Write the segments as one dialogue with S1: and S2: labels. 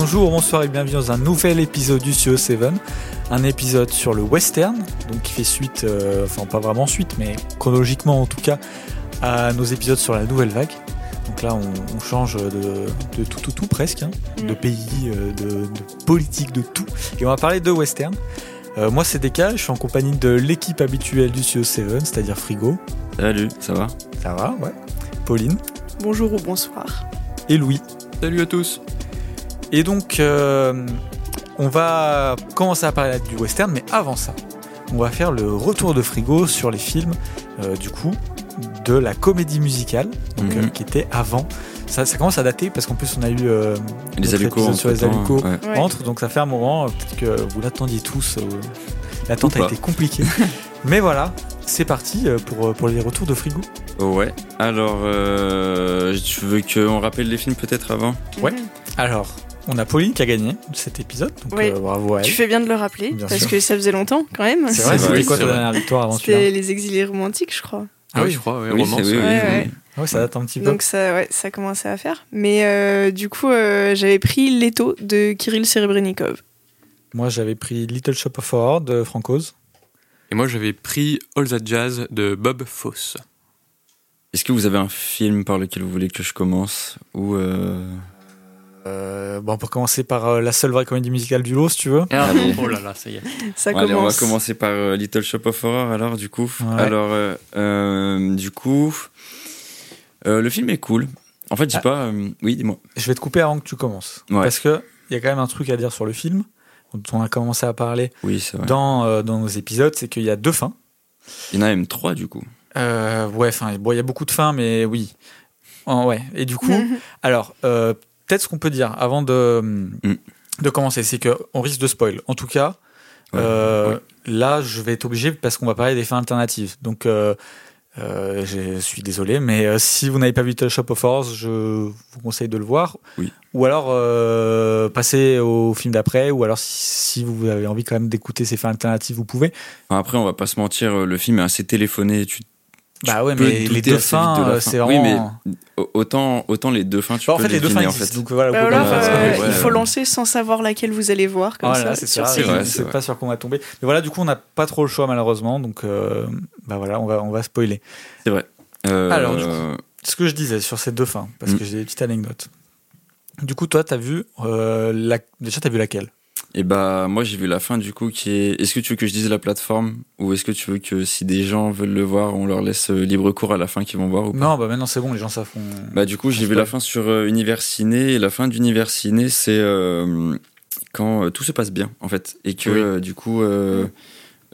S1: Bonjour, bonsoir et bienvenue dans un nouvel épisode du co 7 un épisode sur le western, donc qui fait suite, euh, enfin pas vraiment suite, mais chronologiquement en tout cas, à nos épisodes sur la nouvelle vague. Donc là, on, on change de, de, tout, tout, tout presque, hein, de pays, euh, de, de, politique, de tout. Et on va parler de western. Euh, moi, c'est Deka, je suis en compagnie de l'équipe habituelle du co 7 c'est-à-dire Frigo.
S2: Salut, ça va?
S1: Ça va, ouais. Pauline.
S3: Bonjour ou bonsoir.
S1: Et Louis.
S4: Salut à tous.
S1: Et donc, euh, on va commencer à parler du western, mais avant ça, on va faire le retour de frigo sur les films, euh, du coup, de la comédie musicale, donc,
S2: Mhm.
S1: euh, qui était avant. Ça, ça commence à dater parce qu'en plus on a eu euh,
S2: Les Alucos
S1: sur les Alucos
S2: ouais.
S3: Ouais.
S1: entre, donc ça fait un moment, peut-être que vous l'attendiez tous. euh, L'attente a été compliquée. mais voilà, c'est parti pour, pour les retours de frigo.
S2: Ouais, alors, euh, tu veux qu'on rappelle les films peut-être avant?
S1: Ouais. Alors, on a Pauline qui a gagné cet épisode, donc
S3: Oui.
S1: euh, bravo à elle.
S3: Tu fais bien de le rappeler,
S1: Bien
S3: parce
S1: sûr.
S3: que ça faisait longtemps quand même.
S1: C'est vrai, c'était quoi ta dernière victoire avant
S3: C'était les exilés romantiques, je crois.
S1: Ah oui.
S4: je crois,
S2: Oui,
S4: romance.
S2: oui, oui,
S3: Ouais,
S2: oui,
S3: ouais.
S2: oui.
S1: Ah oui, ça date un petit peu.
S3: Donc ça, ouais, ça commençait à faire. Mais euh, du coup, euh, j'avais pris Leto de Kirill Serebrennikov.
S1: Moi, j'avais pris Little Shop of Horror de Francoz.
S4: Et moi, j'avais pris All That Jazz de Bob Fosse.
S2: Est-ce que vous avez un film par lequel vous voulez que je commence Ou euh...
S1: Euh, bon, on peut commencer par euh, la seule vraie comédie musicale du lot, si tu veux.
S2: Allez.
S4: oh là là, ça y est.
S3: Ça
S2: Allez, on va
S3: commence.
S2: commencer par euh, Little Shop of Horror alors du coup.
S1: Ouais.
S2: Alors euh, euh, du coup, euh, le film est cool. En fait, j'ai
S1: Ah.
S2: pas. euh, Oui, dis-moi.
S1: Je vais te couper avant que tu commences.
S2: Ouais.
S1: Parce que il y a quand même un truc à dire sur le film, dont on a commencé à parler
S2: Oui,
S1: dans, euh, dans nos épisodes, c'est qu'il y a deux fins.
S2: Il y en a même trois du coup.
S1: Euh, ouais, enfin, bon, il y a beaucoup de fins, mais oui. Oh, ouais. Et du coup, alors, euh, peut-être ce qu'on peut dire avant de,
S2: Mm.
S1: de commencer, c'est qu'on risque de spoil. En tout cas,
S2: Ouais.
S1: euh,
S2: Ouais.
S1: là, je vais être obligé parce qu'on va parler des fins alternatives. Donc, euh, euh, je suis désolé, mais si vous n'avez pas vu Little Shop of Horrors, je vous conseille de le voir.
S2: Oui.
S1: Ou alors passer au film d'après, ou alors si, si vous avez envie quand même d'écouter ces fins alternatives, vous pouvez.
S2: Après, on va pas se mentir, le film est assez téléphoné. Tu
S1: Bah ouais, mais les fins,
S2: de
S1: euh,
S2: fin.
S1: c'est
S2: Oui,
S1: vraiment.
S2: mais Autant, autant les deux fins, tu
S1: Bah, en
S2: peux
S1: fait, les deux fins
S2: deviner, en
S1: existent.
S2: fait.
S1: Donc voilà,
S3: Bah euh, il faut
S2: ouais.
S3: lancer sans savoir laquelle vous allez voir. Comme
S1: Voilà,
S3: ça,
S1: c'est ça.
S2: c'est
S3: Céline.
S2: vrai,
S1: Je
S2: c'est
S1: sais pas sur quoi on va tomber. Mais voilà, du coup, on n'a pas trop le choix malheureusement. Donc, euh, bah voilà, on va, on va spoiler.
S2: C'est vrai. Euh,
S1: Alors, du coup. Ce que je disais sur ces deux fins, parce
S2: Mm.
S1: que j'ai des petites anecdotes. Du coup, toi, t'as vu euh, la... déjà, t'as vu laquelle?
S2: Et bah moi j'ai vu la fin du coup qui est. Est-ce que tu veux que je dise la plateforme? Ou est-ce que tu veux que si des gens veulent le voir, on leur laisse euh, libre cours à la fin qu'ils vont voir ou pas?
S1: Non, bah maintenant c'est bon, les gens ça font.
S2: Bah du coup j'ai vu la fin sur euh, Univers Ciné et la fin d'Univers Ciné c'est euh, quand euh, tout se passe bien en fait et que
S4: Oui.
S2: euh, du coup euh,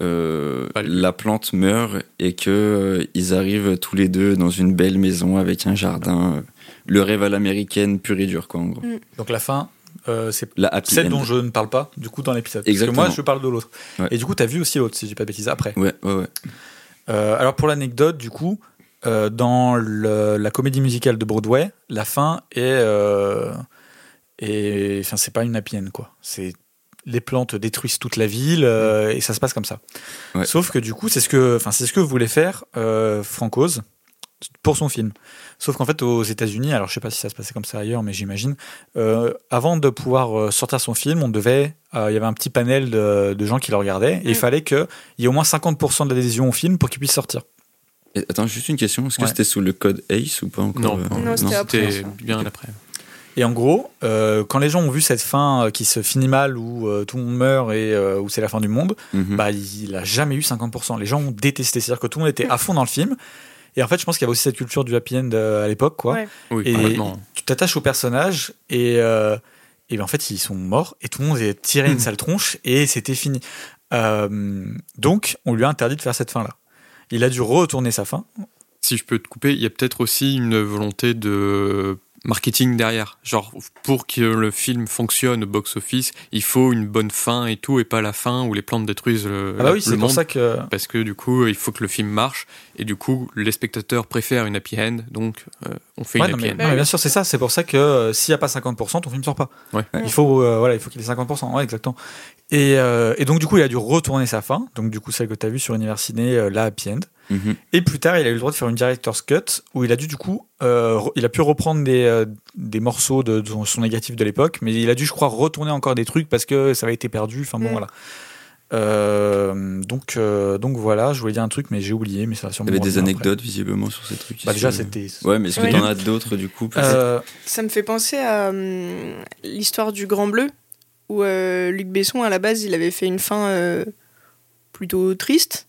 S2: euh, la plante meurt et que euh, ils arrivent tous les deux dans une belle maison avec un jardin. euh, le rêve à l'américaine pur et dur quoi en gros.
S1: Donc la fin, euh, c'est celle
S2: end.
S1: dont je ne parle pas, du coup, dans l'épisode. Parce que moi, je parle de l'autre.
S2: Ouais.
S1: Et du coup, t'as vu aussi l'autre, si j'ai pas de bêtises, après.
S2: Ouais ouais ouais.
S1: Euh, alors pour l'anecdote, du coup, euh, dans le- la comédie musicale de Broadway, la fin est, euh, est- enfin c'est pas une happy end quoi. C'est les plantes détruisent toute la ville euh, et ça se passe comme ça.
S2: Ouais.
S1: Sauf que du coup, c'est ce que, enfin c'est ce que voulait faire euh, Francoz pour son film. Sauf qu'en fait aux États-Unis, alors je sais pas si ça se passait comme ça ailleurs, mais j'imagine, euh, avant de pouvoir euh, sortir son film, on devait, euh, il y avait un petit panel de, de gens qui le regardaient et il
S3: Mm.
S1: fallait qu'il y ait au moins 50% d'adhésion au film pour qu'il puisse sortir.
S2: Et attends juste une question est-ce que
S1: Ouais.
S2: c'était sous le code ACE ou pas encore
S4: Non,
S2: euh,
S3: Non, c'était
S4: bien après.
S1: Et en gros, euh, quand les gens ont vu cette fin euh, qui se finit mal, où euh, tout le monde meurt et euh, où c'est la fin du monde,
S2: Mhm.
S1: bah il a jamais eu 50%. Les gens ont détesté, c'est-à-dire que tout le monde était à fond dans le film. Et en fait, je pense qu'il y avait aussi cette culture du happy end euh, à l'époque, quoi.
S3: Ouais.
S4: Oui,
S1: Et-
S4: complètement.
S1: Tu t'attaches aux personnages et, euh, et ben en fait ils sont morts et tout le monde est tiré une sale tronche et c'était fini. Euh, donc on lui a interdit de faire cette fin là. Il a dû retourner sa fin.
S4: Si je peux te couper, il y a peut-être aussi une volonté de marketing derrière. Genre, pour que le film fonctionne au box-office, il faut une bonne fin et tout, et pas la fin où les plantes détruisent le,
S1: Ah bah oui,
S4: le
S1: c'est pour ça que
S4: Parce que du coup, il faut que le film marche, et du coup, les spectateurs préfèrent une happy end, donc euh, on fait
S1: Ouais,
S4: une
S1: non,
S4: happy
S1: mais,
S4: end.
S1: non, mais bien sûr, c'est ça. C'est pour ça que euh, s'il n'y a pas 50%, ton film sort pas.
S4: Ouais.
S1: Il faut, euh, voilà, il faut qu'il ait 50%. Ouais, exactement. Et, euh, et donc, du coup, il a dû retourner sa fin. Donc, du coup, celle que tu as vue sur Univers Ciné, euh, la Happy End. Et plus tard, il a eu le droit de faire une director's cut où il a dû du coup, euh, il a pu reprendre des, euh, des morceaux de, de son, négatif de l'époque, mais il a dû, je crois, retourner encore des trucs parce que ça avait été perdu. Enfin bon,
S3: Mm.
S1: voilà. Euh, donc, euh, donc voilà, je voulais dire un truc, mais j'ai oublié, mais ça va
S2: Il y avait des
S1: après.
S2: anecdotes visiblement sur ces trucs.
S1: Bah déjà, c'était.
S2: Ouais, mais est-ce que
S3: Oui.
S2: t'en as d'autres du coup
S1: Euh,
S3: Ça me fait penser à l'histoire du Grand Bleu, où euh, Luc Besson, à la base, il avait fait une fin euh, plutôt triste.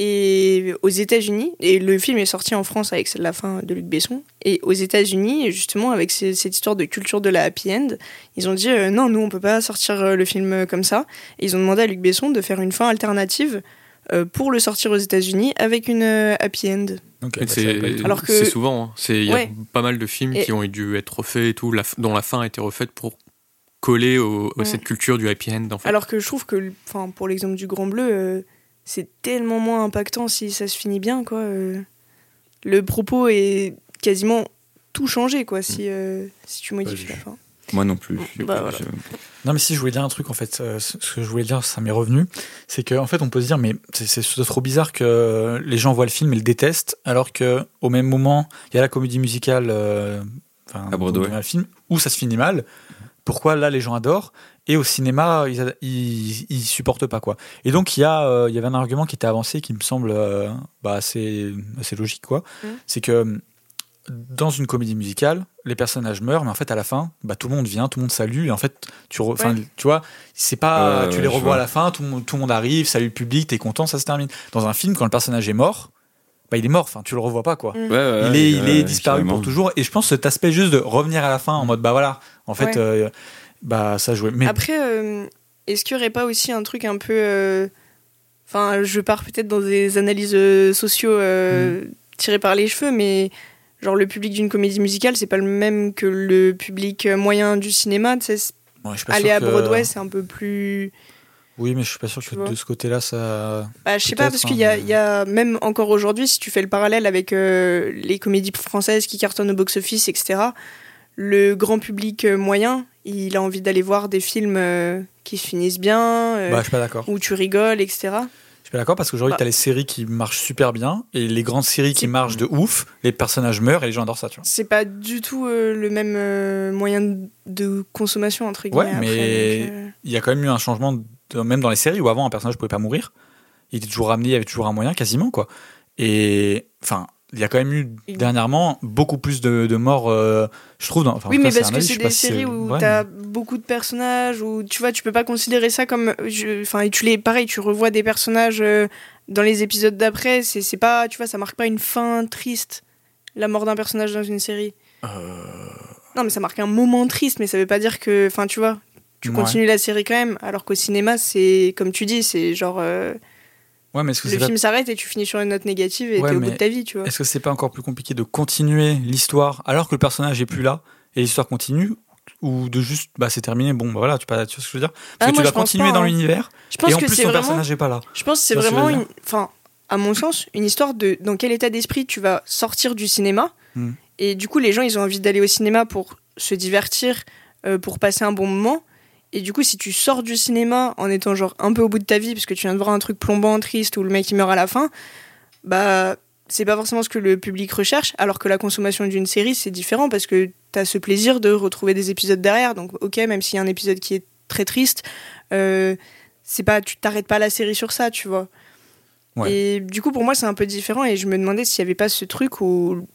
S3: Et aux États-Unis, et le film est sorti en France avec la fin de Luc Besson, et aux États-Unis, justement, avec cette histoire de culture de la happy end, ils ont dit euh, non, nous, on peut pas sortir euh, le film comme ça. Et ils ont demandé à Luc Besson de faire une fin alternative euh, pour le sortir aux États-Unis avec une euh, happy end.
S4: Mais
S1: bah,
S4: c'est
S3: Alors que-
S4: c'est souvent, hein. c'est il y a
S3: Ouais.
S4: pas mal de films
S3: Et-
S4: qui ont dû être refaits et tout, la dont la fin a été refaite pour coller au, à
S3: Ouais.
S4: cette culture du happy end en fait.
S3: Alors que je trouve que, enfin, pour l'exemple du Grand Bleu, euh, c'est tellement moins impactant si ça se finit bien, quoi. euh. le propos est quasiment tout changé, quoi, si, euh, si tu modifies
S1: je-
S3: la fin.
S2: Moi non plus. je-
S3: Bah, voilà.
S1: Non, mais si je voulais dire un truc en fait, euh, ce que je voulais dire, ça m'est revenu, c'est qu'en fait on peut se dire, mais c'est- trop bizarre que les gens voient le film et le détestent, alors que au même moment il y a la comédie musicale, euh, enfin,
S2: À Broadway.
S1: film où ça se finit mal. Pourquoi là les gens adorent et au cinéma ils, ils, ils supportent pas quoi. Et donc il y a, euh, il y avait un argument qui était avancé qui me semble euh, bah, assez, assez logique quoi.
S3: Mhm.
S1: C'est que dans une comédie musicale, les personnages meurent, mais en fait à la fin, bah, tout le monde vient, tout le monde salue, et en fait tu, re- enfin,
S3: Ouais.
S1: tu vois, c'est pas, tu les revois
S2: vois.
S1: à la fin, tout le, monde, tout le monde arrive, salue le public, t'es content, ça se termine. Dans un film, quand le personnage est mort, bah, il est mort, enfin tu le revois pas quoi.
S3: Mm.
S2: Ouais, ouais,
S1: il est, il
S2: ouais,
S1: est disparu pour toujours, et je pense que cet aspect juste de revenir à la fin en mode bah voilà, en fait,
S3: Ouais.
S1: euh, bah ça jouait. Mais
S3: Après, euh, est-ce qu'il n'y aurait pas aussi un truc un peu. euh, Enfin, je pars peut-être dans des analyses euh, sociaux euh,
S1: Mm.
S3: tirées par les cheveux, mais genre le public d'une comédie musicale, c'est pas le même que le public moyen du cinéma. tu sais,
S1: ouais,
S3: Aller à
S1: que-
S3: Broadway, c'est un peu plus.
S1: Oui, mais je suis pas sûr que de ce côté-là ça.
S3: Bah, je sais pas, parce
S1: hein,
S3: qu'il y, a-
S1: mais-
S3: il y a, même encore aujourd'hui, si tu fais le parallèle avec euh, les comédies françaises qui cartonnent au box-office, etc., le grand public moyen, il a envie d'aller voir des films euh, qui se finissent bien, euh,
S1: Bah je suis pas d'accord.
S3: où tu rigoles, etc.
S1: Je suis pas d'accord parce qu'aujourd'hui,
S3: Bah.
S1: t'as les séries qui marchent super bien et les grandes séries qui marchent de ouf, les personnages meurent et les gens adorent ça, tu vois.
S3: C'est pas du tout euh, le même euh, moyen de- de consommation, entre guillemets.
S1: Ouais,
S3: après,
S1: mais-
S3: donc, euh,
S1: Il y a quand même eu un changement, de- même dans les séries où avant un personnage pouvait pas mourir. Il était toujours ramené, il y avait toujours un moyen, quasiment, quoi. Et enfin, il y a quand même eu dernièrement beaucoup plus de, de morts, euh, je trouve. Dans, enfin,
S3: oui, mais
S1: cas,
S3: parce que c'est des
S1: si
S3: séries où t'as
S1: mais-
S3: beaucoup de personnages, où tu vois, tu peux pas considérer ça comme. Enfin, et tu les, pareil, tu revois des personnages euh, dans les épisodes d'après, c'est c'est pas, tu vois, ça marque pas une fin triste, la mort d'un personnage dans une série.
S1: Euh,
S3: Non, mais ça marque un moment triste, mais ça veut pas dire que, enfin, tu vois, tu
S1: ouais.
S3: continues la série quand même, alors qu'au cinéma, c'est, comme tu dis, c'est genre,
S1: Ouais, mais est-ce que
S3: le
S1: pas-
S3: film s'arrête et tu finis sur une note négative et
S1: Ouais,
S3: t'es au bout de ta vie, tu vois.
S1: Est-ce que c'est pas encore plus compliqué de continuer l'histoire alors que le personnage est plus là et l'histoire continue ou de juste bah c'est terminé bon bah voilà tu, pas, tu vois ce que je veux dire? Parce
S3: Ah,
S1: que tu
S3: pense
S1: continuer
S3: pas,
S1: dans
S3: hein.
S1: l'univers et en
S3: que
S1: plus ton
S3: vraiment.
S1: personnage est pas là
S3: Je pense que c'est vraiment, une, enfin, à mon sens, une histoire de dans quel état d'esprit tu vas sortir du cinéma.
S1: Hmm.
S3: Et du coup, les gens, ils ont envie d'aller au cinéma pour se divertir, euh, pour passer un bon moment. Et du coup, si tu sors du cinéma en étant genre un peu au bout de ta vie, parce que tu viens de voir un truc plombant, triste, où le mec il meurt à la fin, bah c'est pas forcément ce que le public recherche. Alors que la consommation d'une série, c'est différent parce que t'as ce plaisir de retrouver des épisodes derrière. Donc, ok, même s'il y a un épisode qui est très triste, euh, c'est pas, tu t'arrêtes pas la série sur ça, tu vois.
S1: Ouais.
S3: Et du coup, pour moi, c'est un peu différent. Et je me demandais s'il y avait pas ce truc où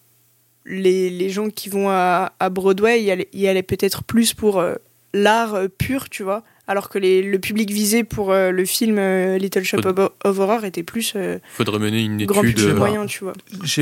S3: les, les gens qui vont à, à Broadway y allaient, y allaient peut-être plus pour euh, l'art euh, pur, tu vois. Alors que les- le public visé pour euh, le film euh, Little Shop of, Horror était plus euh,
S4: Faudrait mener une
S3: grand
S4: étude.
S3: public
S4: euh,
S3: moyen, tu vois.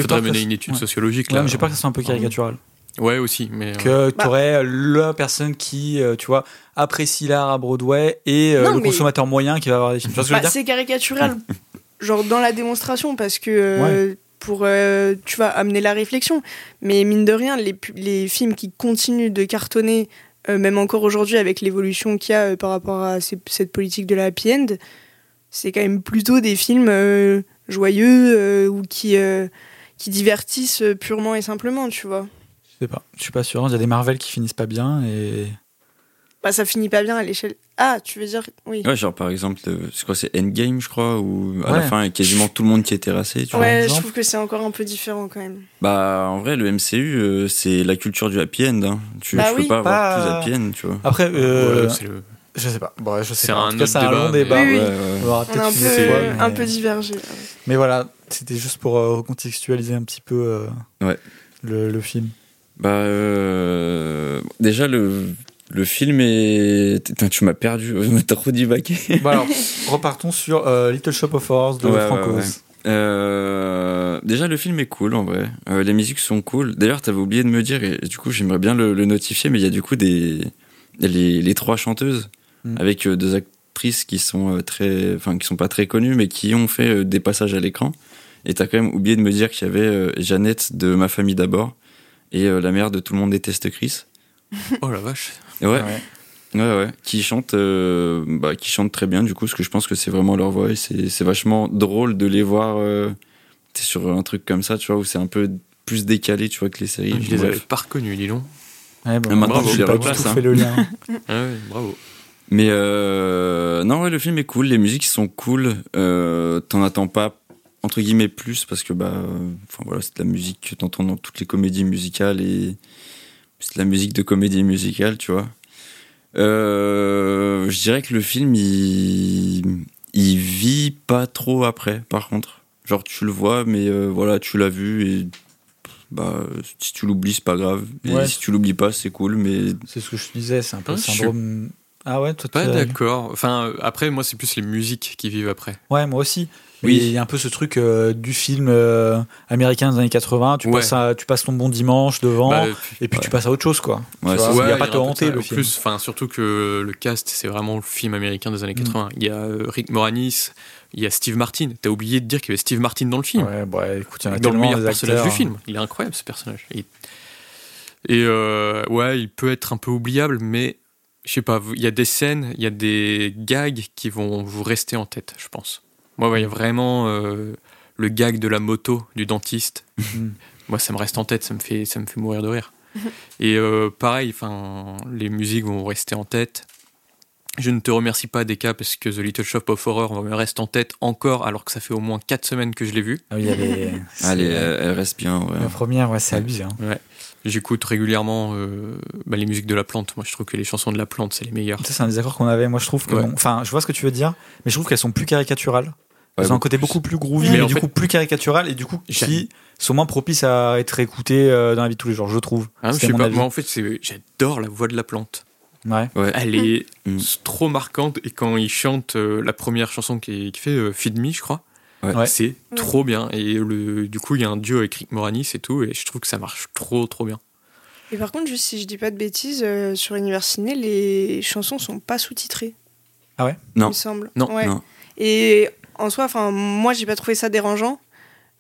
S4: Faudrait mener une étude
S1: ouais.
S4: sociologique
S1: Ouais,
S4: là.
S1: mais j'ai peur que ça soit un peu caricatural
S4: Ouais, aussi, mais.
S1: que
S3: Bah-
S1: tu aurais la personne qui euh, tu vois apprécie l'art à Broadway et euh,
S3: Non,
S1: le
S3: mais-
S1: consommateur moyen qui va avoir des films ce
S3: Bah, c'est caricatural, genre dans la démonstration, parce que euh, pour, euh, tu vois, amener la réflexion. Mais mine de rien, les films qui continuent de cartonner, euh, même encore aujourd'hui avec l'évolution qu'il y a euh, par rapport à cette politique de la happy end, c'est quand même plutôt des films euh, joyeux ou qui, qui divertissent purement et simplement, tu vois.
S1: je sais pas je suis pas sûr il y a des Marvel qui finissent pas bien et
S3: Bah, ça finit pas bien à l'échelle. Ah, tu veux dire. Oui.
S2: Ouais, genre par exemple, euh, c'est quoi, c'est Endgame, je crois, où à la fin, il y a quasiment tout le monde qui est terrassé, tu vois.
S3: Ouais, je
S1: exemple.
S3: trouve que c'est encore un peu différent quand même.
S2: Bah, en vrai, le MCU, euh, c'est la culture du happy end. Hein. Tu,
S3: Bah
S2: peux pas avoir plus happy end, tu vois.
S1: Après, euh,
S4: Ouais, c'est le-
S1: je sais pas. Bon, je sais
S4: C'est un
S1: cas, un
S4: débat,
S1: long
S4: mais-
S1: débat.
S3: Oui, oui.
S2: Ouais, ouais.
S1: On
S3: a
S1: peut-être
S3: un
S1: une
S3: peu,
S1: mais-
S3: un peu divergé.
S1: Mais voilà, c'était juste pour euh, recontextualiser un petit peu euh,
S2: Ouais.
S1: le, le film.
S2: Bah, euh, déjà, le, le film est. Putain, tu m'as perdu, t'as trop divagué.
S1: Bon, alors, repartons sur euh, Little Shop of Horrors de
S2: Ouais, ouais. Euh, déjà, le film est cool en vrai. Euh, les musiques sont cool. D'ailleurs, t'avais oublié de me dire, et du coup, j'aimerais bien le, le notifier, mais il y a du coup des. Les, les trois chanteuses,
S1: Mm.
S2: avec deux actrices qui sont très. Enfin, qui sont pas très connues, mais qui ont fait des passages à l'écran. Et t'as quand même oublié de me dire qu'il y avait Jeannette de Ma famille d'abord, et la mère de Tout le monde déteste Chris.
S4: Oh la vache.
S2: Ouais,
S1: Ouais.
S2: Ouais, ouais, qui chantent, euh, bah, qui chantent très bien, du coup, parce que je pense que c'est vraiment leur voix et c'est c'est vachement drôle de les voir euh, sur un truc comme ça, tu vois, où c'est un peu plus décalé, tu vois, que les séries.
S4: Je les
S2: Bref.
S4: avais pas reconnus, dis donc.
S1: Ouais, bon,
S2: Mais maintenant,
S1: bravo,
S2: je les replace,
S1: tout
S2: hein.
S1: fait le lien.
S4: Ah ouais, bravo.
S2: Mais euh, non, ouais, le film est cool, les musiques sont cool, euh, t'en attends pas, entre guillemets, plus, parce que, bah, enfin voilà, c'est de la musique que t'entends dans toutes les comédies musicales et c'est de la musique de comédie musicale, tu vois. Euh, je dirais que le film, il, il vit pas trop après, par contre. Genre, tu le vois, mais euh, voilà, tu l'as vu et bah, si tu l'oublies, c'est pas grave. Et
S1: Ouais.
S2: si tu l'oublies pas, c'est cool, mais
S1: C'est ce que je te disais, c'est un peu
S4: Ah,
S1: le
S4: suis
S1: syndrome. Ah ouais, toi tu
S4: Pas d'accord. Enfin, après, moi, c'est plus les musiques qui vivent après.
S1: Ouais, moi aussi.
S2: Oui.
S1: Il y a un peu ce truc euh, du film euh, américain des années 80. Tu,
S4: Ouais.
S1: passes à- tu passes ton bon dimanche devant
S4: Bah,
S1: et puis
S2: ouais.
S1: tu passes à autre chose, quoi.
S2: Ouais,
S1: il n'y a pas
S4: peu
S1: hanter le film.
S4: plus, enfin, surtout que le cast, c'est vraiment le film américain des années
S1: Mm.
S4: 80. Il y a euh, Rick Moranis, il y a Steve Martin. T'as oublié de dire qu'il y avait Steve Martin dans le film.
S1: Ouais, bah écoute, il y en a
S4: dans le meilleur personnage
S1: acteurs. hein.
S4: du film. Il est incroyable ce personnage. Et, et, euh, ouais, il peut être un peu oubliable, mais je sais pas, vous- il y a des scènes, il y a des gags qui vont vous rester en tête, je pense. Moi, ouais, il y a vraiment euh, le gag de la moto du dentiste.
S1: Mhm.
S4: Moi, ça me reste en tête, ça me fait, ça me fait mourir de rire. Et euh, pareil, enfin, les musiques vont rester en tête. Je ne te remercie pas, Deka, parce que The Little Shop of Horror me reste en tête encore, alors que ça fait au moins 4 semaines que je l'ai vu.
S1: Ah oui, elle est.
S2: Allez,
S1: c'est-
S2: elle, elle reste bien, ouais.
S1: La première, ouais, c'est abusé. hein.
S4: J'écoute régulièrement euh, bah, les musiques de la plante. Moi, je trouve que les chansons de la plante, c'est les meilleures.
S1: Ça, c'est un désaccord qu'on avait. Moi, je trouve que.
S4: Ouais.
S1: Enfin, je vois ce que tu veux dire, mais je trouve qu'elles sont plus caricaturales.
S2: Ouais,
S1: Elles ont un
S2: beaucoup
S1: côté
S2: plus.
S1: beaucoup plus groovy,
S4: Mais
S1: du
S4: fait-
S1: coup plus caricatural et du coup qui sont moins propices à être écoutés euh, dans la vie de tous les jours, je trouve.
S4: Je
S1: C'était
S4: sais
S1: mon
S4: pas,
S1: avis.
S4: moi, en fait, j'adore la voix de la plante.
S1: Ouais.
S2: Ouais.
S4: Elle est
S2: Mm.
S4: trop marquante. Et quand il chante euh, la première chanson qui, qui fait euh, Feed Me, je crois,
S2: Ouais.
S1: Ouais.
S4: c'est trop bien. Et le, du coup, il y a un duo avec Rick Moranis et tout. Et je trouve que ça marche trop, trop bien.
S3: Et par contre, juste si je dis pas de bêtises, euh, sur Univers Ciné, les chansons sont pas sous-titrées.
S1: Ah
S2: Non.
S3: Il me semble.
S4: Non,
S3: Ouais.
S2: Non.
S3: Et en soi, enfin, moi, j'ai pas trouvé ça dérangeant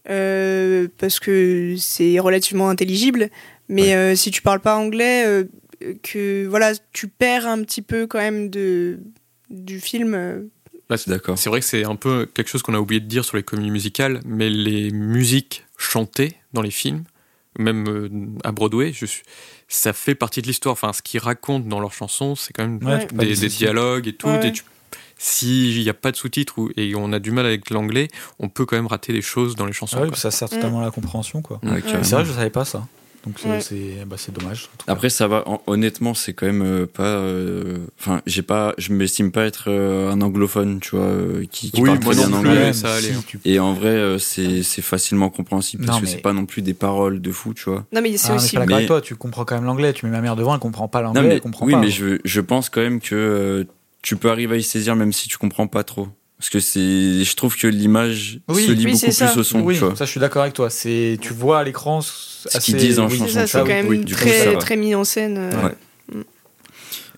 S3: euh, parce que c'est relativement intelligible. Mais
S2: Ouais.
S3: euh, si tu parles pas anglais, euh, que voilà, tu perds un petit peu quand même de du film.
S4: C'est-
S2: D'accord.
S4: C'est vrai que c'est un peu quelque chose qu'on a oublié de dire sur les comédies musicales, mais les musiques chantées dans les films, même euh, à Broadway, je suis, ça fait partie de l'histoire. Enfin, ce qu'ils racontent dans leurs chansons, c'est quand même
S1: Ouais,
S4: des, dialogues et tout.
S3: Ouais,
S4: des- S'il n'y a pas de sous-titres ou- et on a du mal avec l'anglais, on peut quand même rater des choses dans les chansons.
S1: Ah oui, ça sert totalement à la compréhension quoi.
S2: Ouais, carrément.
S1: C'est vrai, je savais pas ça. Donc c'est
S3: Ouais.
S1: bah, c'est dommage.
S2: Après, ça va. hon- Honnêtement, c'est quand même euh, pas. euh, Enfin, j'ai pas. Je m'estime pas être euh, un anglophone, tu vois, euh, qui, qui
S4: Oui,
S2: parle
S4: moi
S2: très bien anglais.
S4: ça allait, hein.
S2: Et en vrai, euh, c'est c'est facilement compréhensible parce
S1: Non,
S2: que
S1: mais-
S2: c'est pas non plus des paroles de fou, tu vois.
S3: Non, mais c'est
S1: Ah,
S3: aussi.
S1: pas
S2: Mais-
S1: toi, tu comprends quand même l'anglais. Tu mets ma mère devant, elle comprend pas l'anglais, elle comprend
S2: oui,
S1: pas.
S2: mais je, je pense quand même que euh, tu peux arriver à y saisir même si tu comprends pas trop. Parce que c'est, je trouve que l'image
S1: Oui,
S2: se lit
S3: oui,
S2: beaucoup
S3: ça.
S2: plus au son,
S1: oui,
S2: tu vois.
S1: ça je suis d'accord avec toi. C'est tu vois à l'écran ce
S2: qu'ils disent en
S3: C'est
S2: chanson,
S3: ça, c'est quand même très, mis en scène. euh.
S2: Ouais.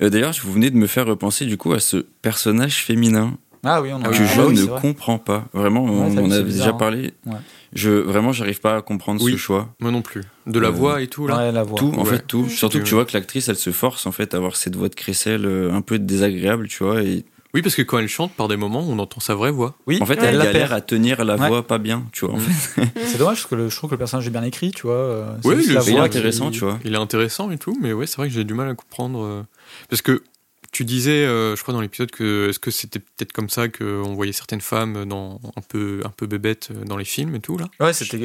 S2: Euh, D'ailleurs, vous venez de me faire repenser du coup à ce personnage féminin
S1: Ah oui, on en
S2: que
S1: a-
S2: je
S1: ah oui,
S2: ne comprends pas. Vraiment, on,
S1: Ouais,
S2: avait
S1: bizarre,
S2: déjà
S1: hein.
S2: parlé.
S1: Ouais.
S2: Je vraiment, j'arrive pas à comprendre
S4: Oui.
S2: ce choix.
S4: Moi non plus. De la
S2: Euh,
S4: voix et tout, là.
S1: Ouais, la voix.
S2: Tout, en
S4: Ouais.
S2: fait, tout.
S3: Mm.
S2: Surtout que tu vois que l'actrice, elle se force en fait à avoir cette voix de crécelle euh, un peu désagréable, tu vois. Et
S4: Oui, parce que quand elle chante, par des moments, on entend sa vraie voix.
S1: Oui,
S2: en fait,
S3: Ouais.
S2: elle
S1: la
S2: galère
S1: perd.
S2: à tenir la
S1: Ouais.
S2: voix pas bien, tu vois. En
S4: Mm.
S2: fait,
S1: C'est dommage parce que le- je trouve que le personnage est bien écrit, tu vois. euh,
S4: Oui,
S1: juste
S4: il
S1: la
S4: est
S2: intéressant,
S1: qui-
S2: tu vois.
S4: Il est intéressant et tout, mais ouais, c'est vrai que j'ai du mal à comprendre. euh, Parce que Tu disais, euh, je crois dans l'épisode que est-ce que c'était peut-être comme ça qu'on voyait certaines femmes dans un peu un peu bébêtes dans les films et tout là?
S1: Ouais, c'était.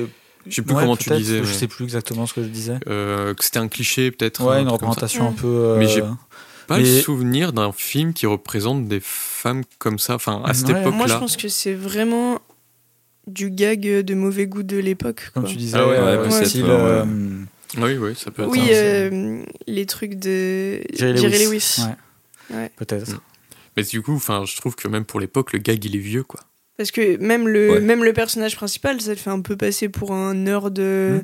S4: Je sais plus
S1: Ouais,
S4: comment tu disais.
S1: Je
S4: mais,
S1: sais plus exactement ce que je disais.
S4: euh, que c'était un cliché peut-être.
S1: Ouais,
S4: un
S1: une représentation un peu. euh,
S4: Mais Pas le souvenir d'un film qui représente des femmes comme ça. Enfin, à cette
S1: Ouais,
S4: époque-là.
S3: Moi, je pense que c'est vraiment du gag de mauvais goût de l'époque.
S1: Comme tu disais,
S4: Ah ouais,
S1: euh,
S2: ouais,
S1: style. euh,
S4: Oui, oui, ça peut être.
S3: Oui,
S4: ça.
S3: euh, les trucs de
S1: Jerry
S3: Jerry
S1: Lewis.
S3: Lewis.
S1: Ouais.
S3: Ouais.
S1: Peut-être.
S4: Mais du coup, enfin, je trouve que même pour l'époque, le gag il est vieux, quoi.
S3: Parce que même le,
S2: Ouais.
S3: même le personnage principal, ça le fait un peu passer pour un nerd euh,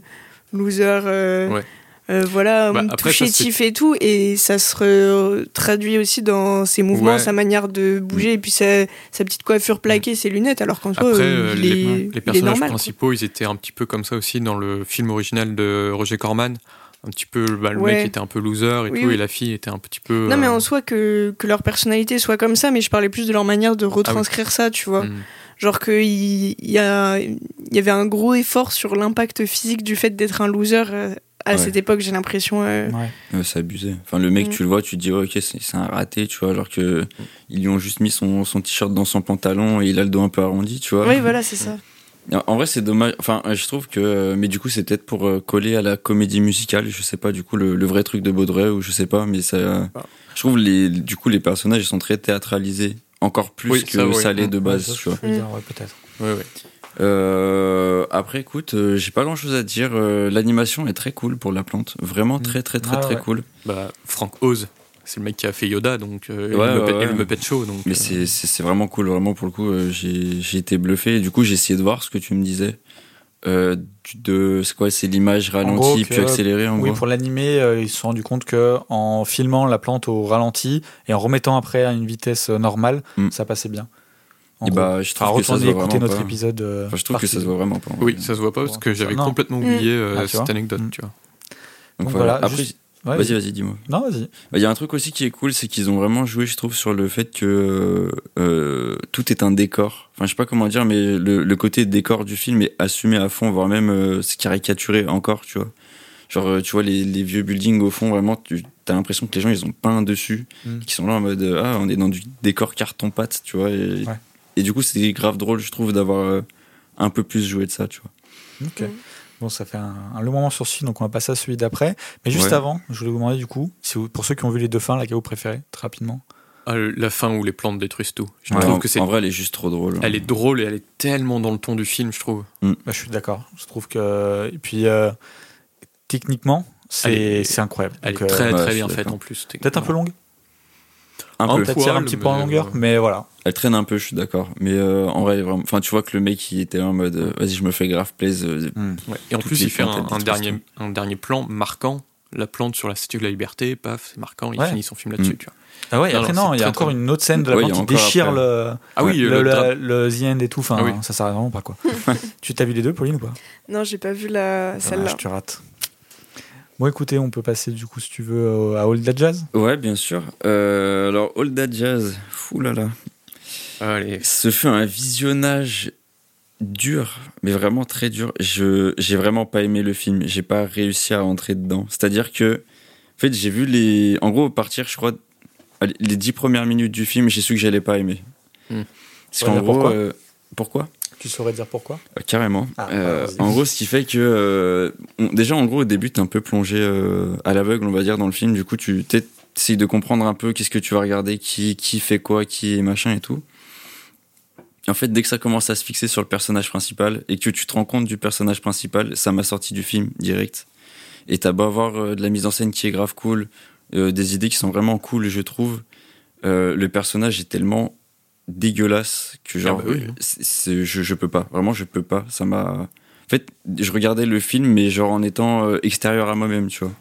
S3: loser. euh,
S4: Ouais.
S3: Euh, voilà,
S4: Bah,
S3: tout
S4: après, ça,
S3: chétif et tout, et ça se traduit aussi dans ses mouvements,
S4: Ouais.
S3: sa manière de bouger, et puis sa, sa petite coiffure plaquée, ses lunettes, alors qu'en soi, euh,
S4: euh, les, les personnages
S3: normal. quoi.
S4: principaux, ils étaient un petit peu comme ça aussi dans le film original de Roger Corman. Un petit peu, bah, le
S3: Ouais.
S4: mec était un peu loser et
S3: Oui,
S4: tout,
S3: oui.
S4: et la fille était un petit peu.
S3: Non, mais
S4: euh,
S3: en soi, que, que leur personnalité soit comme ça, mais je parlais plus de leur manière de retranscrire ça, tu vois.
S4: hmm.
S3: Genre qu'il il y, a- il y avait un gros effort sur l'impact physique du fait d'être un loser euh, à
S2: Ouais.
S3: cette époque, j'ai l'impression. euh,
S1: Ouais.
S2: Ouais, c'est abusé. Enfin, le mec,
S3: Mm.
S2: tu le vois, tu te dis, ouais, ok, c'est un raté, tu vois, alors que ils lui ont juste mis son, son t-shirt dans son pantalon et il a le dos un peu arrondi, tu vois.
S3: Oui, voilà, c'est ça.
S2: En- vrai, c'est dommage. Enfin, je trouve que. euh, Mais du coup, c'est peut-être pour euh, coller à la comédie musicale. Je sais pas, du coup, le, le vrai truc de Baudrey, ou je sais pas, mais ça.
S4: Ah.
S2: Je trouve, les, du coup, les personnages, ils sont très théâtralisés. Encore plus
S4: Oui,
S2: que
S4: ça,
S2: ça,
S4: oui.
S2: l'est de
S1: Ouais,
S2: base,
S1: ça,
S2: tu vois.
S1: dire, ouais, peut-être.
S4: Ouais.
S2: Euh, après, écoute, euh, j'ai pas grand chose à dire. Euh, L'animation est très cool pour la plante. Vraiment très, très, très,
S1: Ah,
S2: très
S1: ouais.
S2: cool.
S4: Bah, Frank Oz, c'est le mec qui a fait Yoda, donc euh, le
S2: ouais.
S4: Muppet Show. Donc,
S2: Mais
S4: euh,
S2: c'est- c'est c'est vraiment cool, vraiment pour le coup, euh, j'ai j'ai été bluffé. Et du coup, j'ai essayé de voir ce que tu me disais. Euh, de c'est quoi C'est l'image
S1: gros,
S2: ralentie
S1: que-
S2: puis accélérée en
S1: Oui,
S2: gros.
S1: pour l'animer, euh, ils se sont rendus compte que en filmant la plante au ralenti et en remettant après à une vitesse euh, normale,
S2: Mm.
S1: ça passait bien. En
S2: Et
S1: gros.
S2: bah, je
S1: Enfin,
S2: trouve que ça se voit
S1: écouter notre
S2: pas.
S1: épisode. euh,
S2: Enfin, je trouve que ça se voit vraiment pas.
S4: Oui, ça se voit pas parce que j'avais complètement oublié euh,
S1: Ah,
S4: cette anecdote,
S1: Mm.
S4: tu vois.
S2: Donc,
S1: Donc
S2: voilà.
S1: voilà,
S2: Après,
S1: juste- Ouais,
S2: vas-y, vas-y, dis-moi.
S1: Non, vas-y.
S2: Bah, Il y a un truc aussi qui est cool, c'est qu'ils ont vraiment joué, je trouve, sur le fait que euh, tout est un décor. Enfin, je sais pas comment dire, mais le, le côté décor du film est assumé à fond, voire même euh, c'est caricaturé encore, tu vois. Genre, euh, tu vois, les, les vieux buildings au fond, vraiment, tu as l'impression que les gens, ils ont peint dessus,
S1: Mm.
S2: qui sont là en mode, euh, ah, on est dans du décor carton-pâte, tu vois. Et,
S1: Ouais.
S2: et du coup, c'est grave drôle, je trouve, d'avoir euh, un peu plus joué de ça, tu vois.
S1: Ok.
S3: Mm.
S1: Bon, ça fait un, un long moment sur celui, donc on va passer à celui d'après. Mais juste
S2: Ouais.
S1: avant, je voulais vous demander du coup, si vous- pour ceux qui ont vu les deux fins, laquelle vous préférez, très rapidement.
S4: Ah, la fin où les plantes détruisent tout. Je
S2: Ouais,
S4: trouve
S2: en,
S4: que c'est.
S2: en vrai, elle est juste trop drôle.
S4: Elle est drôle et elle est tellement dans le ton du film, je trouve.
S1: Bah, je suis d'accord. Je trouve que. Et puis, euh, techniquement, c'est
S4: est-
S1: c'est incroyable.
S4: Elle
S1: Donc,
S4: est
S1: euh,
S4: très
S2: ouais,
S4: très bien faite en plus.
S1: Peut-être un peu longue.
S2: Un
S4: Un
S2: peu.
S1: Tirer un
S4: poil,
S1: petit peu en longueur,
S4: euh,
S1: mais voilà.
S2: Elle traîne un peu, je suis d'accord. Mais euh, en vrai, vraiment. Enfin, tu vois que le mec, il était en mode, euh, vas-y, je me fais grave plaisir. euh,
S4: Ouais. Et en plus, il fait un, dernier, un dernier plan marquant. La plante sur la statue de la liberté, paf, c'est marquant, il
S1: Ouais.
S4: finit son film là-dessus.
S2: Mm.
S4: tu vois.
S1: Ah ouais,
S4: Non,
S1: après,
S4: non,
S1: il y a encore une autre scène de la
S2: Ouais,
S1: qui déchire
S2: après.
S1: le,
S4: Ah oui,
S1: le,
S4: le
S1: le-
S4: drap-
S1: le The End et tout. Enfin,
S4: Ah oui.
S1: ça s'arrête vraiment pas, quoi. tu t'as vu les deux, Pauline, ou pas?
S3: Non, j'ai pas vu la celle-là.
S1: Dommage, tu rates. Bon, écoutez, on peut passer, du coup, si tu veux, au- à All That Jazz.
S2: Ouais, bien sûr. Euh, alors, All That Jazz, fou là là.
S4: Allez.
S2: Ce fut un visionnage dur, mais vraiment très dur. Je j'ai vraiment pas aimé le film. J'ai pas réussi à rentrer dedans. C'est-à-dire que, en fait, j'ai vu les, en gros, partir, je crois, les dix premières minutes du film, j'ai su que j'allais pas aimer. Parce
S1: Ouais,
S2: qu'en
S1: mais
S2: gros,
S1: pourquoi
S2: euh, pourquoi?
S1: Tu saurais dire pourquoi?
S2: Euh, Carrément.
S1: Ah,
S2: Euh,
S1: vas-y.
S2: en gros, ce qui fait que, euh, on- déjà, en gros, au début, t'es un peu plongé euh, à l'aveugle, on va dire, dans le film. Du coup, tu essayes de comprendre un peu qu'est-ce que tu vas regarder, qui, qui fait quoi, qui est machin et tout. En fait, dès que ça commence à se fixer sur le personnage principal et que tu te rends compte du personnage principal, ça m'a sorti du film direct. Et t'as beau avoir de la mise en scène qui est grave cool, des idées qui sont vraiment cool, je trouve. le personnage est tellement dégueulasse que genre
S4: Ah bah oui.
S2: c'est- je, je peux pas. Vraiment je peux pas. Ça m'a en fait je regardais le film mais genre en étant euh, extérieur à moi-même tu vois.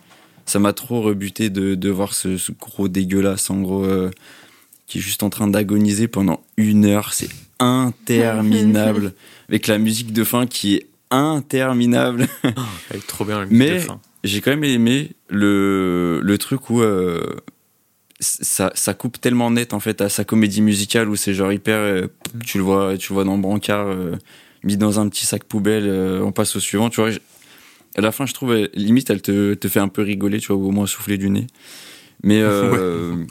S2: Ça m'a trop rebuté de, de voir ce, ce gros dégueulasse en gros euh, qui est juste en train d'agoniser pendant une heure. C'est interminable. Avec la musique de fin qui est interminable.
S4: Elle est trop bien la musique
S2: Mais-
S4: de fin.
S2: j'ai quand même aimé le, le truc où euh, ça, ça coupe tellement net en fait à sa comédie musicale où c'est genre hyper euh, tu le vois tu le vois dans le brancard euh, mis dans un petit sac poubelle euh, on passe au suivant tu vois à la fin je trouve limite elle te, te fait un peu rigoler tu vois ou au moins souffler du nez mais euh,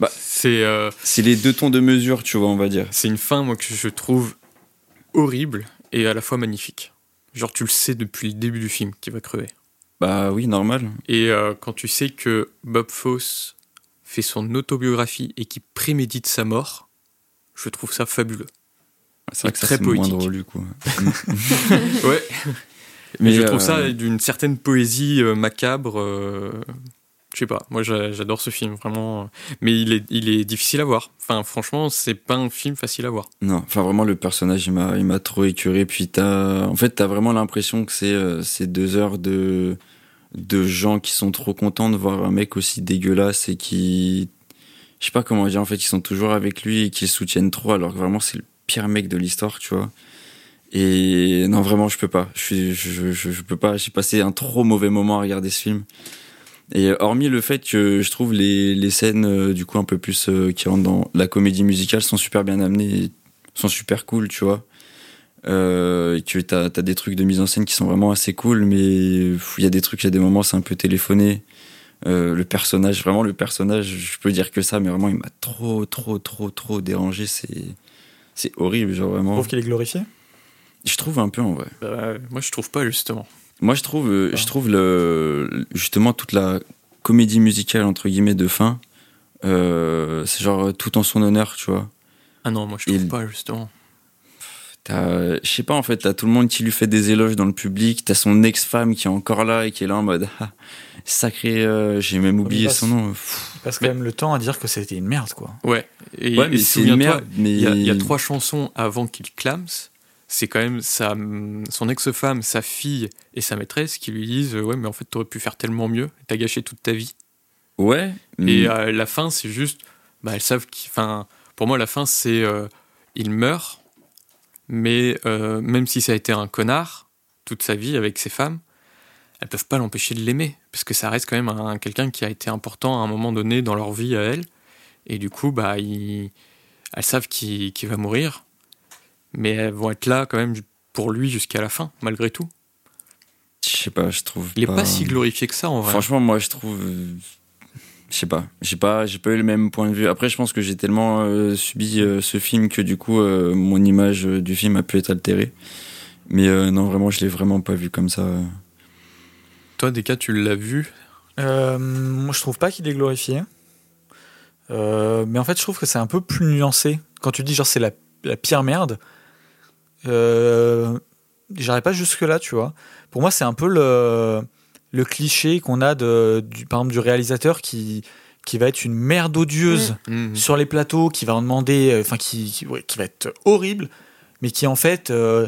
S2: Bah,
S4: c'est
S2: C'est les deux tons de mesure, tu vois, on va dire.
S4: c'est une fin moi que je trouve horrible et à la fois magnifique. Genre tu le sais depuis le début du film qu'il va crever.
S2: Bah oui, normal.
S4: Et quand tu sais que Bob Fosse fait son autobiographie et qu'il prémédite sa mort, je trouve ça fabuleux.
S2: C'est vrai que ça,
S4: très
S2: c'est moins
S4: poétique.
S2: drôle, du coup.
S4: Ouais. Mais je trouve
S2: euh,
S4: ça d'une certaine poésie euh, macabre. euh, je sais pas, moi j'a- j'adore ce film, vraiment. Mais il est, il est difficile à voir. Enfin, franchement, c'est pas un film facile à voir.
S2: Non, enfin vraiment le personnage il m'a il m'a trop écuré puis t'as en fait t'as vraiment l'impression que c'est euh, c'est deux heures de de gens qui sont trop contents de voir un mec aussi dégueulasse et qui je sais pas comment dire en fait ils sont toujours avec lui et qui le soutiennent trop alors que vraiment c'est le pire mec de l'histoire tu vois. Et non vraiment je peux pas. Je je, je peux pas. J'ai passé un trop mauvais moment à regarder ce film. Et hormis le fait que je trouve les, les scènes euh, du coup un peu plus euh, qui rentrent dans la comédie musicale sont super bien amenées, et sont super cool, tu vois. Euh, t'as as des trucs de mise en scène qui sont vraiment assez cool, mais il y a des trucs, il y a des moments c'est un peu téléphoné. Euh, le personnage, vraiment le personnage, je peux dire que ça, mais vraiment il m'a trop, trop, trop, trop dérangé. C'est c'est horrible, genre
S1: Je
S2: vraiment.
S1: trouve qu'il est glorifié?
S2: Je trouve un peu en vrai.
S4: Bah, moi, je trouve pas, justement.
S2: Moi, je trouve, euh,
S1: Ah.
S2: je trouve le, justement toute la comédie musicale entre guillemets de fin, euh, c'est genre tout en son honneur, tu vois.
S4: Ah non, moi, je trouve pas, justement.
S2: T'as, je sais pas en fait, t'as tout le monde qui lui fait des éloges dans le public, t'as son ex-femme qui est encore là et qui est là en mode ah, sacré, euh, j'ai même oublié
S1: passe-
S2: son nom.
S1: Il passe
S4: Mais-
S1: quand même le temps à dire que c'était une merde, quoi.
S4: Ouais. Et,
S2: Ouais, mais c'est une
S4: souviens-toi,
S2: merde. Mais
S4: Il y, a, il y a trois chansons avant qu'il clame. C'est quand même sa, son ex-femme, sa fille et sa maîtresse qui lui disent Ouais, mais en fait, t'aurais pu faire tellement mieux. T'as gâché toute ta vie.
S2: ouais.
S4: Et
S2: mais-
S4: euh, la fin, c'est juste. Bah, elles savent qu'il. Enfin, pour moi, la fin, c'est. euh, il meurt, mais euh, même si ça a été un connard toute sa vie avec ses femmes, elles peuvent pas l'empêcher de l'aimer. Parce que ça reste quand même un, quelqu'un qui a été important à un moment donné dans leur vie à elle. Et du coup, bah, ils- elles savent qu'il qu'il va mourir, mais elles vont être là quand même pour lui jusqu'à la fin, malgré tout.
S2: je sais pas, je trouve.
S4: Il est pas si glorifié que ça en vrai.
S2: Franchement, moi, je trouve. Je sais pas, j'ai pas, j'ai pas eu le même point de vue. Après, je pense que j'ai tellement euh, subi euh, ce film que du coup, euh, mon image euh, du film a pu être altérée. Mais euh, non, vraiment, je l'ai vraiment pas vu comme ça.
S4: Toi, Deka, tu l'as vu?
S1: Euh, moi, je trouve pas qu'il est glorifié. Euh, mais en fait, je trouve que c'est un peu plus nuancé. Quand tu dis genre c'est la, la pire merde, euh, j'irais pas jusque-là, tu vois. Pour moi, c'est un peu le, le cliché qu'on a de, du, par exemple, du réalisateur qui, qui va être une merde odieuse
S4: Mhm.
S1: sur les plateaux, qui va en demander, euh, enfin, qui, qui, ouais, qui va être horrible, mais qui en fait, euh,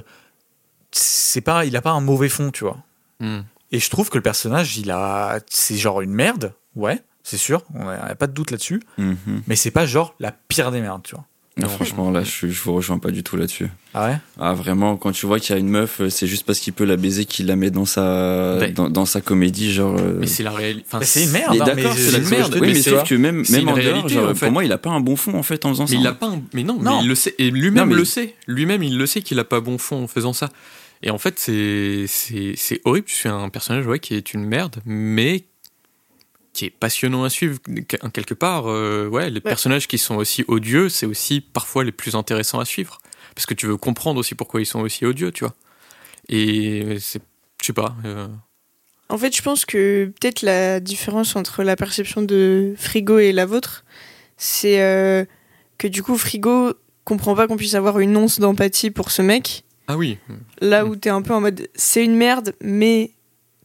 S1: c'est pas, il a pas un mauvais fond, tu vois.
S4: Mhm.
S1: Et je trouve que le personnage, il a, c'est genre une merde, ouais, c'est sûr, on a, on a pas de doute là-dessus,
S2: Mhm.
S1: mais c'est pas genre la pire des merdes, tu vois.
S2: Non, franchement, là, je, je vous rejoins pas du tout là-dessus.
S1: Ah ouais?
S2: Ah, vraiment, quand tu vois qu'il y a une meuf, euh, c'est juste parce qu'il peut la baiser qu'il la met dans sa,
S4: Ben.
S2: dans, dans sa comédie, genre. euh,
S4: Mais c'est la réalité. Enfin,
S1: c'est une merde,
S2: Mais
S1: hein,
S2: d'accord,
S1: mais
S2: c'est la merde. Oui,
S1: mais
S2: sauf que même, même en dehors,
S4: réalité,
S2: genre,
S4: en fait.
S2: pour moi, il a pas un bon fond en fait en faisant ça.
S4: Mais il a pas un- mais non,
S1: Non.
S4: mais il le sait et lui-même
S2: mais-
S4: le sait. Lui-même il le sait qu'il a pas bon fond en faisant ça. Et en fait c'est c'est c'est horrible. Je suis un personnage ouais qui est une merde, mais qui est passionnant à suivre Que- quelque part. euh, ouais, les personnages qui sont aussi odieux, c'est aussi parfois les plus intéressants à suivre parce que tu veux comprendre aussi pourquoi ils sont aussi odieux, tu vois. Et c'est je sais pas. euh,
S3: En fait, je pense que peut-être la différence entre la perception de Frigo et la vôtre, c'est euh, que du coup, Frigo comprend pas qu'on puisse avoir une once d'empathie pour ce mec.
S4: Ah oui.
S3: Là
S4: Mm.
S3: où t'es un peu en mode c'est une merde, mais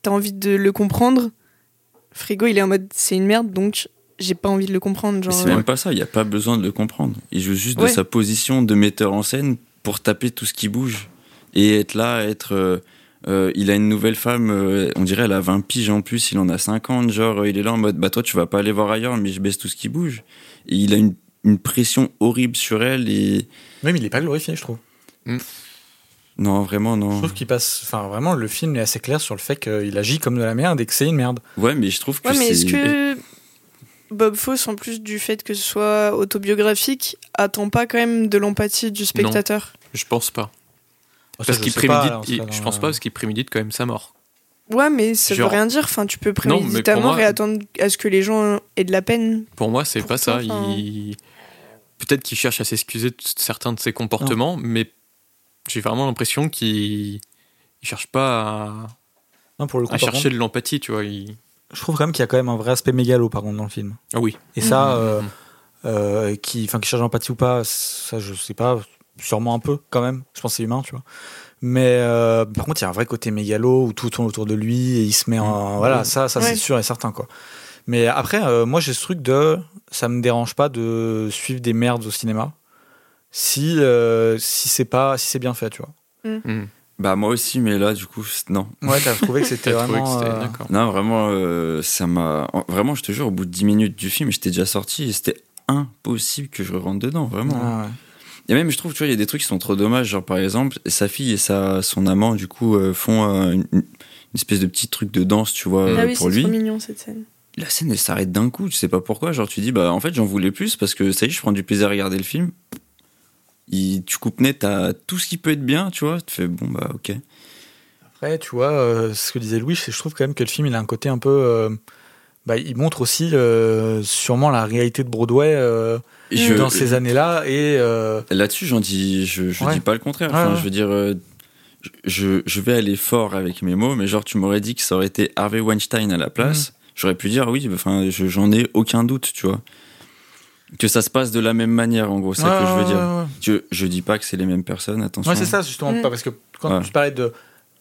S3: t'as envie de le comprendre. Frigo, il est en mode c'est une merde, donc j'ai pas envie de le comprendre. Genre,
S2: c'est
S3: euh,
S2: même pas ça, il y a pas besoin de le comprendre. Il joue juste de sa position de metteur en scène pour taper tout ce qui bouge et être là, être. euh, euh, il a une nouvelle femme, euh, on dirait elle a 20 piges en plus, il en a 50, genre euh, il est là en mode bah toi tu vas pas aller voir ailleurs, mais je baisse tout ce qui bouge. Et il a une, une pression horrible sur elle et
S1: Oui, mais il est pas glorifié, je trouve.
S2: Non vraiment
S1: Je
S2: non.
S1: trouve qu'il passe, enfin, vraiment, le film est assez clair sur le fait qu'il agit comme de la merde et que c'est une merde.
S2: Ouais mais je trouve que
S3: Ouais, mais est-ce que Bob Fosse, en plus du fait que ce soit autobiographique, attend pas quand même de l'empathie du spectateur?
S4: Je pense pas.
S1: Ça,
S4: Parce
S1: je
S4: qu'il
S1: pas,
S4: prémédite. il- je pense pas parce qu'il prémédite quand même sa mort.
S3: Ouais, mais ça
S4: Genre-
S3: veut rien dire. Enfin, tu peux
S4: Non, mais pour
S3: préméditamment
S4: moi-
S3: et attendre à ce que les gens aient de la peine.
S4: Pour moi, c'est pas
S3: toi,
S4: ça.
S3: enfin-
S4: Il... Peut-être qu'il cherche à s'excuser de certains de ses comportements, mais j'ai vraiment l'impression qu'il il cherche pas à,
S1: Non, pour le coup,
S4: à
S1: par
S4: chercher de l'empathie, tu vois. il-
S1: je trouve quand même qu'il y a quand même un vrai aspect mégalo par contre dans le film.
S4: Ah oui.
S1: Et ça,
S3: Mhm.
S1: euh, euh, qui, enfin, qui cherche l'empathie ou pas, ça je sais pas, sûrement un peu quand même. Je pense que c'est humain, tu vois. Mais euh, par contre, il y a un vrai côté mégalo où tout tourne autour de lui et il se met en, voilà, ça, ça c'est sûr et certain quoi. Mais après, euh, moi j'ai ce truc de, ça me dérange pas de suivre des merdes au cinéma si euh, si c'est pas, si c'est bien fait, tu vois.
S4: Mm.
S2: Bah moi aussi, mais là du coup, c'est- non.
S1: Ouais, t'as trouvé que c'était
S4: que
S1: vraiment.
S4: c'était-
S1: euh.
S2: Non, vraiment, euh, ça m'a. Vraiment, je te jure, au bout de 10 minutes du film, j'étais déjà sorti et c'était impossible que je rentre dedans, vraiment.
S1: ah ouais.
S2: Et même, je trouve, tu vois, il y a des trucs qui sont trop dommages. Genre, par exemple, sa fille et sa, son amant, du coup, euh, font euh, une, une espèce de petit truc de danse, tu vois,
S3: ah
S2: euh,
S3: oui,
S2: pour
S3: c'est
S2: lui.
S3: trop mignon cette scène.
S2: La scène, elle s'arrête d'un coup, tu sais pas pourquoi. Genre, tu dis, bah, en fait, j'en voulais plus parce que ça y est, je prends du plaisir à regarder le film. Il- tu coupes net à tout ce qui peut être bien, tu vois. Tu fais, bon, bah, ok.
S1: Après, tu vois, euh, ce que disait Louis, je trouve quand même que le film, il a un côté un peu. euh, bah, il montre aussi euh, sûrement la réalité de Broadway
S2: je-
S1: dans ces années-là. Et
S2: Là-dessus, j'en dis, je, je
S1: Ouais.
S2: dis pas le contraire.
S1: Ouais,
S2: Enfin,
S1: ouais.
S2: je veux dire, je, je vais aller fort avec mes mots, mais genre, tu m'aurais dit que ça aurait été Harvey Weinstein à la place.
S1: Mhm.
S2: J'aurais pu dire oui, enfin, je- j'en ai aucun doute, tu vois. Que ça se passe de la même manière, en gros, c'est ça que je veux
S1: ouais,
S2: dire.
S1: ouais, ouais.
S2: Je, je dis pas que c'est les mêmes personnes, attention.
S1: Ouais, c'est ça, justement. Pas parce que quand
S2: Ouais.
S1: tu parlais de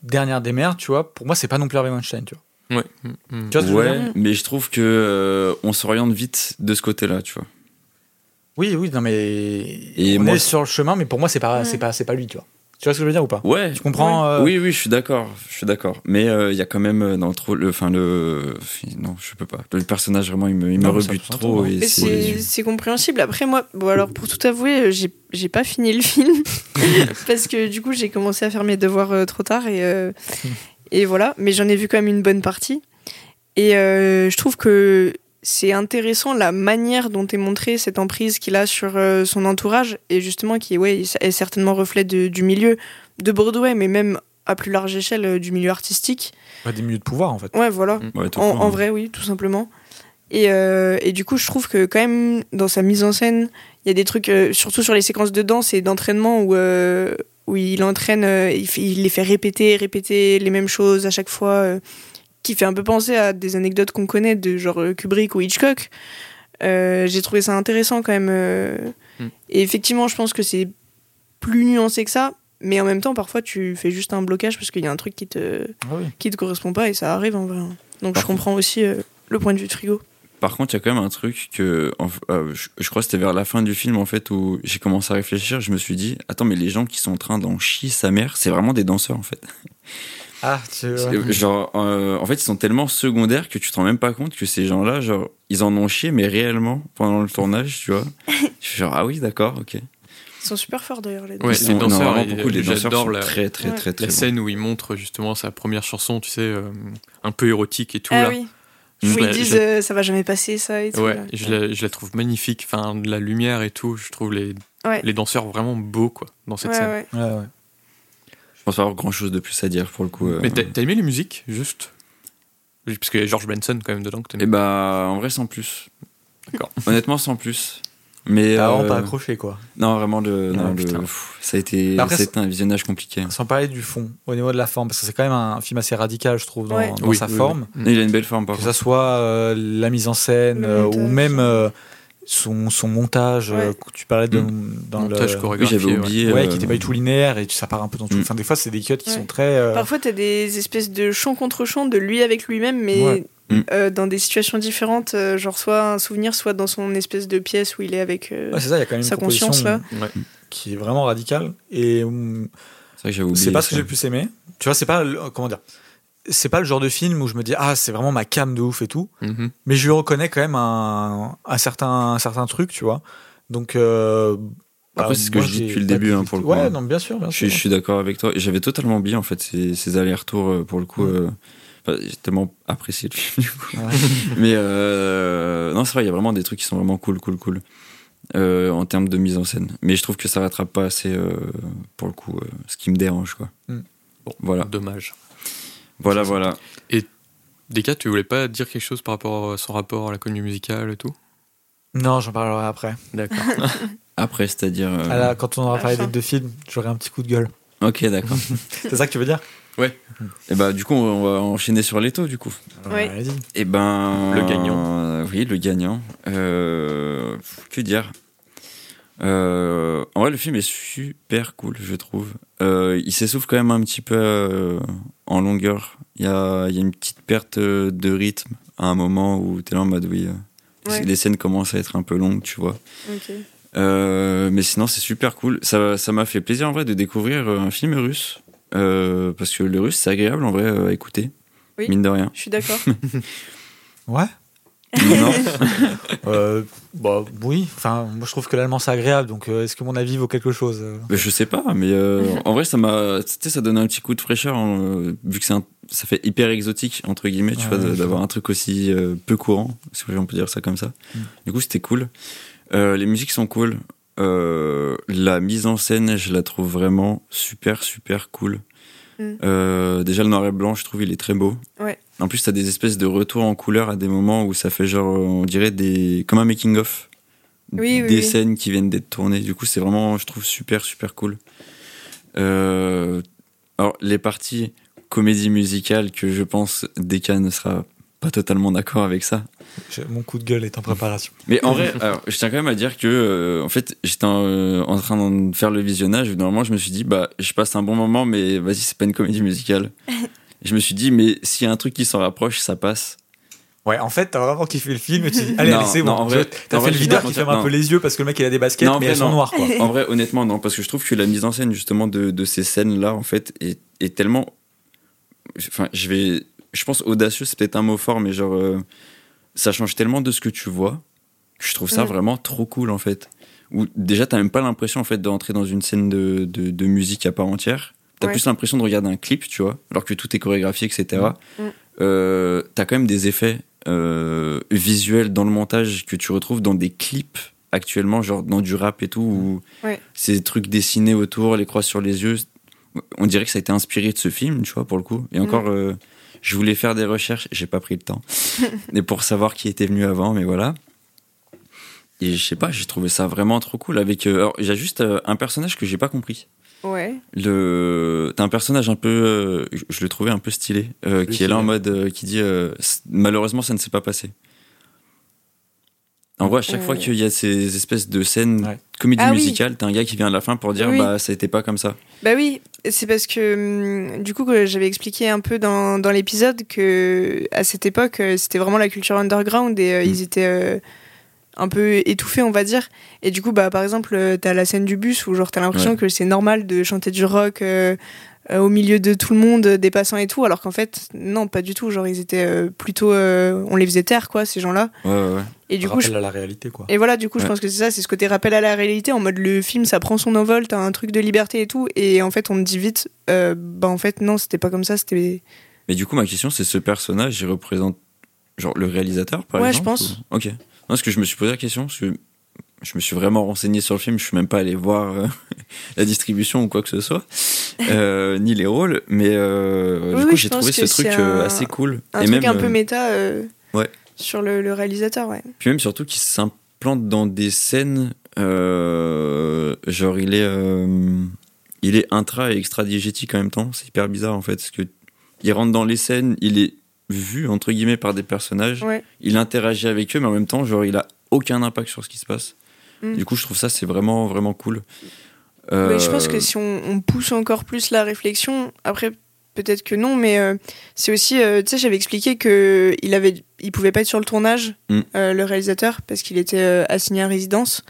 S1: dernière des mères, tu vois, pour moi, c'est pas non plus Harvey Weinstein, tu vois.
S4: Ouais. Mm, mm.
S1: Tu vois ce que je veux
S2: Ouais,
S1: dire
S2: mais je trouve que euh, on s'oriente vite de ce côté-là, tu vois.
S1: Oui, oui, non, mais.
S2: Et
S1: on
S2: moi-
S1: est sur le chemin, mais pour moi, c'est pas, c'est pas, c'est pas lui, tu vois. Tu vois ce que je veux dire ou pas?
S2: Ouais.
S1: Tu comprends euh,
S2: Oui, oui, je suis d'accord, je suis d'accord. Mais euh, il y a quand même euh, dans le trop, le, enfin le, non, je peux pas. Le personnage vraiment, il me, il me
S1: Non,
S2: rebute trop
S1: hein.
S3: c'est compréhensible. Après, moi, bon, alors pour tout avouer, j'ai j'ai pas fini le film parce que du coup, j'ai commencé à faire mes devoirs euh, trop tard et, euh, et voilà. Mais j'en ai vu quand même une bonne partie. Et euh, je trouve que c'est intéressant la manière dont est montrée cette emprise qu'il a sur euh, son entourage et justement qui ouais, est certainement reflet de- du milieu de Broadway, mais même à plus large échelle euh, du milieu artistique.
S1: des milieux de pouvoir, en fait.
S3: Ouais, voilà.
S2: Ouais, tout
S3: En, vrai, oui, tout simplement. Et, euh, et du coup, je trouve que quand même, dans sa mise en scène, il y a des trucs, euh, surtout sur les séquences de danse et d'entraînement, où, euh, où il entraîne, il, fait- il les fait répéter, répéter les mêmes choses à chaque fois, qui fait un peu penser à des anecdotes qu'on connaît de genre euh, Kubrick ou Hitchcock. Euh, J'ai trouvé ça intéressant quand même. euh.
S4: Mm.
S3: Et effectivement, je pense que c'est plus nuancé que ça. Mais en même temps, parfois, tu fais juste un blocage parce qu'il y a un truc qui te,
S1: Ah oui.
S3: qui te correspond pas et ça arrive en vrai. Donc je comprends aussi euh, le point de vue de frigo.
S2: Par contre, il y a quand même un truc que, en- je, je crois que c'était vers la fin du film en fait où j'ai commencé à réfléchir. Je me suis dit, attends, mais les gens qui sont en train d'en chier sa mère, c'est vraiment des danseurs en fait.
S1: Ah, tu.
S2: Genre, euh, en fait, ils sont tellement secondaires que tu te rends même pas compte que ces gens-là, genre, ils en ont chié, mais réellement pendant le tournage, tu vois. je suis genre, ah oui, d'accord, ok.
S3: Ils sont super forts d'ailleurs les.
S4: Ouais,
S2: non,
S4: danseurs,
S2: vraiment
S4: et-
S2: beaucoup. Les danseurs
S4: j'adore
S2: sont
S4: la-
S2: très, très,
S3: Ouais.
S2: très, très
S4: La scène où il montre justement sa première chanson, tu sais, euh, un peu érotique et tout.
S3: ah
S4: là.
S3: oui.
S4: Je
S3: Où ils disent euh, ça va jamais passer ça et tout.
S4: Ouais,
S3: là.
S4: je la, je la trouve magnifique. Enfin, la lumière et tout, je trouve les,
S3: Ouais.
S4: les danseurs vraiment beaux quoi, dans cette
S3: Ouais,
S4: scène.
S3: ouais.
S1: Ouais, ouais.
S2: Je pense pas avoir grand chose de plus à dire pour le coup. euh.
S4: Mais t'as aimé les musiques, juste? Parce qu'il y a George Benson quand même dedans que
S2: Et
S4: t'aimes.
S2: bah, en vrai, sans plus.
S4: D'accord.
S2: Honnêtement, sans plus. Mais.
S1: T'as vraiment
S2: euh,
S1: pas accroché, quoi.
S2: Non, vraiment, le,
S1: Ah,
S2: non, le- pff, ça a été,
S1: après,
S2: ça été un visionnage compliqué.
S1: Sans parler du fond, au niveau de la forme, parce que c'est quand même un film assez radical, je trouve, dans,
S3: Ouais.
S1: dans
S4: Oui,
S1: sa
S4: oui,
S1: forme.
S2: il a une belle forme, par
S1: Que ça
S2: contre.
S1: soit euh, la mise en scène
S3: Le
S1: euh, ou
S3: montage.
S1: même euh, son, son montage, euh,
S3: Ouais.
S1: tu parlais de,
S2: Mm.
S1: dans
S4: Montage
S1: le.
S2: Oui,
S4: chorégraphié.
S2: j'avais
S4: ouais.
S2: oublié.
S1: Ouais,
S2: euh,
S1: qui était pas du tout linéaire et ça part un peu dans tout.
S2: Mm.
S1: Enfin, des fois, c'est des cuts qui
S3: Ouais.
S1: sont très. euh,
S3: Parfois t'as des espèces de chant contre chant de lui avec lui-même, mais
S1: Ouais.
S2: Mm.
S3: euh, dans des situations différentes, euh, genre soit un souvenir, soit dans son espèce de pièce où il est avec. euh,
S1: ouais, c'est ça, y a quand même
S3: sa conscience, là.
S4: Ouais.
S1: qui est vraiment radicale. Et hum,
S2: C'est vrai que j'avais oublié.
S1: c'est pas ce que j'ai le plus aimé. Tu vois, c'est pas. Comment dire C'est pas le genre de film où je me dis, ah, c'est vraiment ma cam de ouf et tout.
S4: Mhm.
S1: Mais je lui reconnais quand même un, un, certain, un certain truc, tu vois. Donc. euh,
S2: Après,
S1: bah,
S2: c'est ce que je dis depuis le début, hein, pour le coup,
S1: Ouais, non, bien sûr, bien
S2: Je suis,
S1: sûr.
S2: je suis d'accord avec toi. J'avais totalement oublié, en fait, ces, ces allers-retours, euh, pour le coup.
S1: Mm.
S2: euh, enfin, j'ai tellement apprécié le film, du coup.
S1: Ouais.
S2: Mais euh, non, c'est vrai, il y a vraiment des trucs qui sont vraiment cool, cool, cool. euh, en termes de mise en scène. Mais je trouve que ça rattrape pas assez, euh, pour le coup, euh, ce qui me dérange, quoi.
S1: Mm.
S4: Bon,
S2: Voilà.
S4: Dommage.
S2: Voilà, voilà.
S4: Descartes, tu voulais pas dire quelque chose par rapport à son rapport à la comédie musicale et tout?
S1: Non, j'en parlerai après.
S4: D'accord.
S2: Après, c'est-à-dire. euh,
S1: Ah là, quand on aura parlé des deux films, j'aurai un petit coup de gueule.
S2: Ok, d'accord.
S1: C'est ça que tu veux dire?
S2: Et bah, du coup, on va enchaîner sur les taux, du coup.
S3: Oui.
S1: Allez-y.
S2: Et ben.
S4: Le gagnant.
S2: euh, oui, le gagnant. Euh, que dire? Euh, En vrai, le film est super cool, je trouve. Euh, il s'essouffle quand même un petit peu euh, en longueur. Il y a, il y a une petite perte de rythme à un moment où t'es là en mode oui. euh,
S3: Ouais.
S2: Les scènes commencent à être un peu longues, tu vois. Euh, mais sinon, c'est super cool. Ça ça m'a fait plaisir en vrai de découvrir un film russe. Euh, parce que le russe, c'est agréable en vrai à écouter.
S3: Oui.
S2: Mine de rien.
S3: Je suis d'accord.
S1: Ouais
S2: non
S1: euh, bah, Oui, enfin, moi je trouve que l'allemand c'est agréable, donc euh, est-ce que mon avis vaut quelque chose euh?
S2: Mais Je sais pas, mais euh, en vrai, ça m'a, tu sais, ça donne un petit coup de fraîcheur, hein, vu que c'est un- ça fait hyper exotique entre guillemets, tu
S1: Ouais,
S2: vois, d'avoir un truc aussi euh, peu courant, si on peut dire ça comme ça?
S1: Mm.
S2: Du coup, c'était cool. Euh, les musiques sont cool. Euh, la mise en scène, je la trouve vraiment super, super cool.
S3: Mm.
S2: Euh, déjà, le noir et blanc, je trouve, il est très beau.
S3: Ouais.
S2: En plus, t'as des espèces de retours en couleur à des moments où ça fait genre, on dirait des, comme un making of.
S3: Oui, oui,
S2: des
S3: oui.
S2: scènes qui viennent d'être tournées. Du coup, c'est vraiment, je trouve, super, super cool. Euh, alors, les parties comédie musicale que je pense Deka ne sera pas totalement d'accord avec ça.
S1: Mon coup de gueule est en préparation.
S2: Mais en vrai, alors, je tiens quand même à dire que, euh, en fait, j'étais en, euh, en train de faire le visionnage. et Normalement, je me suis dit, bah, je passe un bon moment, mais vas-y, c'est pas une comédie musicale. Et je me suis dit, mais s'il y a un truc qui s'en rapproche, ça passe.
S1: Ouais, en fait, t'as vraiment kiffé le film et tu dis, allez,
S2: Non,
S1: allez, c'est bon.
S2: en vrai-
S1: T'as fait
S2: vrai,
S1: le videur qui ferme un peu les yeux parce que le mec il a des baskets,
S2: Non,
S1: mais elles sont noires, quoi.
S2: En vrai, honnêtement, non, parce que je trouve que la mise en scène justement de, de ces scènes-là, en fait, est, est tellement. Enfin, je vais. Je pense audacieux, c'est peut-être un mot fort, mais genre. euh, ça change tellement de ce que tu vois que je trouve ça
S3: Mm.
S2: vraiment trop cool, en fait. Où déjà, t'as même pas l'impression, en fait, d'entrer dans une scène de, de, de musique à part entière. T'as
S3: Ouais.
S2: plus l'impression de regarder un clip, tu vois, alors que tout est chorégraphié, etc.
S3: Mm.
S2: Euh, t'as quand même des effets euh, visuels dans le montage que tu retrouves dans des clips actuellement, genre dans du rap et tout, où
S3: Ouais.
S2: ces trucs dessinés autour, les croix sur les yeux. On dirait que ça a été inspiré de ce film, tu vois, pour le coup. Et encore, euh, je voulais faire des recherches, j'ai pas pris le temps. et pour savoir qui était venu avant, mais voilà. Et je sais pas, j'ai trouvé ça vraiment trop cool. Avec, euh, alors, il y a juste euh, un personnage que j'ai pas compris.
S3: Ouais.
S2: Le, t'as un personnage un peu, euh, je- le trouvais un peu stylé, euh,
S1: Oui,
S2: qui est là en
S1: vrai.
S2: mode, euh, qui dit, euh, malheureusement, ça ne s'est pas passé. En gros, à chaque fois qu'il y a ces espèces de scènes
S1: Ouais.
S2: comédie
S3: Ah oui.
S2: musicale, t'as un gars qui vient à la fin pour dire,
S3: Oui.
S2: bah, ça a été pas comme ça.
S3: Bah oui, c'est parce que hum, du coup j'avais expliqué un peu dans, dans l'épisode que à cette époque c'était vraiment la culture underground et euh,
S2: Mm.
S3: ils étaient euh, un peu étouffés on va dire. Et du coup bah par exemple euh, t'as la scène du bus où genre t'as l'impression
S2: Ouais.
S3: que c'est normal de chanter du rock euh, euh, au milieu de tout le monde, des passants et tout, alors qu'en fait non pas du tout. Genre ils étaient euh, plutôt euh, on les faisait taire quoi ces gens-là.
S2: Ouais, ouais, ouais.
S3: Et du coup je
S1: Rappel à la réalité, quoi.
S3: et voilà, du coup, je pense que c'est ça, c'est ce côté rappel à la réalité, en mode le film, ça prend son envol, t'as un truc de liberté et tout, et en fait, on te dit vite, euh, bah en fait, non, c'était pas comme ça, c'était.
S2: Mais du coup, ma question, c'est ce personnage, il représente, genre, le réalisateur, par
S3: Ouais, je
S2: exemple
S3: pense.
S2: ou- Ok. Non, parce que je me suis posé la question, parce que je me suis vraiment renseigné sur le film, je suis même pas allé voir euh, la distribution ou quoi que ce soit, euh, ni les rôles, mais euh,
S3: Oui,
S2: du coup, j'ai trouvé ce truc
S3: un-
S2: assez cool.
S3: Un
S2: Et
S3: truc
S2: même,
S3: un peu méta
S2: Ouais.
S3: sur le, le réalisateur, ouais.
S2: Puis même surtout qu'il s'implante dans des scènes, genre il est, il est intra et extra diégétique en même temps. C'est hyper bizarre en fait, parce que il rentre dans les scènes, il est vu entre guillemets par des personnages,
S3: Ouais.
S2: il interagit avec eux, mais en même temps, genre il a aucun impact sur ce qui se passe.
S3: Mm.
S2: Du coup, je trouve ça c'est vraiment vraiment cool.
S3: Mais je pense
S2: Euh,
S3: que si on, on pousse encore plus la réflexion, après, peut-être que non, mais euh, c'est aussi, euh, tu sais, j'avais expliqué que il avait, il pouvait pas être sur le tournage,
S2: Mm.
S3: euh, le réalisateur, parce qu'il était euh, assigné à résidence.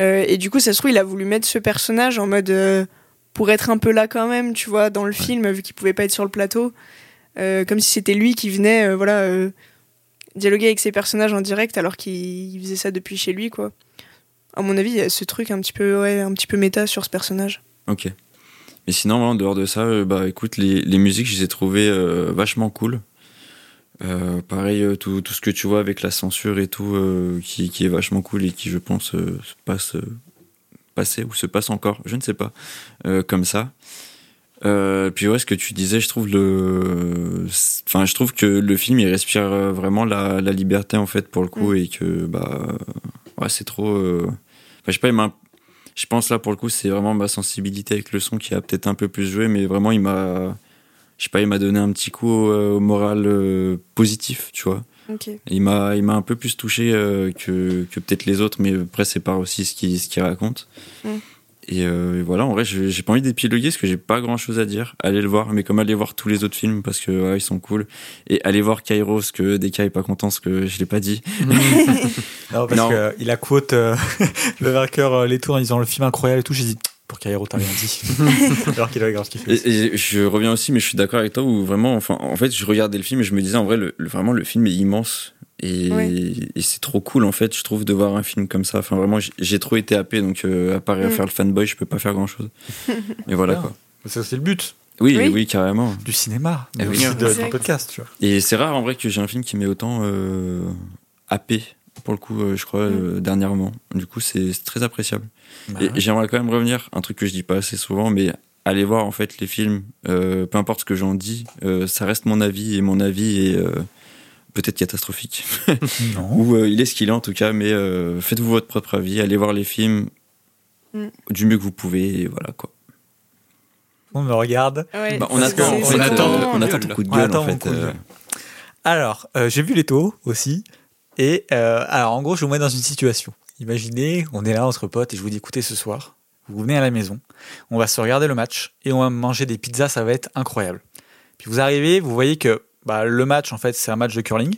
S3: Euh, et du coup, ça se trouve, il a voulu mettre ce personnage en mode euh, pour être un peu là quand même, tu vois, dans le film, vu qu'il pouvait pas être sur le plateau, Euh, comme si c'était lui qui venait, euh, voilà, euh, dialoguer avec ses personnages en direct, alors qu'il faisait ça depuis chez lui, quoi. À mon avis, il y a ce truc un petit peu, ouais, un petit peu méta sur ce personnage.
S2: Ok. Mais sinon, en dehors de ça, euh, bah écoute, les, les musiques, je les ai trouvées euh, vachement cool. Euh, pareil, euh, tout, tout ce que tu vois avec la censure et tout, euh, qui, qui est vachement cool et qui, je pense, euh, se passe, euh, ou se passe encore, je ne sais pas, euh, comme ça. Euh, puis ouais, ce que tu disais, je trouve le, enfin, je trouve que le film il respire euh, vraiment la, la liberté en fait pour le coup
S3: Mm.
S2: et que bah ouais, c'est trop. euh, Enfin, je sais pas, il m'a- je pense là pour le coup c'est vraiment ma sensibilité avec le son qui a peut-être un peu plus joué, mais vraiment il m'a, je sais pas, il m'a donné un petit coup au, au moral euh, positif, tu vois. Il m'a, il m'a un peu plus touché que, que peut-être les autres, mais après c'est pas aussi ce qu'il, ce qu'il raconte.
S3: Mm.
S2: Et euh, voilà, en vrai, j'ai pas envie d'épiloguer parce que j'ai pas grand chose à dire. Allez le voir, mais comme aller voir tous les autres films parce que ouais, ils sont cool. Et allez voir Kairos, que DK est pas content, ce que je l'ai pas dit.
S1: Non, parce qu'il a quote euh, le vainqueur euh, les tours en disant le film incroyable et tout. J'ai dit pour Cairo, t'as rien dit. Alors qu'il avait grave kiffé.
S2: Et, et je reviens aussi, mais je suis d'accord avec toi où vraiment, enfin, en fait, je regardais le film et je me disais en vrai, le, le- vraiment, le film est immense. Et,
S3: Ouais.
S2: et c'est trop cool en fait, je trouve, de voir un film comme ça. Enfin, vraiment, j'ai- trop été happé, donc euh, à part
S3: Mm.
S2: faire le fanboy, je peux pas faire grand chose. Mais voilà
S1: Bien.
S2: quoi.
S1: C'est aussi le but
S2: Oui,
S3: Oui.
S2: oui, carrément.
S1: du cinéma, mais
S2: Eh oui.
S1: aussi de-
S3: Exact.
S1: d'un podcast, tu vois.
S2: Et c'est rare en vrai que j'ai un film qui m'ait autant euh, happé, pour le coup, euh, je crois, euh, dernièrement. Du coup, c'est c'est très appréciable.
S1: Bah
S2: Et
S1: ouais.
S2: j'aimerais quand même revenir, un truc que je dis pas assez souvent, mais allez voir en fait les films, euh, peu importe ce que j'en dis, euh, ça reste mon avis et mon avis est euh, peut-être catastrophique.
S1: Non.
S2: Ou euh, il est ce qu'il est en tout cas, mais euh, faites-vous votre propre avis, allez voir les films
S3: Mm.
S2: du mieux que vous pouvez, et voilà quoi.
S1: On me regarde.
S3: Ouais,
S2: Bah, on attend, fait,
S4: attend
S2: on
S4: coup de
S2: attend
S4: gueule.
S2: ton coup de
S1: On
S2: gueule
S1: attend
S2: en fait. euh.
S1: Alors, euh, j'ai vu les taux aussi. Et euh, alors, en gros, je vous mets dans une situation. Imaginez, on est là entre potes et je vous dis écoutez, ce soir, vous venez à la maison, on va se regarder le match et on va manger des pizzas, ça va être incroyable. Puis vous arrivez, vous voyez que bah, le match, en fait, c'est un match de curling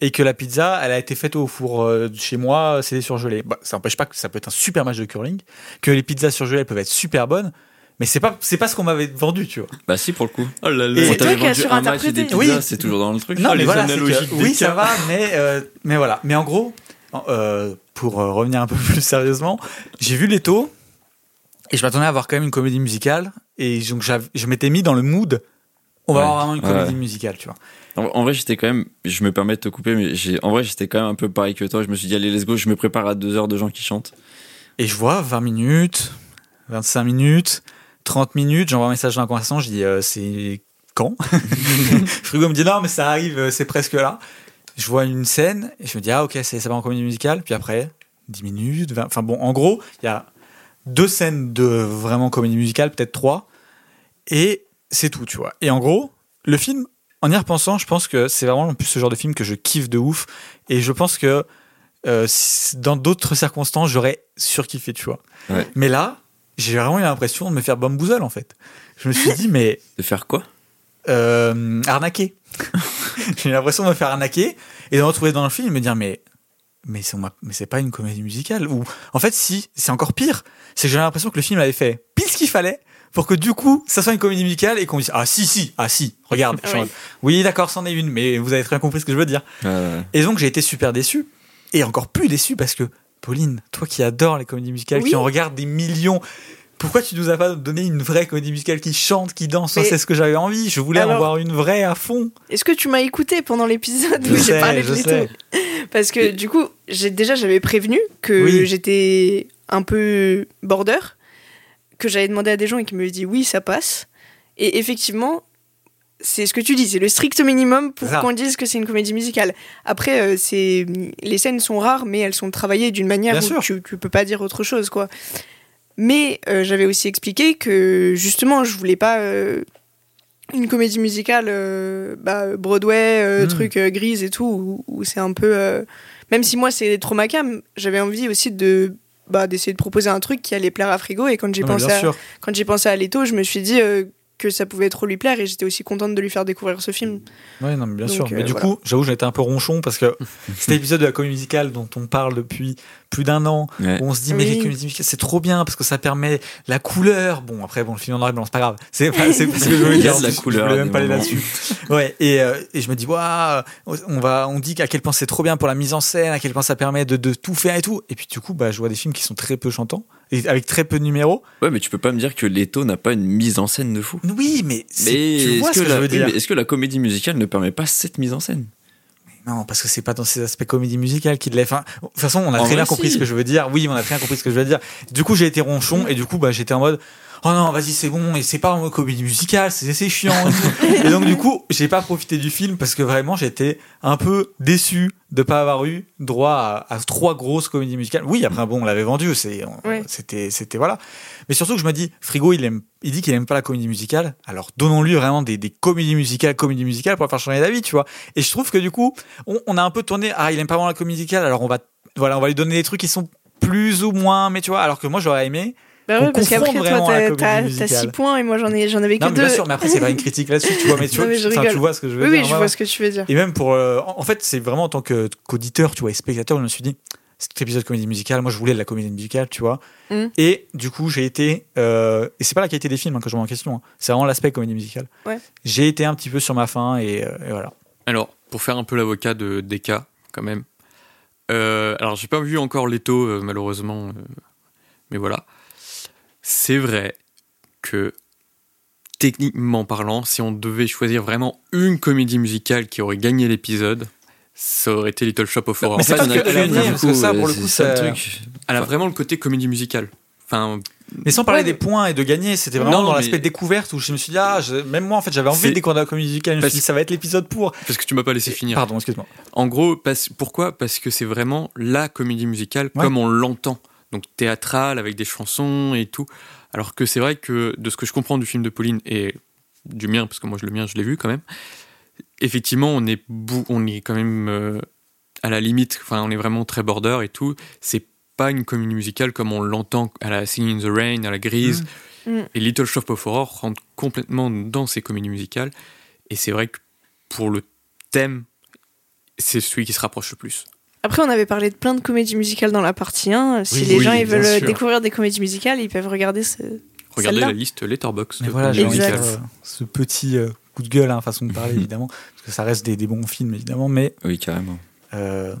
S1: et que la pizza, elle a été faite au four euh, de chez moi, c'est des surgelés. Bah, ça n'empêche pas que ça peut être un super match de curling, que les pizzas surgelées, elles peuvent être super bonnes, mais c'est pas, c'est pas ce qu'on m'avait vendu, tu vois.
S2: Bah si pour le coup.
S4: Oh là
S1: Et-
S4: là.
S2: On
S3: C'est
S2: t'avait vendu un match et des pizzas,
S1: Oui.
S2: c'est toujours dans le truc.
S1: Non,
S4: Oh,
S1: mais
S4: les
S1: voilà, c'est
S4: analogies
S1: que-
S4: de
S1: oui, ça va, mais, euh, mais voilà. Mais en gros, euh, pour euh, revenir un peu plus sérieusement, j'ai vu les taux et je m'attendais à avoir quand même une comédie musicale et donc je m'étais mis dans le mood. On va
S2: Ouais,
S1: avoir vraiment une comédie
S2: ouais.
S1: musicale, tu vois.
S2: En, en vrai, j'étais quand même, je me permets de te couper, mais en vrai, j'étais quand même un peu pareil que toi. Je me suis dit, allez, let's go, je me prépare à deux heures de gens qui chantent.
S1: Et je vois 20 minutes, 25 minutes, 30 minutes, j'envoie un message dans la conversation, je dis euh, c'est quand? Frigo me dit non mais ça arrive, euh, c'est presque là. Je vois une scène et je me dis ah ok c'est ça va en comédie musicale, puis après 10 minutes, 20, enfin bon en gros il y a deux scènes de vraiment comédie musicale, peut-être trois, et c'est tout tu vois. Et en gros le film, en y repensant, je pense que c'est vraiment en plus ce genre de film que je kiffe de ouf, et je pense que euh, dans d'autres circonstances, j'aurais surkiffé, tu vois.
S2: Ouais.
S1: Mais là, j'ai vraiment eu l'impression de me faire bamboozle, en fait. Je me suis dit, mais
S2: De faire quoi?
S1: Euh, arnaquer. j'ai eu l'impression de me faire arnaquer et de me retrouver dans le film et me dire, mais mais c'est mais c'est pas une comédie musicale. Ou en fait, si, c'est encore pire. C'est que j'ai l'impression que le film avait fait pile ce qu'il fallait pour que du coup, ça soit une comédie musicale et qu'on dise, ah si, si, ah si, regarde.
S3: Oui.
S1: oui, d'accord, c'en est une, mais vous avez très bien compris ce que je veux dire.
S2: Euh,
S1: Et donc j'ai été super déçu. Et encore plus déçu parce que, Pauline, toi qui adores les comédies musicales,
S3: Oui.
S1: qui en regardes des millions, pourquoi tu nous as pas donné une vraie comédie musicale qui chante, qui danse? C'est ce que j'avais envie. Je voulais en voir une vraie à fond.
S3: Est-ce que tu m'as écouté pendant l'épisode? Où j'ai parlé
S1: je
S3: de
S1: sais.
S3: Parce que du coup, j'ai déjà j'avais prévenu que
S1: Oui.
S3: j'étais un peu border, que j'avais demandé à des gens et qui me dit oui, ça passe. Et effectivement, c'est ce que tu dis, c'est le strict minimum pour qu'on dise que c'est une comédie musicale. Après, euh, c'est les scènes sont rares, mais elles sont travaillées d'une manière
S1: Bien
S3: où tu, tu peux pas dire autre chose, quoi. Mais euh, j'avais aussi expliqué que justement, je voulais pas euh, une comédie musicale bah, Broadway, euh,
S1: Mm.
S3: truc grise et tout, où, où c'est un peu. même si moi c'est trop ma cam, j'avais envie aussi de bah, d'essayer de proposer un truc qui allait plaire à Frigo. Et quand j'ai pensé, à, quand pensé à Leto, je me suis dit euh, que ça pouvait trop lui plaire et j'étais aussi contente de lui faire découvrir ce film.
S1: Ouais, non, mais bien
S3: Donc,
S1: sûr.
S3: euh,
S1: mais du
S3: voilà.
S1: coup, j'avoue, j'ai été un peu ronchon parce que cet épisode de la comédie musicale dont on parle depuis plus d'un an,
S2: ouais.
S1: où on se dit, mais
S3: Oui.
S1: les comédies musicales, c'est trop bien parce que ça permet la couleur. Bon, après, bon, le film en noir et blanc, c'est pas grave. C'est pas, c'est ce que je
S2: a
S1: dire.
S2: la
S1: Je
S2: couleur
S1: voulais
S2: à
S1: même pas aller là-dessus. Ouais, et, euh, et je me dis, waouh, on va, on dit qu'à quel point c'est trop bien pour la mise en scène, à quel point ça permet de, de tout faire et tout. Et puis, du coup, bah, je vois des films qui sont très peu chantants et avec très peu de numéros.
S2: Ouais, mais tu peux pas me dire que Leto n'a pas une mise en scène de fou.
S1: Oui, mais, tu vois ce
S2: que,
S1: que je
S2: la,
S1: veux dire.
S2: est-ce que la comédie musicale ne permet pas cette mise en scène?
S1: Non, parce que c'est pas dans ces aspects comédie musicale qui l'est. Enfin, de toute façon, on a
S2: En
S1: très bien compris
S2: si.
S1: ce que je veux dire. Oui, on a très bien compris ce que je veux dire. Du coup, j'ai été ronchon et du coup, bah, j'étais en mode, oh non, vas-y, c'est bon, et c'est pas en comédie musicale, c'est c'est chiant. et donc du coup, j'ai pas profité du film parce que vraiment j'étais un peu déçu de pas avoir eu droit à, à trois grosses comédies musicales. Oui, après bon, on l'avait vendu, c'est c'était c'était voilà. Mais surtout que je me dis, Frigo, il aime, il dit qu'il aime pas la comédie musicale. Alors donnons-lui vraiment des, des comédies musicales, comédies musicales pour faire changer d'avis, tu vois. Et je trouve que du coup, on, on a un peu tourné. Ah, il aime pas vraiment la comédie musicale. Alors on va, voilà, on va lui donner des trucs qui sont plus ou moins, mais tu vois. Alors que moi, j'aurais aimé.
S3: Bah ouais, parce qu'après, toi,
S1: vraiment la
S3: t'as-
S1: comédie
S3: t'as t'as
S1: musicale.
S3: 6 points et moi, j'en ai, j'en avais que
S1: Non, mais
S3: 2.
S1: bien sûr, mais après, c'est pas une critique là-dessus, tu vois. Mais tu vois,
S3: Non, mais je
S1: tu vois ce que je veux
S3: Oui,
S1: dire.
S3: oui, je
S1: voilà.
S3: vois ce que tu veux dire.
S1: Et même pour, euh, en fait, c'est vraiment en tant qu'auditeur, tu vois, et spectateur, je me suis dit, cet épisode comédie musicale, moi je voulais de la comédie musicale, tu vois.
S3: Mm.
S1: Et du coup, j'ai été, euh, et c'est pas la qualité des films hein, que je remets en question, hein, c'est vraiment l'aspect comédie musicale.
S3: Ouais.
S1: J'ai été un petit peu sur ma faim et, euh, et voilà.
S4: Alors, pour faire un peu l'avocat de Deka, quand même. Euh, alors, j'ai pas vu encore Leto, euh, malheureusement. euh, mais voilà. C'est vrai que, techniquement parlant, si on devait choisir vraiment une comédie musicale qui aurait gagné l'épisode, ça aurait été Little Shop of Horrors.
S1: Mais c'est pas que
S4: elle a-
S1: parce que ça, pour le coup, ça-
S2: truc.
S4: elle a vraiment le côté comédie musicale. Enfin,
S1: Mais sans parler
S3: Ouais,
S1: des points et de gagner, c'était vraiment
S4: Non,
S1: dans l'aspect découverte où je me suis dit, ah, je- même moi en fait j'avais envie de découvrir la comédie musicale, je me suis dit, ça va être l'épisode pour.
S4: parce que tu m'as pas laissé finir.
S1: Pardon, excuse-moi.
S4: En gros, parce- pourquoi? Parce que c'est vraiment la comédie musicale
S1: Ouais.
S4: comme on l'entend. Donc théâtrale, avec des chansons et tout. Alors que c'est vrai que de ce que je comprends du film de Pauline et du mien, parce que moi je le mien, je l'ai vu quand même, effectivement, on est, bou- on est quand même euh, à la limite, enfin, on est vraiment très border et tout. C'est pas une comédie musicale comme on l'entend à la Singing in the Rain, à la Grise.
S3: Mm.
S4: Et Little Shop of Horror rentre complètement dans ces comédies musicales. Et c'est vrai que pour le thème, c'est celui qui se rapproche le plus.
S3: Après, on avait parlé de plein de comédies musicales dans la partie 1. Si
S1: Oui,
S3: les
S1: oui,
S3: gens ils veulent
S1: sûr.
S3: découvrir des comédies musicales, ils peuvent regarder ce.
S4: Regardez la liste Letterboxd.
S1: Mais voilà, j'ai euh, ce petit euh, coup de gueule, hein, façon de parler évidemment, parce que ça reste des, des bons films évidemment, mais
S2: Oui, carrément.
S1: Euh,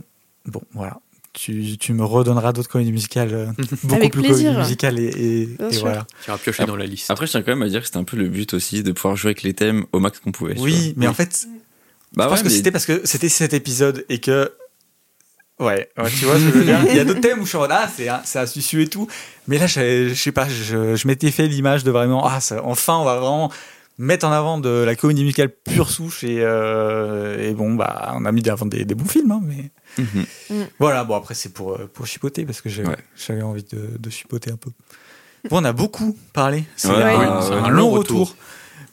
S1: bon, voilà. Tu, tu me redonneras d'autres comédies musicales, beaucoup
S3: Avec
S1: plus
S3: plaisir.
S1: comédies musicales et, voilà.
S4: Qui ira piocher dans la liste.
S2: Après, je tiens quand même à dire que c'était un peu le but aussi de pouvoir jouer avec les thèmes au max qu'on pouvait. tu
S1: Oui, mais en fait,
S2: bah
S1: je pense
S2: ouais,
S1: que
S2: mais-
S1: c'était parce que c'était cet épisode et que. Ouais, ouais, tu vois ce que je veux dire. Il y a d'autres thèmes où je suis en mode, ah, c'est un, susu et tout. Mais là, je, je sais pas, je, je m'étais fait l'image de vraiment, ah, ça, enfin, on va vraiment mettre en avant de la comédie musicale pure souche et, euh, et bon, bah, on a mis avant des, des bons films, hein, mais.
S2: Mhm.
S1: Voilà, bon après c'est pour, euh, pour chipoter parce que
S2: Ouais.
S1: j'avais envie de, de chipoter un peu. Bon, on a beaucoup parlé, c'est
S2: Ouais,
S1: un,
S3: ouais,
S1: c'est
S2: ouais.
S1: un long retour.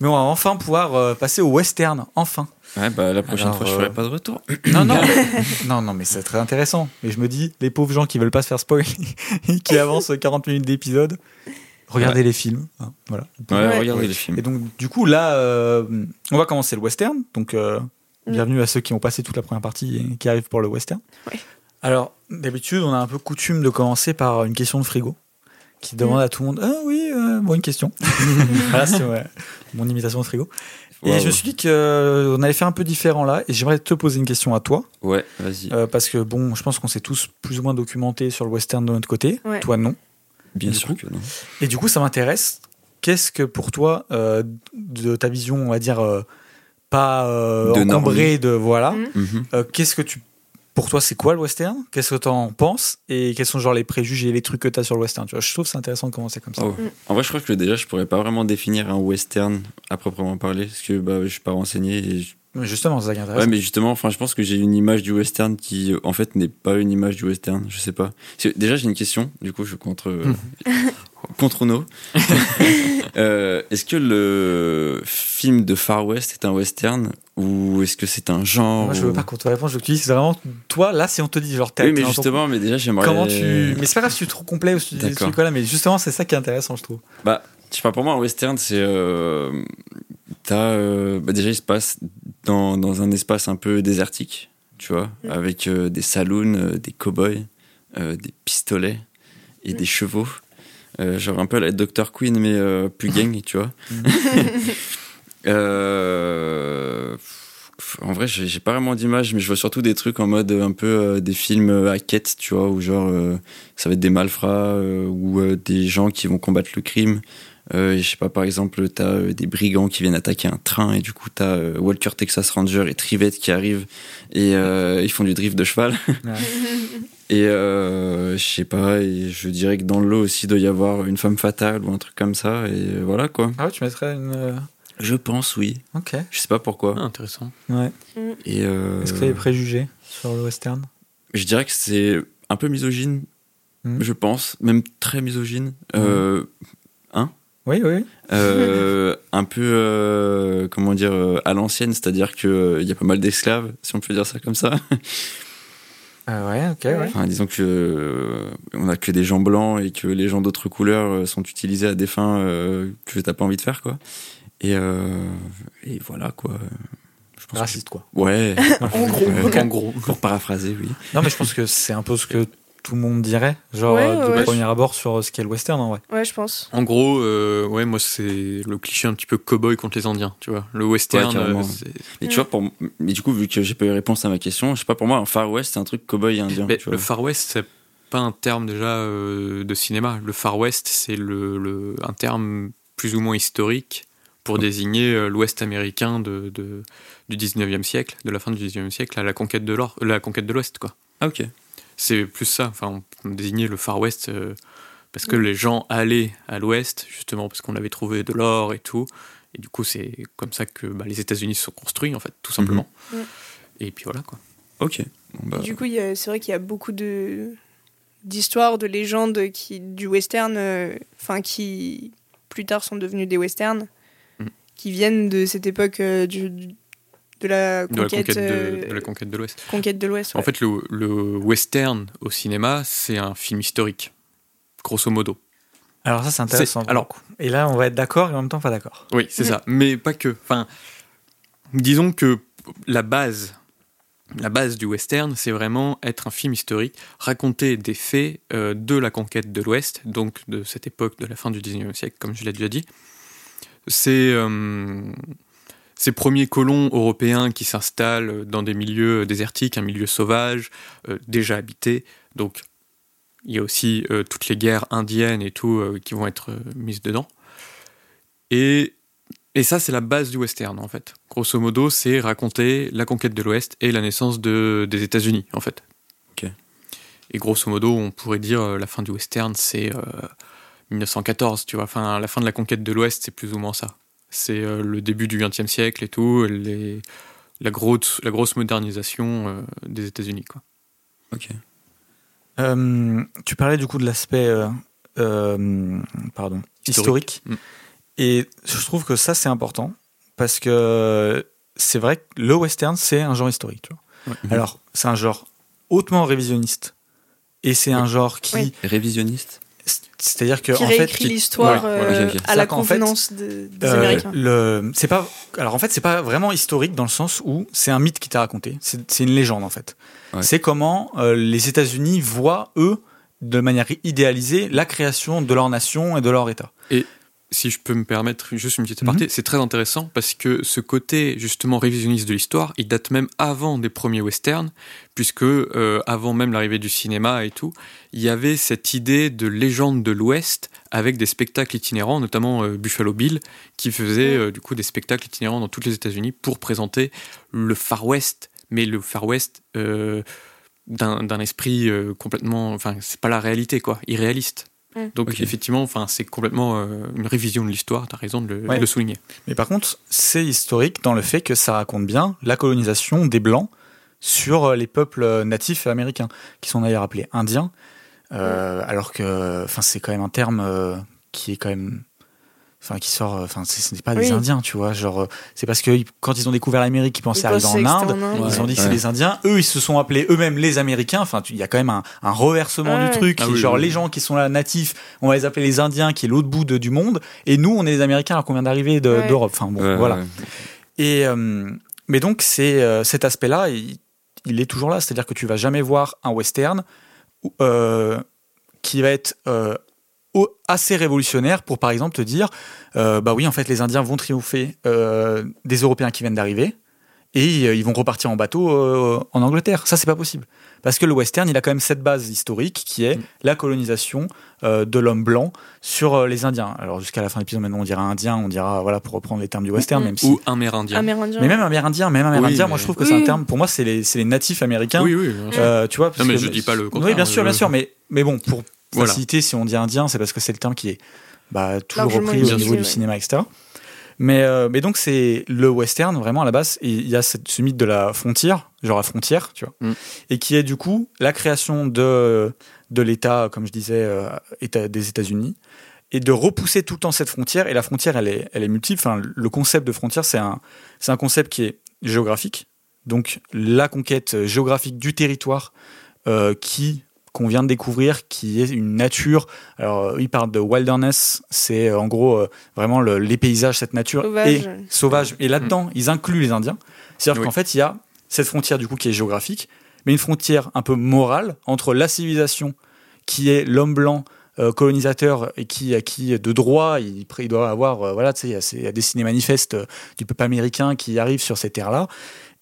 S1: Mais on va enfin pouvoir euh, passer au western, enfin.
S2: Ouais, bah la prochaine
S1: Alors,
S2: fois, je
S1: euh,
S2: ferai pas de retour.
S1: Non, non, non, non, mais c'est très intéressant. Mais je me dis, les pauvres gens qui veulent pas se faire spoiler et qui avancent 40 minutes d'épisode, regardez les films. hein, voilà.
S2: Ouais,
S3: Ouais.
S2: regardez
S1: Ouais.
S2: les films.
S1: Et donc, du coup, là, euh, on va commencer le western. Donc, euh,
S3: Mm.
S1: bienvenue à ceux qui ont passé toute la première partie et qui arrivent pour le western.
S3: Ouais.
S1: Alors, d'habitude, on a un peu coutume de commencer par une question de frigo qui demande
S3: Mm.
S1: à tout le monde Ah oui, euh, bon, une question. voilà, c'est ouais, mon imitation de frigo. Et je me suis dit qu'on allait faire un peu différent là. Et j'aimerais te poser une question à toi.
S2: Ouais, vas-y.
S1: euh, parce que, bon, je pense qu'on s'est tous plus ou moins documentés sur le western de notre côté.
S3: Ouais.
S1: Toi, non.
S2: Bien sûr
S1: coup.
S2: que non.
S1: Et du coup, ça m'intéresse. Qu'est-ce que pour toi, euh, de ta vision, on va dire, euh, pas euh,
S2: De
S1: encombrée de. Voilà.
S3: Mhm.
S2: Mhm.
S1: Euh, Qu'est-ce que tu. Pour toi, c'est quoi le western? Qu'est-ce que tu en penses? Et quels sont genre les préjugés, les trucs que tu as sur le western? Tu vois, Je trouve c'est intéressant de commencer comme ça.
S2: Oh. En vrai, je crois que déjà, je pourrais pas vraiment définir un western à proprement parler, parce que bah, je suis pas renseigné. et je-
S1: Mais justement, c'est ça qui intéressant.
S2: Ouais, mais justement, enfin, je pense que j'ai une image du western qui, en fait, n'est pas une image du western. Je sais pas. Déjà, j'ai une question. Du coup, je contre euh, contre nos. Euh, est-ce que le film de Far West est un western? Ou est-ce que c'est un genre
S1: Moi, je veux
S2: ou-
S1: pas qu'on te réponde. Je veux que tu dises c'est vraiment. Toi, là, si on te dit, genre, t'as-
S2: Oui, mais justement, mais déjà, j'aimerais.
S1: Comment tu. Mais c'est pas grave si tu es trop complet ou si tu dis des trucs, voilà, mais justement, c'est ça qui est intéressant, je trouve.
S2: Bah, je sais pas, pour moi, un western, c'est. Euh, t'as, euh, bah, déjà, il se passe dans, dans un espace un peu désertique, tu vois,
S3: Mm.
S2: avec euh, des saloons, euh, des cow-boys, euh, des pistolets et
S3: Mm.
S2: des chevaux. Euh, genre un peu la Dr. Queen, mais euh, plus gang, tu vois.
S1: Mm.
S2: Euh, en vrai, j'ai pas vraiment d'image, mais je vois surtout des trucs en mode euh, un peu euh, des films euh, à quête, tu vois, où genre euh, ça va être des malfrats euh, ou euh, des gens qui vont combattre le crime. Euh, je sais pas, par exemple, t'as euh, des brigands qui viennent attaquer un train et du coup t'as euh, Walker Texas Ranger et Trivette qui arrivent et euh, ils font du drift de cheval. Et euh, je sais pas, et je dirais que dans le lot aussi, doit y avoir une femme fatale ou un truc comme ça, et voilà quoi.
S1: Ah ouais, tu mettrais une.
S2: Je pense, oui.
S1: Ok.
S2: Je sais pas pourquoi.
S4: Ah, intéressant.
S1: Ouais.
S2: Et euh,
S1: Est-ce que tu as des préjugés sur le western?
S2: Je dirais que c'est un peu misogyne,
S1: Mhm.
S2: je pense, même très misogyne. Euh,
S1: Oui, oui.
S2: euh, un peu, euh, comment dire, à l'ancienne, c'est-à-dire qu'il y a pas mal d'esclaves, si on peut dire ça comme ça.
S1: Ah ouais, ok, ouais.
S2: Enfin, disons que euh, on a que des gens blancs et que les gens d'autres couleurs euh, sont utilisés à des fins euh, que t'as pas envie de faire, quoi. Et, euh, et voilà, quoi. Je pense que-
S1: Raciste, quoi.
S2: Ouais.
S3: En gros.
S2: Ouais.
S4: En gros.
S2: Pour paraphraser, oui.
S1: Non, mais je pense que c'est un peu ce que tout le monde dirait, genre
S3: Ouais,
S1: euh, de
S3: ouais, ouais.
S1: premier abord sur ce qu'est le western en vrai.
S3: Ouais, je pense.
S4: En gros, euh, ouais, moi c'est le cliché un petit peu cowboy contre les Indiens, tu vois. Le western,
S2: Ouais,
S4: euh,
S2: Mais tu vois, pour, mais du coup, vu que j'ai pas eu réponse à ma question, je sais pas, pour moi, un Far West, c'est un truc cowboy et indien.
S4: Mais
S2: tu
S4: le
S2: vois.
S4: Far West, c'est pas un terme déjà euh, de cinéma. Le Far West, c'est le, le- un terme plus ou moins historique pour désigner euh, l'Ouest américain de, de- du 19e siècle, de la fin du 19e siècle à la conquête de l'or, la conquête de l'Ouest, quoi.
S2: Ah, ok.
S4: C'est plus ça. Enfin, on désignait le Far West euh, parce que les gens allaient à l'Ouest, justement parce qu'on avait trouvé de l'or et tout. Et du coup, c'est comme ça que bah, les États-Unis se sont construits, en fait, tout simplement.
S3: Mhm.
S4: Et puis voilà, quoi.
S2: Ok. Bon, bah,
S3: Du coup, c'est vrai qu'il y a beaucoup de d'histoires, de légendes qui du western, euh, enfin qui plus tard sont devenus des westerns. Qui viennent de cette époque euh, du, du- de la
S4: De la
S3: conquête,
S4: de, de la conquête de l'Ouest.
S3: conquête de l'Ouest.
S4: En fait, le, le western au cinéma, c'est un film historique, grosso modo.
S1: Alors ça c'est intéressant.
S4: Alors-
S1: et là on va être d'accord et en même temps pas d'accord.
S4: Oui, c'est ça. Mais pas que. Enfin, disons que la base, la base du western, c'est vraiment être un film historique, raconter des faits euh, de la conquête de l'Ouest, donc de cette époque de la fin du 19e siècle, comme je l'ai déjà dit. C'est euh, ces premiers colons européens qui s'installent dans des milieux désertiques, un milieu sauvage, euh, déjà habité. Donc, il y a aussi euh, toutes les guerres indiennes et tout euh, qui vont être euh, mises dedans. Et, et ça, c'est la base du western, en fait. Grosso modo, c'est raconter la conquête de l'Ouest et la naissance de, des États-Unis, en fait. Et grosso modo, on pourrait dire la fin du western, c'est 1914, tu vois. Enfin, la fin de la conquête de l'Ouest, c'est plus ou moins ça. C'est euh, le début du XXe siècle et tout, les, la, grosse, la grosse modernisation euh, des États-Unis, quoi.
S2: ok.
S1: Euh, tu parlais du coup de l'aspect euh, euh, pardon historique,
S4: Historique. Mm.
S1: et je trouve que ça c'est important parce que c'est vrai que le western c'est un genre historique. Tu vois.
S4: Ouais.
S1: Alors c'est un genre hautement révisionniste et c'est un genre qui
S3: Oui.
S2: Révisionniste?
S1: C'est-à-dire que
S3: qui
S1: en fait
S3: l'histoire
S2: Ouais,
S3: euh, à la
S1: fait,
S3: convenance de- des
S1: Euh,
S3: Américains.
S1: le c'est pas alors en fait c'est pas vraiment historique dans le sens où c'est un mythe qui t'est raconté c'est une légende en fait
S2: Ouais.
S1: c'est comment euh, les États-Unis voient eux de manière idéalisée la création de leur nation et de leur État
S4: si je peux me permettre juste une petite aparté, c'est très intéressant parce que ce côté justement révisionniste de l'histoire, il date même avant des premiers westerns, puisque euh, avant même l'arrivée du cinéma et tout, il y avait cette idée de légende de l'Ouest avec des spectacles itinérants, notamment euh, Buffalo Bill, qui faisait euh, du coup des spectacles itinérants dans toutes les États-Unis pour présenter le Far West, mais le Far West euh, d'un d'un esprit euh, complètement, enfin c'est pas la réalité quoi, irréaliste. Donc effectivement, enfin c'est complètement euh, une révision de l'histoire. T'as raison de le,
S1: Ouais.
S4: de le souligner.
S1: mais par contre c'est historique dans le fait que ça raconte bien la colonisation des blancs sur euh, les peuples euh, natifs américains qui sont d'ailleurs appelés indiens euh, alors que enfin c'est quand même un terme euh, qui est quand même enfin qui sort euh, enfin ce n'est pas des
S3: Oui.
S1: indiens tu vois genre euh, c'est parce que quand ils ont découvert l'Amérique ils pensaient
S3: Ils
S1: arriver en Inde. ils ont dit que c'est des indiens. Eux ils se sont appelés eux-mêmes les américains. Enfin tu- il y a quand même un, un reversement
S3: Ouais.
S1: du truc.
S4: Ah oui,
S1: genre
S4: oui.
S1: les gens qui sont là natifs on va les appeler les indiens qui est l'autre bout de- du monde. Et nous on est les américains alors qu'on vient d'arriver de- d'Europe. Enfin bon
S2: Ouais,
S1: voilà.
S2: ouais.
S1: et euh, mais donc c'est euh, cet aspect-là, il, il est toujours là, c'est-à-dire que tu vas jamais voir un western euh, qui va être euh, assez révolutionnaire pour par exemple te dire, euh, bah oui en fait les Indiens vont triompher euh, des Européens qui viennent d'arriver et euh, ils vont repartir en bateau euh, en Angleterre. Ça, c'est pas possible. Parce que le western, il a quand même cette base historique qui est
S4: Mm.
S1: la colonisation euh, de l'homme blanc sur euh, les Indiens. Alors jusqu'à la fin de l'épisode, maintenant on dira indien, on dira, voilà, pour reprendre les termes du western, même si...
S4: Ou amérindien.
S3: Amérindien.
S1: Mais même amérindien, même amérindien, moi
S4: mais-
S1: je trouve que
S3: Oui.
S1: c'est un terme, pour moi c'est les, c'est les natifs américains.
S4: Oui, oui.
S1: Euh, tu vois, parce
S4: Non, mais
S1: que-
S4: je dis pas le contraire,
S1: Oui, bien sûr,
S4: je-
S1: bien sûr, mais, mais bon, pour
S4: Voilà.
S1: faciliter, si on dit indien, c'est parce que c'est le terme qui est bah, toujours repris au niveau du
S3: ouais.
S1: cinéma, etc. Mais, euh, mais donc, c'est le western, vraiment, à la base, et il y a cette- ce mythe de la frontière, genre la frontière, tu vois,
S4: Mm.
S1: et qui est du coup la création de, de l'État, comme je disais, euh, État, des États-Unis, et de repousser tout le temps cette frontière. Et la frontière, elle est, elle est multiple. Enfin, le concept de frontière, c'est un, c'est un concept qui est géographique. Donc, la conquête géographique du territoire euh, qui qu'on vient de découvrir, qui est une nature. Alors, euh, il parle de wilderness, c'est euh, en gros euh, vraiment le- les paysages, cette nature
S3: Sauvage.
S1: et sauvage. Et là-dedans, ils incluent les Indiens. C'est-à-dire
S4: Oui.
S1: qu'en fait, il y a cette frontière du coup qui est géographique, mais une frontière un peu morale entre la civilisation qui est l'homme blanc euh, colonisateur et qui à qui de droit il, il doit avoir euh, voilà tu sais il y a des ciné manifestes euh, du peuple américain qui arrivent sur ces terres là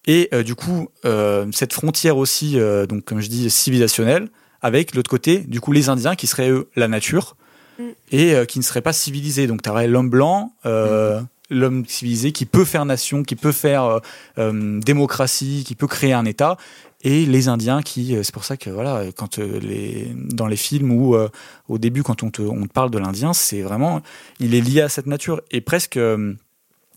S1: et euh, du coup euh, cette frontière aussi euh, donc comme je dis civilisationnelle avec de l'autre côté du coup les Indiens qui seraient eux la nature
S3: Mm.
S1: et euh, qui ne seraient pas civilisés donc tu aurais l'homme blanc euh, l'homme civilisé qui peut faire nation qui peut faire euh, euh, démocratie qui peut créer un État et les Indiens qui c'est pour ça que voilà quand les dans les films ou euh, au début quand on te, on te parle de l'Indien c'est vraiment il est lié à cette nature et presque euh,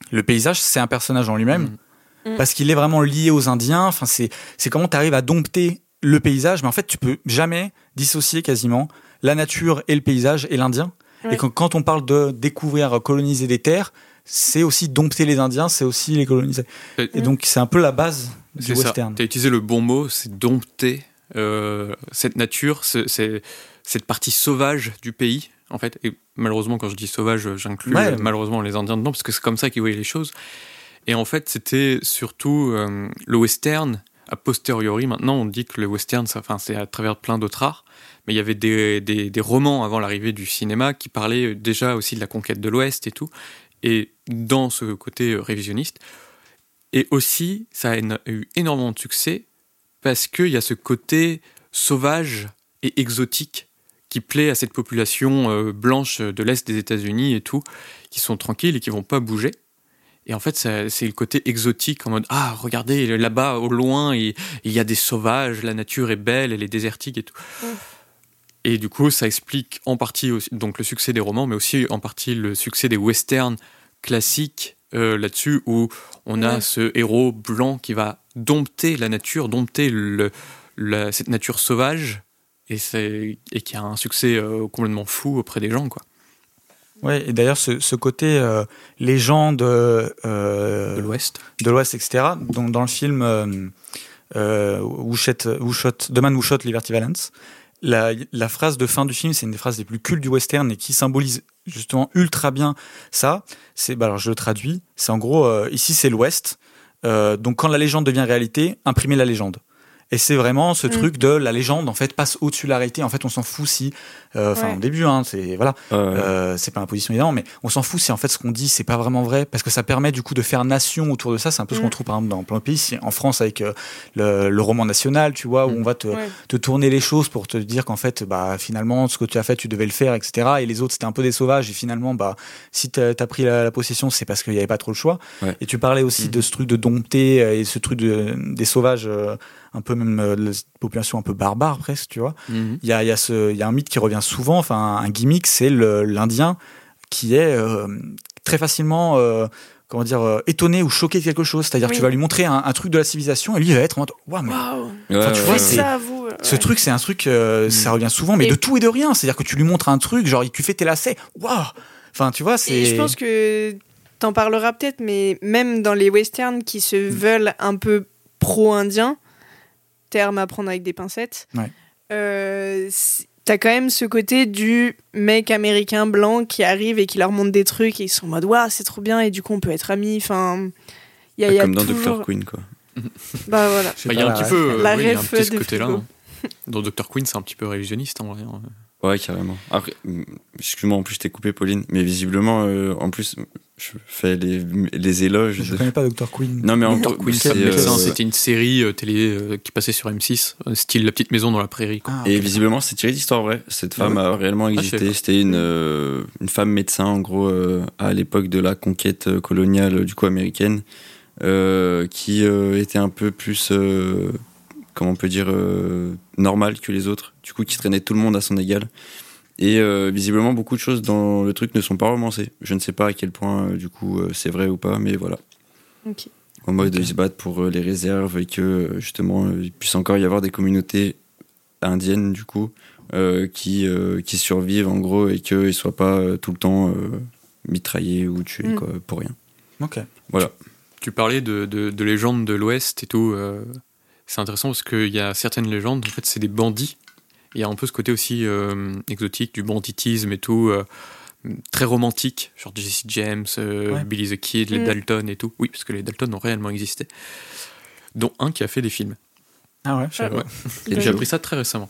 S1: le paysage c'est un personnage en lui-même
S3: Mm.
S1: parce qu'il est vraiment lié aux Indiens enfin c'est c'est comment tu arrives à dompter le paysage mais en fait tu peux jamais dissocier quasiment la nature et le paysage et l'Indien
S3: Ouais.
S1: et quand, quand on parle de découvrir coloniser des terres c'est aussi dompter les Indiens c'est aussi les coloniser
S4: Et-
S1: et donc c'est un peu la base du western
S4: Tu as utilisé le bon mot, c'est dompter euh, cette nature, cette partie sauvage du pays, en fait. Et malheureusement, quand je dis sauvage, j'inclus
S1: Ouais.
S4: euh, malheureusement les Indiens dedans, parce que c'est comme ça qu'ils voyaient les choses. Et en fait, c'était surtout euh, le western. A posteriori, maintenant, on dit que le western, c'est à travers plein d'autres arts. Mais il y avait des, des, romans avant l'arrivée du cinéma qui parlaient déjà aussi de la conquête de l'Ouest et tout. Et dans ce côté révisionniste, et aussi, ça a eu énormément de succès parce qu'il y a ce côté sauvage et exotique qui plaît à cette population euh, blanche de l'Est des États-Unis et tout, qui sont tranquilles et qui vont pas bouger. Et en fait, c'est le côté exotique en mode Ah, regardez, là-bas, au loin, il il y a des sauvages, la nature est belle, elle est désertique et tout. Et du coup, ça explique en partie aussi, donc le succès des romans, mais aussi en partie le succès des westerns classiques euh, là-dessus, où on a ce héros blanc qui va dompter la nature, dompter le, la- cette nature sauvage, et, et qui a un succès euh, complètement fou auprès des gens. Quoi.
S1: Ouais, et d'ailleurs, ce, ce côté euh, légende euh,
S4: De l'Ouest.
S1: de l'Ouest, etc., donc dans le film euh, euh, Who, Shot, Who Shot- The Man Who Shot Liberty Valance, la, la phrase de fin du film, c'est une des phrases les plus cultes du western et qui symbolise justement ultra bien ça. C'est, bah alors je le traduis, c'est en gros, euh, ici c'est l'Ouest, euh, donc quand la légende devient réalité, imprimez la légende. Et c'est vraiment ce
S3: Mm.
S1: truc de la légende, en fait, passe au-dessus de la réalité. En fait, on s'en fout si, euh, enfin,
S3: Ouais.
S1: au début, hein, c'est, voilà, euh, c'est pas imposition évidemment, mais on s'en fout si en fait ce qu'on dit c'est pas vraiment vrai parce que ça permet du coup de faire nation autour de ça. C'est un peu ce
S3: Mm.
S1: qu'on trouve par exemple dans plein de pays, en France avec euh, le, le roman national, tu vois, où
S4: Mm.
S1: on va te,
S3: Ouais.
S1: te tourner les choses pour te dire qu'en fait, bah finalement ce que tu as fait, tu devais le faire, etc. Et les autres c'était un peu des sauvages et finalement, bah si t'as as pris la, la possession, c'est parce qu'il y avait pas trop le choix.
S2: Ouais.
S1: Et tu parlais aussi de ce truc de dompter euh, et ce truc de, des sauvages, euh, un peu même euh, de la population un peu barbare presque, tu vois il y a, il y, a ce- il y a un mythe qui revient souvent, enfin un gimmick, c'est l'Indien qui est euh, très facilement euh, comment dire euh, étonné ou choqué de quelque chose. C'est-à-dire
S3: Oui.
S1: tu vas lui montrer un, un truc de la civilisation et lui il va être en mode waouh mais
S3: Waouh.
S2: Ouais,
S1: Enfin, tu
S2: ouais,
S1: vois,
S2: ouais.
S3: ça, vous.
S1: ce
S3: ouais.
S1: truc c'est un truc euh,
S4: Mm.
S1: ça revient souvent mais
S3: Et-
S1: de tout et de rien. C'est-à-dire que tu lui montres un truc genre il fait tes lacets, waouh. Enfin tu vois c'est.
S3: je pense que t'en parleras peut-être, mais même dans les westerns qui se
S1: Mm.
S3: veulent un peu pro-indiens, terme à prendre avec des pincettes,
S1: Ouais.
S3: euh, t'as quand même ce côté du mec américain blanc qui arrive et qui leur montre des trucs et ils sont en mode waouh c'est trop bien et du coup on peut être amis. Enfin, il y a, il y a
S2: Comme dans
S3: toujours.
S2: Dr. Queen, quoi.
S3: Bah voilà.
S1: Sais
S4: Bah, Il y a un petit peu, euh,
S3: La
S4: oui, il y a un
S3: ref
S4: petit ce côté-là. Hein. Dans Dr. Queen, c'est un petit peu révisionniste en vrai. hein.
S2: Ouais, carrément. Après, excuse-moi, en plus, je t'ai coupé, Pauline, mais visiblement, euh, en plus, je fais les, les éloges.
S1: Je
S2: de-
S1: connais pas Dr. Queen.
S2: Non mais en
S4: Dr. Queen,
S2: euh,
S4: c'était une série euh, télé euh, qui passait sur M6, euh, style La petite maison dans la prairie. quoi.
S1: Ah,
S2: Et visiblement, c'est tiré d'histoire vraie. Cette
S1: Ah
S2: femme
S1: ouais
S2: a réellement
S4: je
S2: existé. C'était une, euh, une femme médecin, en gros, euh, à l'époque de la conquête coloniale, du coup, américaine, euh, qui euh, était un peu plus, euh, comment on peut dire, euh, normale que les autres. Du coup, qui traînait tout le monde à son égal. Et euh, visiblement, beaucoup de choses dans le truc ne sont pas romancées. Je ne sais pas à quel point, euh, du coup, euh, c'est vrai ou pas, mais voilà.
S3: Ok.
S2: En mode, ils se battent pour euh, les réserves et que, justement, euh, il puisse encore y avoir des communautés indiennes, du coup, euh, qui, euh, qui survivent, en gros, et qu'ils ne soient pas euh, tout le temps euh, mitraillés ou tués,
S3: Mm.
S2: quoi, pour rien.
S1: Ok.
S2: Voilà.
S4: Tu parlais de, de, de légendes de l'Ouest et tout. euh, c'est intéressant parce qu'il y a certaines légendes, en fait, c'est des bandits. Il y a un peu ce côté aussi euh, exotique du banditisme et tout, euh, très romantique, genre Jesse James, euh,
S1: Ouais.
S4: Billy the Kid, les
S3: Mm.
S4: Dalton et tout. Oui, parce que les Dalton ont réellement existé. Dont un qui a fait des films.
S1: Ah ouais,
S4: j'ai appris ça très récemment.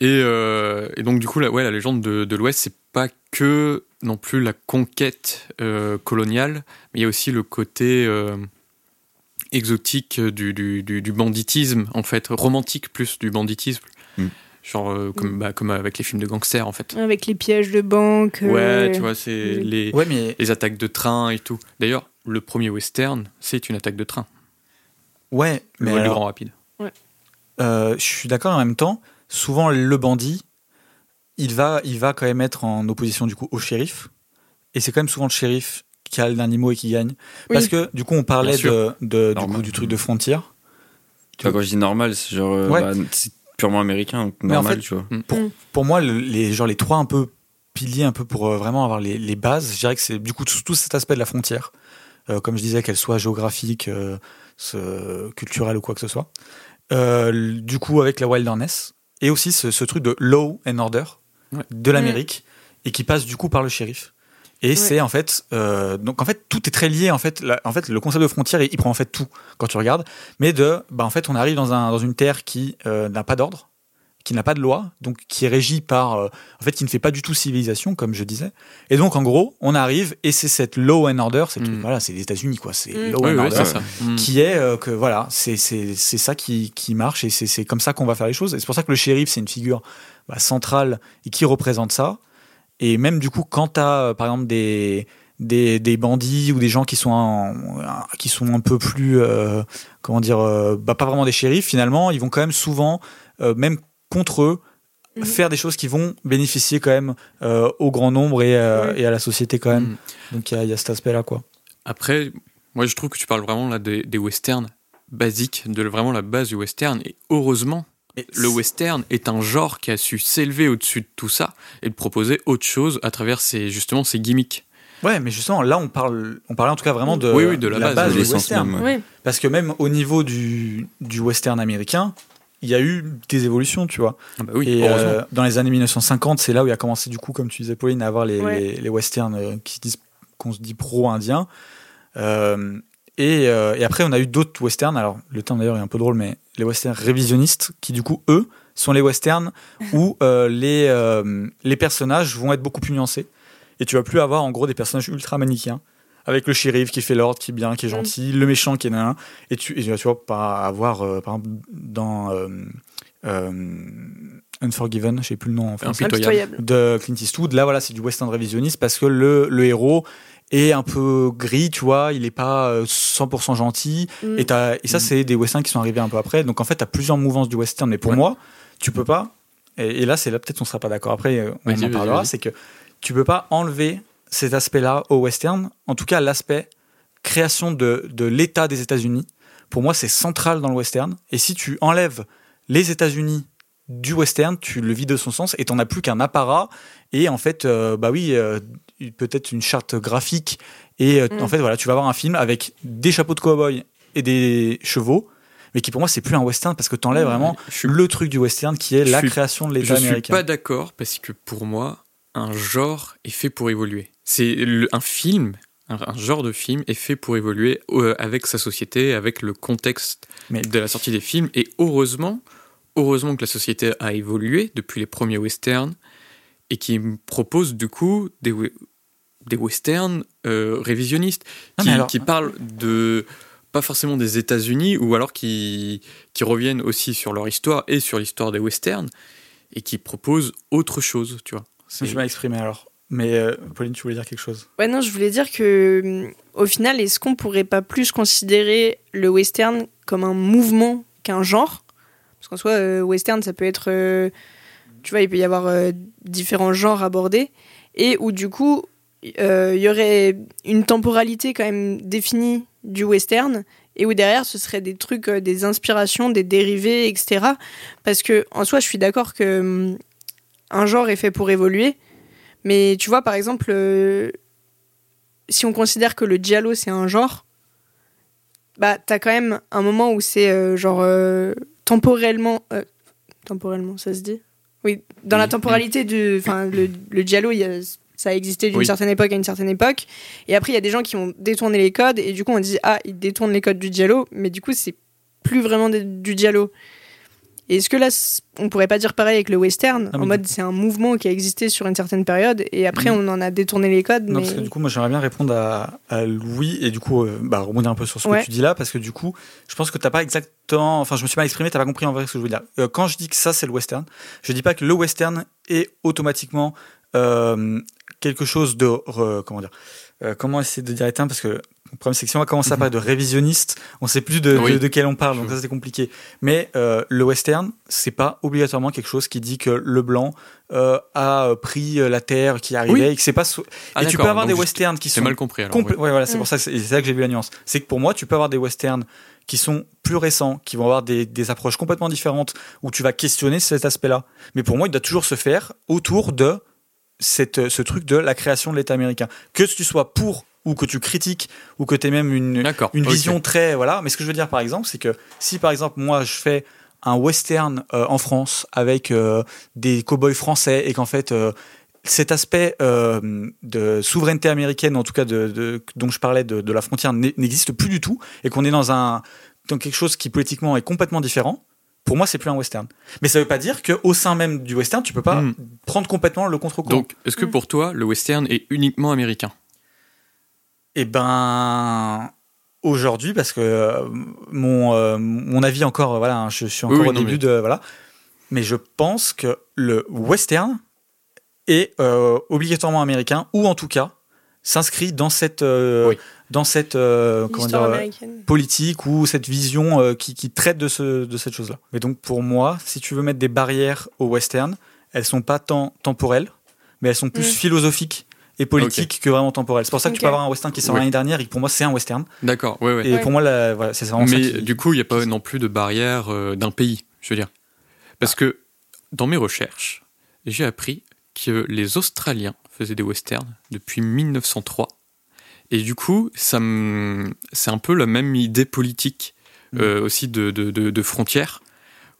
S4: Et, euh, et donc, du coup, la, ouais, la légende de, de l'Ouest, c'est pas que non plus la conquête euh, coloniale, mais il y a aussi le côté euh, exotique du, du, du- du banditisme, en fait, romantique plus du banditisme.
S2: Mm.
S4: Genre, euh, comme,
S3: Mm.
S4: bah, comme avec les films de gangsters, en fait.
S3: Avec les pièges de banque.
S4: Ouais,
S3: euh,
S4: tu vois, c'est les,
S1: Ouais, mais
S4: les attaques de train et tout. D'ailleurs, le premier western, c'est une attaque de train.
S1: ouais,
S4: Le
S1: mais
S4: vol du
S1: alors,
S4: Grand Rapide.
S1: euh, je suis d'accord en même temps. Souvent, le bandit, il va, il va quand même être en opposition du coup au shérif, et c'est quand même souvent le shérif qui a le dernier mot et qui gagne. Parce que du coup, on parlait de, de- du,
S2: Normal.
S1: coup, du truc de frontière.
S2: Enfin, quand je dis normal, c'est genre,
S1: Ouais.
S2: bah, purement américain, donc
S1: Mais en
S2: normal,
S1: fait-
S2: tu vois.
S1: Pour,
S3: Mm.
S1: pour moi, le- les, genre, les trois un peu piliers, un peu pour euh, vraiment avoir les, les bases, je dirais que c'est du coup tout, tout cet aspect de la frontière. Euh, comme je disais, qu'elle soit géographique, euh, ce- culturelle ou quoi que ce soit. Euh, du coup, avec la wilderness. Et aussi ce, ce truc de law and order
S4: Ouais.
S1: de l'Amérique et qui passe du coup par le shérif. Et c'est en fait, euh, donc en fait tout est très lié en fait. La- en fait, le concept de frontière, il, il prend en fait tout quand tu regardes. Mais de, bah en fait, on arrive dans un dans une terre qui euh, n'a pas d'ordre, qui n'a pas de loi, donc qui est régie par, euh, en fait, qui ne fait pas du tout civilisation, comme je disais. Et donc en gros, on arrive et c'est cette law and order, c'est
S4: Mm.
S1: voilà, c'est les États-Unis quoi, c'est
S3: Mm.
S1: law
S4: Oui,
S1: and
S4: oui,
S1: order
S4: ça. Mm.
S1: qui est euh, que voilà, c'est c'est c'est ça qui, qui marche et c'est c'est comme ça qu'on va faire les choses. Et c'est pour ça que le shérif, c'est une figure bah, centrale et qui représente ça. Et même du coup, quand tu as par exemple des, des, des bandits ou des gens qui sont, en- qui sont un peu plus, euh, comment dire, euh, bah, pas vraiment des shérifs, finalement, ils vont quand même souvent, euh, même contre eux,
S3: Mhm.
S1: faire des choses qui vont bénéficier quand même euh, au grand nombre et, euh, et à la société quand même.
S4: Mm.
S1: Donc il y a, il y a cet aspect-là, quoi.
S4: Après, moi je trouve que tu parles vraiment là des, des westerns basiques, de vraiment la base du western. Et heureusement,
S1: Et
S4: le western est un genre qui a su s'élever au-dessus de tout ça et de proposer autre chose à travers ses, justement ses gimmicks.
S1: Ouais, mais justement, là, on parle, on parlait en tout cas vraiment de,
S4: Oui, oui, de la base,
S2: de
S1: du western.
S2: même, ouais.
S3: Oui.
S1: Parce que même au niveau du, du western américain, il y a eu des évolutions, tu vois.
S4: Ah bah oui,
S1: et euh, dans les années 1950, c'est là où il a commencé, du coup, comme tu disais, Pauline, à avoir les,
S3: Ouais.
S1: les, les westerns euh, qui se disent, qu'on se dit pro-indiens. Euh, et, euh, et après, on a eu d'autres westerns. Alors, le terme d'ailleurs est un peu drôle, mais les westerns révisionnistes, qui du coup, eux, sont les westerns où euh, les, euh, les personnages vont être beaucoup plus nuancés. Et tu vas plus avoir, en gros, des personnages ultra manichéens. Avec le shérif qui fait l'ordre, qui est bien, qui est
S3: Mm.
S1: gentil, le méchant qui est nan. Et tu, et tu vas, tu vois, pas avoir, euh, par exemple, dans euh, euh, Unforgiven, je sais plus le nom en français de Clint Eastwood. Là, voilà, c'est du western révisionniste parce que le, le héros est un peu gris, tu vois, il est pas euh, 100% gentil.
S3: Mm.
S1: Et, t'as- et ça,
S4: Mm.
S1: c'est des westerns qui sont arrivés un peu après. Donc, en fait, tu as plusieurs mouvances du western. Mais pour
S4: Ouais.
S1: moi, tu peux pas, et, et là, c'est là, peut-être on sera pas d'accord après, euh, on en parlera, c'est que tu peux pas enlever cet aspect-là au western. En tout cas, l'aspect création de, de l'État des États-Unis, pour moi, c'est central dans le western. Et si tu enlèves les États-Unis du western, tu le vides de son sens et t'en as plus qu'un apparat. Et en fait, euh, bah oui, euh, peut-être une charte graphique. Et euh,
S3: Mm.
S1: en fait, voilà, tu vas avoir un film avec des chapeaux de cow-boy et des chevaux, mais qui pour moi, c'est plus un western parce que t'enlèves vraiment
S4: Je suis,
S1: le truc du western qui est
S4: Je
S1: la
S4: suis-
S1: création de
S4: je
S1: l'État
S4: suis
S1: américain.
S4: pas d'accord parce que pour moi, un genre est fait pour évoluer. C'est le- un film. Un, un genre de film est fait pour évoluer euh, avec sa société, avec le contexte
S1: Mais-
S4: de la sortie des films. Et heureusement, heureusement que la société a évolué depuis les premiers westerns et qui me propose du coup des, des westerns euh, révisionnistes
S1: Ah,
S4: qui,
S1: mais alors-
S4: qui parlent de pas forcément des États-Unis ou alors qui, qui reviennent aussi sur leur histoire et sur l'histoire des westerns et qui proposent autre chose, tu vois.
S1: Je vais m'exprimer alors. Mais euh, Pauline, tu voulais dire quelque chose?
S3: Ouais, non, je voulais dire que, hum, au final, est-ce qu'on pourrait pas plus considérer le western comme un mouvement qu'un genre? Parce qu'en soi, euh, western, ça peut être. Tu vois, il peut y avoir euh, différents genres abordés. Et où, du coup, euh, il y aurait une temporalité quand même définie du western. Et où derrière, ce serait des trucs, euh, des inspirations, des dérivés, etc. Parce que, en soi, je suis d'accord que hum, un genre est fait pour évoluer. Mais tu vois, par exemple, si on considère que le giallo c'est un genre, bah t'as quand même un moment où c'est genre temporellement, temporellement, ça se dit? Oui, dans la temporalité du, enfin le, le giallo, il y a- ça a existé d'une
S4: Oui.
S3: certaine époque à une certaine époque, et après il y a des gens qui ont détourné les codes et du coup on dit ah ils détournent les codes du giallo, mais du coup c'est plus vraiment des- du giallo. Et est-ce que là, on pourrait pas dire pareil avec le western
S1: Ah,
S3: En mode, c'est un mouvement qui a existé sur une certaine période et après, on en a détourné les codes.
S1: Non,
S3: mais...
S1: parce que du coup, moi, j'aimerais bien répondre à, à Louis et du coup, euh, bah, rebondir un peu sur ce
S3: Ouais.
S1: que tu dis là, parce que du coup, je pense que t'as pas exactement. Enfin, je me suis mal exprimé, t'as pas compris en vrai ce que je veux dire. Euh, quand je dis que ça, c'est le western, je dis pas que le western est automatiquement euh, quelque chose de. comment dire euh, Comment essayer de dire termes Parce que le problème, c'est que si on va commencer à parler de révisionniste, on sait plus de,
S4: Oui.
S1: de, de quel on parle, donc ça, c'est compliqué. Mais euh, le western, c'est pas obligatoirement quelque chose qui dit que le blanc euh, a pris euh, la terre qui arrivait
S4: Oui.
S1: et que c'est pas. so-
S4: Ah,
S1: et tu peux avoir
S4: donc
S1: des westerns qui sont
S4: mal compris alors.
S1: complè-
S4: ouais.
S1: voilà, c'est pour ça, c'est là que j'ai vu la nuance. C'est que pour moi, tu peux avoir des westerns qui sont plus récents, qui vont avoir des, des approches complètement différentes, où tu vas questionner cet aspect-là. Mais pour moi, il doit toujours se faire autour de cette, ce truc de la création de l'État américain. Que tu sois pour ou que tu critiques ou que tu aies même une, une vision très voilà mais ce que je veux dire par exemple c'est que si par exemple moi je fais un western euh, en France avec euh, des cow-boys français et qu'en fait euh, cet aspect euh, de souveraineté américaine en tout cas de, de- dont je parlais de, de la frontière n'e- n'existe plus du tout et qu'on est dans un dans quelque chose qui politiquement est complètement différent pour moi c'est plus un western mais ça veut pas dire que au sein même du western tu peux pas
S4: Hmm.
S1: prendre complètement le contre-courant
S4: Donc, est-ce que
S3: Mm.
S4: pour toi, le western est uniquement américain?
S1: Eh ben, aujourd'hui, parce que euh, mon, euh, mon avis encore, euh, voilà, hein, je suis encore
S4: Oui,
S1: au
S4: non,
S1: début
S4: mais-
S1: de. Voilà. Mais je pense que le western est euh, obligatoirement américain, ou en tout cas s'inscrit dans cette, euh,
S4: Oui.
S1: Dans cette euh, comment dire, politique ou cette vision euh, qui, qui traite de, ce, de cette chose-là. Mais donc pour moi, si tu veux mettre des barrières au western, elles sont pas tant temporelles, mais elles sont plus
S3: Mm.
S1: philosophiques et politiques que vraiment temporelles. C'est pour ça que tu peux avoir un western qui sort
S4: Ouais.
S1: l'année dernière et pour moi c'est un western.
S4: D'accord, ouais, ouais.
S1: Et
S3: Ouais.
S1: pour moi, la- voilà, c'est vraiment ça
S4: Mais
S1: qui-
S4: du coup, il n'y a pas non plus de barrière euh, d'un pays, je veux dire. Parce que dans mes recherches, j'ai appris que les Australiens faisaient des westerns depuis 1903. Et du coup, ça c'est un peu la même idée politique euh, aussi de, de, de- de frontières,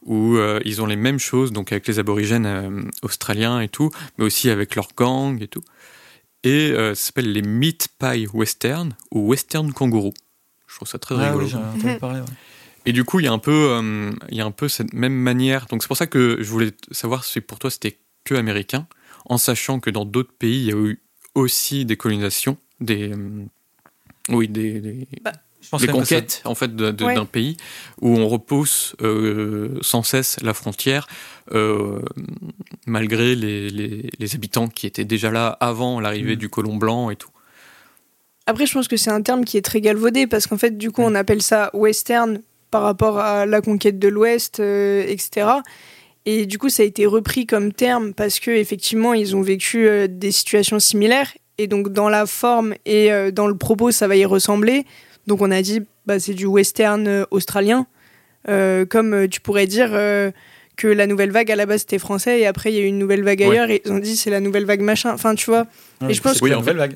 S4: où euh, ils ont les mêmes choses, donc avec les aborigènes euh, australiens et tout, mais aussi avec leurs gangs et tout. Et ça s'appelle les Meat Pie Western ou Western Kangourou. Je trouve ça très
S1: Ah
S4: rigolo.
S1: oui, parler. ouais.
S4: Et du coup, il y a un peu, il y a un peu cette même manière. Donc c'est pour ça que je voulais savoir si pour toi c'était que américain, en sachant que dans d'autres pays il y a eu aussi des colonisations, des, euh, oui, des, des,
S1: ça-
S4: conquêtes en fait
S3: Ouais.
S4: d'un pays où on repousse euh, sans cesse la frontière, euh, malgré les, les, les habitants qui étaient déjà là avant l'arrivée
S1: Mm.
S4: du colon blanc et tout.
S3: Après, je pense que c'est un terme qui est très galvaudé parce qu'en fait, du coup, on appelle ça western par rapport à la conquête de l'Ouest, euh, etc. Et du coup, ça a été repris comme terme parce que effectivement, ils ont vécu euh, des situations similaires et donc dans la forme et euh, dans le propos, ça va y ressembler. Donc, on a dit, bah, c'est du western euh, australien, Euh, comme tu pourrais dire. euh, que la nouvelle vague à la base c'était français et après il y a eu une nouvelle vague
S4: Ouais.
S3: ailleurs et ils ont dit c'est la nouvelle vague machin. Enfin tu vois.
S1: Ouais,
S3: Et je pense
S1: c'est
S4: que-
S1: la
S4: Oui, en
S1: nouvelle vague,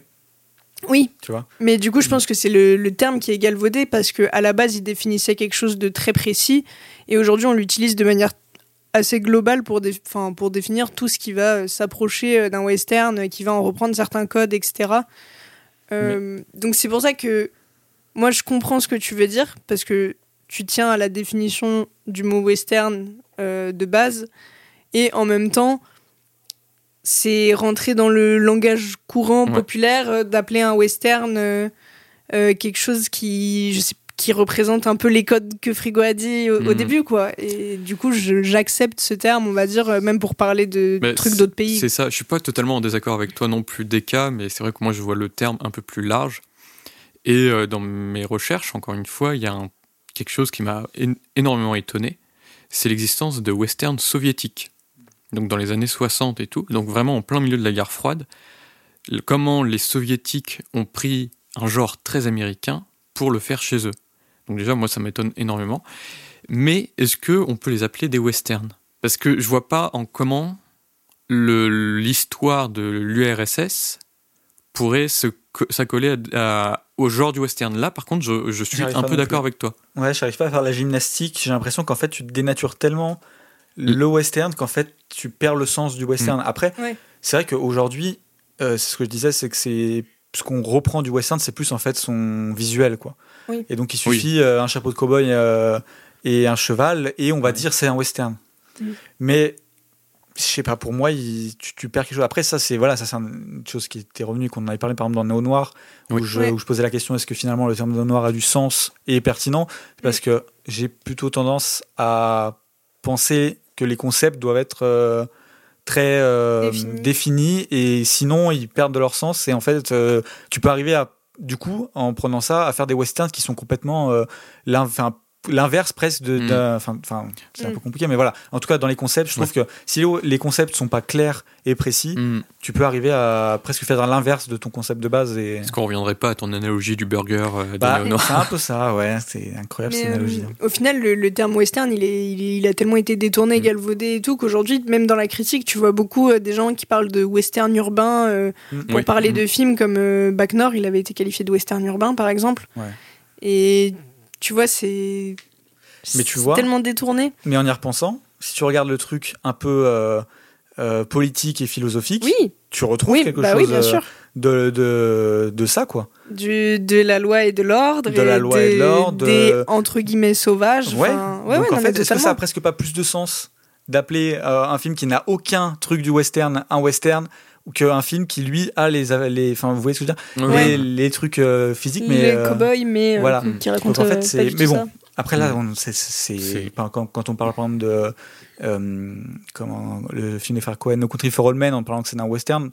S3: Oui,
S1: tu vois.
S3: mais du coup, je pense que c'est le, le terme qui est galvaudé parce que à la base, il définissait quelque chose de très précis et aujourd'hui, on l'utilise de manière assez globale pour, dé- pour définir tout ce qui va euh, s'approcher euh, d'un western, euh, qui va en reprendre certains codes, etc. Euh, Donc c'est pour ça que moi, je comprends ce que tu veux dire parce que tu tiens à la définition du mot western euh, de base et en même temps, c'est rentré dans le langage courant
S4: Ouais.
S3: populaire euh, d'appeler un western quelque chose qui, je sais, qui représente un peu les codes que Frigo a dit au, au
S4: Mhm.
S3: début, quoi. Et du coup, j'accepte ce terme, on va dire, euh, même pour parler de
S4: Mais
S3: trucs d'autres pays.
S4: C'est ça, je suis pas totalement en désaccord avec toi non plus des cas, mais c'est vrai que moi je vois le terme un peu plus large. Et euh, dans mes recherches, encore une fois, il y a un- quelque chose qui m'a énormément étonné, c'est l'existence de westerns soviétiques. Donc dans les années 60 et tout, donc vraiment en plein milieu de la guerre froide, comment les soviétiques ont pris un genre très américain pour le faire chez eux. Donc déjà, moi ça m'étonne énormément. Mais est-ce que on peut les appeler des westerns? Parce que je vois pas en comment le- l'histoire de l'URSS pourrait s'accoler à- à- au genre du western. Là, par contre, je, je suis
S1: J'arrive
S4: un peu d'accord
S1: plus.
S4: avec toi.
S1: Ouais, j'arrive pas à faire la gymnastique. J'ai l'impression qu'en fait, tu dénatures tellement le western qu'en fait, tu perds le sens du western.
S4: Mm.
S1: Après,
S3: Ouais.
S1: c'est vrai qu'aujourd'hui, euh, c'est ce que je disais, c'est que c'est ce qu'on reprend du western, c'est plus en fait son visuel, quoi.
S3: Oui.
S1: Et donc, il suffit euh, un chapeau de cow-boy euh, et un cheval, et on va dire c'est un western. Mais je sais pas, pour moi, il- tu, tu perds quelque chose. Après, ça, c'est voilà, ça c'est une chose qui était revenue, qu'on en avait parlé par exemple dans Néo Noir, où,
S4: Oui.
S1: je,
S3: Ouais.
S1: où je posais la question est-ce que finalement le terme Néo Noir a du sens et est pertinent? Parce que j'ai plutôt tendance à penser que les concepts doivent être euh, très euh,
S3: Définis.
S1: définis et sinon ils perdent de leur sens. Et en fait, euh, tu peux arriver à, du coup, en prenant ça, à faire des westerns qui sont complètement euh, l'inverse presque de
S4: Mm.
S1: d'un- enfin c'est un
S3: Mm.
S1: peu compliqué mais voilà en tout cas dans les concepts je trouve que si les- concepts sont pas clairs et précis
S4: Hmm.
S1: tu peux arriver à presque faire l'inverse de ton concept de base et
S4: Est-ce qu'on reviendrait pas à ton analogie du burger euh,
S1: bah, c'est un peu ça ouais c'est incroyable
S3: Mais,
S1: cette
S3: euh,
S1: analogie hein.
S3: au final, le, le terme western, il, est, il, est- il a tellement été détourné,
S4: Mm.
S3: galvaudé et tout, qu'aujourd'hui, même dans la critique, tu vois beaucoup euh, des gens qui parlent de western urbain. euh,
S1: Mm.
S3: pour
S4: Oui.
S3: parler
S4: Mm.
S3: de films comme euh, Bac Nord, il avait été qualifié de western urbain, par exemple.
S1: Ouais.
S3: Et tu vois, c'est.
S1: Mais tu vois-
S3: tellement détourné.
S1: mais en y repensant si tu regardes le truc un peu euh, euh, politique et philosophique
S3: Oui,
S1: tu retrouves
S3: oui,
S1: quelque
S3: bah
S1: chose
S3: oui, bien
S1: euh,
S3: sûr.
S1: de, de, de ça quoi
S3: Du, de la loi et de l'ordre.
S1: De la loi et de l'ordre,
S3: Des,
S1: de-
S3: entre guillemets, sauvages.
S1: ouais donc
S3: ouais,
S1: en fait
S3: mais
S1: est-ce que ça a presque pas plus de sens d'appeler euh, un film qui n'a aucun truc du western un western qu'un film qui lui a les les enfin vous voyez ce que je veux dire?
S4: Ouais.
S1: les, les trucs euh, physiques mais
S3: Les
S1: euh,
S3: cow-boys, mais euh,
S1: voilà.
S3: qui racontent
S1: Donc, en fait, c'est- mais bon.
S3: ça.
S1: Après là, on- c'est- quand, quand on parle par exemple de euh, comment le film des frères Cohen, No Country for All Men, en parlant que c'est un western,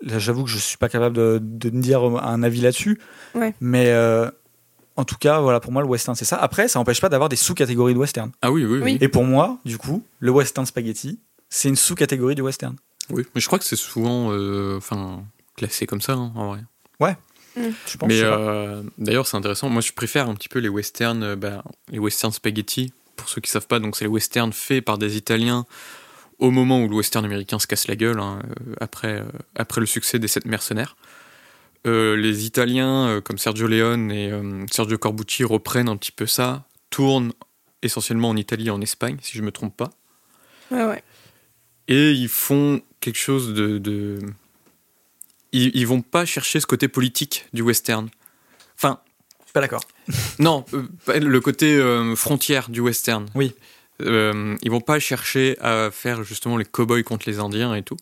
S1: là j'avoue que je suis pas capable de, de me dire un avis là-dessus.
S3: Ouais.
S1: Mais euh, en tout cas, voilà, pour moi le western c'est ça. Après, ça n'empêche pas d'avoir des sous-catégories de western.
S4: Ah oui, oui, oui.
S3: Oui.
S1: Et pour moi, du coup, le western spaghetti, c'est une sous-catégorie du western.
S4: Oui, mais je crois que c'est souvent euh, enfin, classé comme ça, hein, en vrai.
S1: Je pense.
S4: Mais
S1: je sais pas.
S4: euh, d'ailleurs, c'est intéressant. Moi, je préfère un petit peu les westerns, euh, bah, les westerns spaghetti. Pour ceux qui savent pas, donc c'est les westerns faits par des Italiens au moment où le western américain se casse la gueule hein, après euh, après le succès des sept mercenaires. Euh, les Italiens euh, comme Sergio Leone et euh, Sergio Corbucci reprennent un petit peu ça, tournent essentiellement en Italie et en Espagne, si je me trompe pas.
S3: Ouais, ouais.
S4: Et ils font quelque chose de. de- Ils, ils vont pas chercher ce côté politique du western. Enfin,
S1: Je suis pas d'accord.
S4: non, euh, le côté euh, frontière du western.
S1: Oui.
S4: Euh, ils vont pas chercher à faire justement les cow-boys contre les Indiens et tout.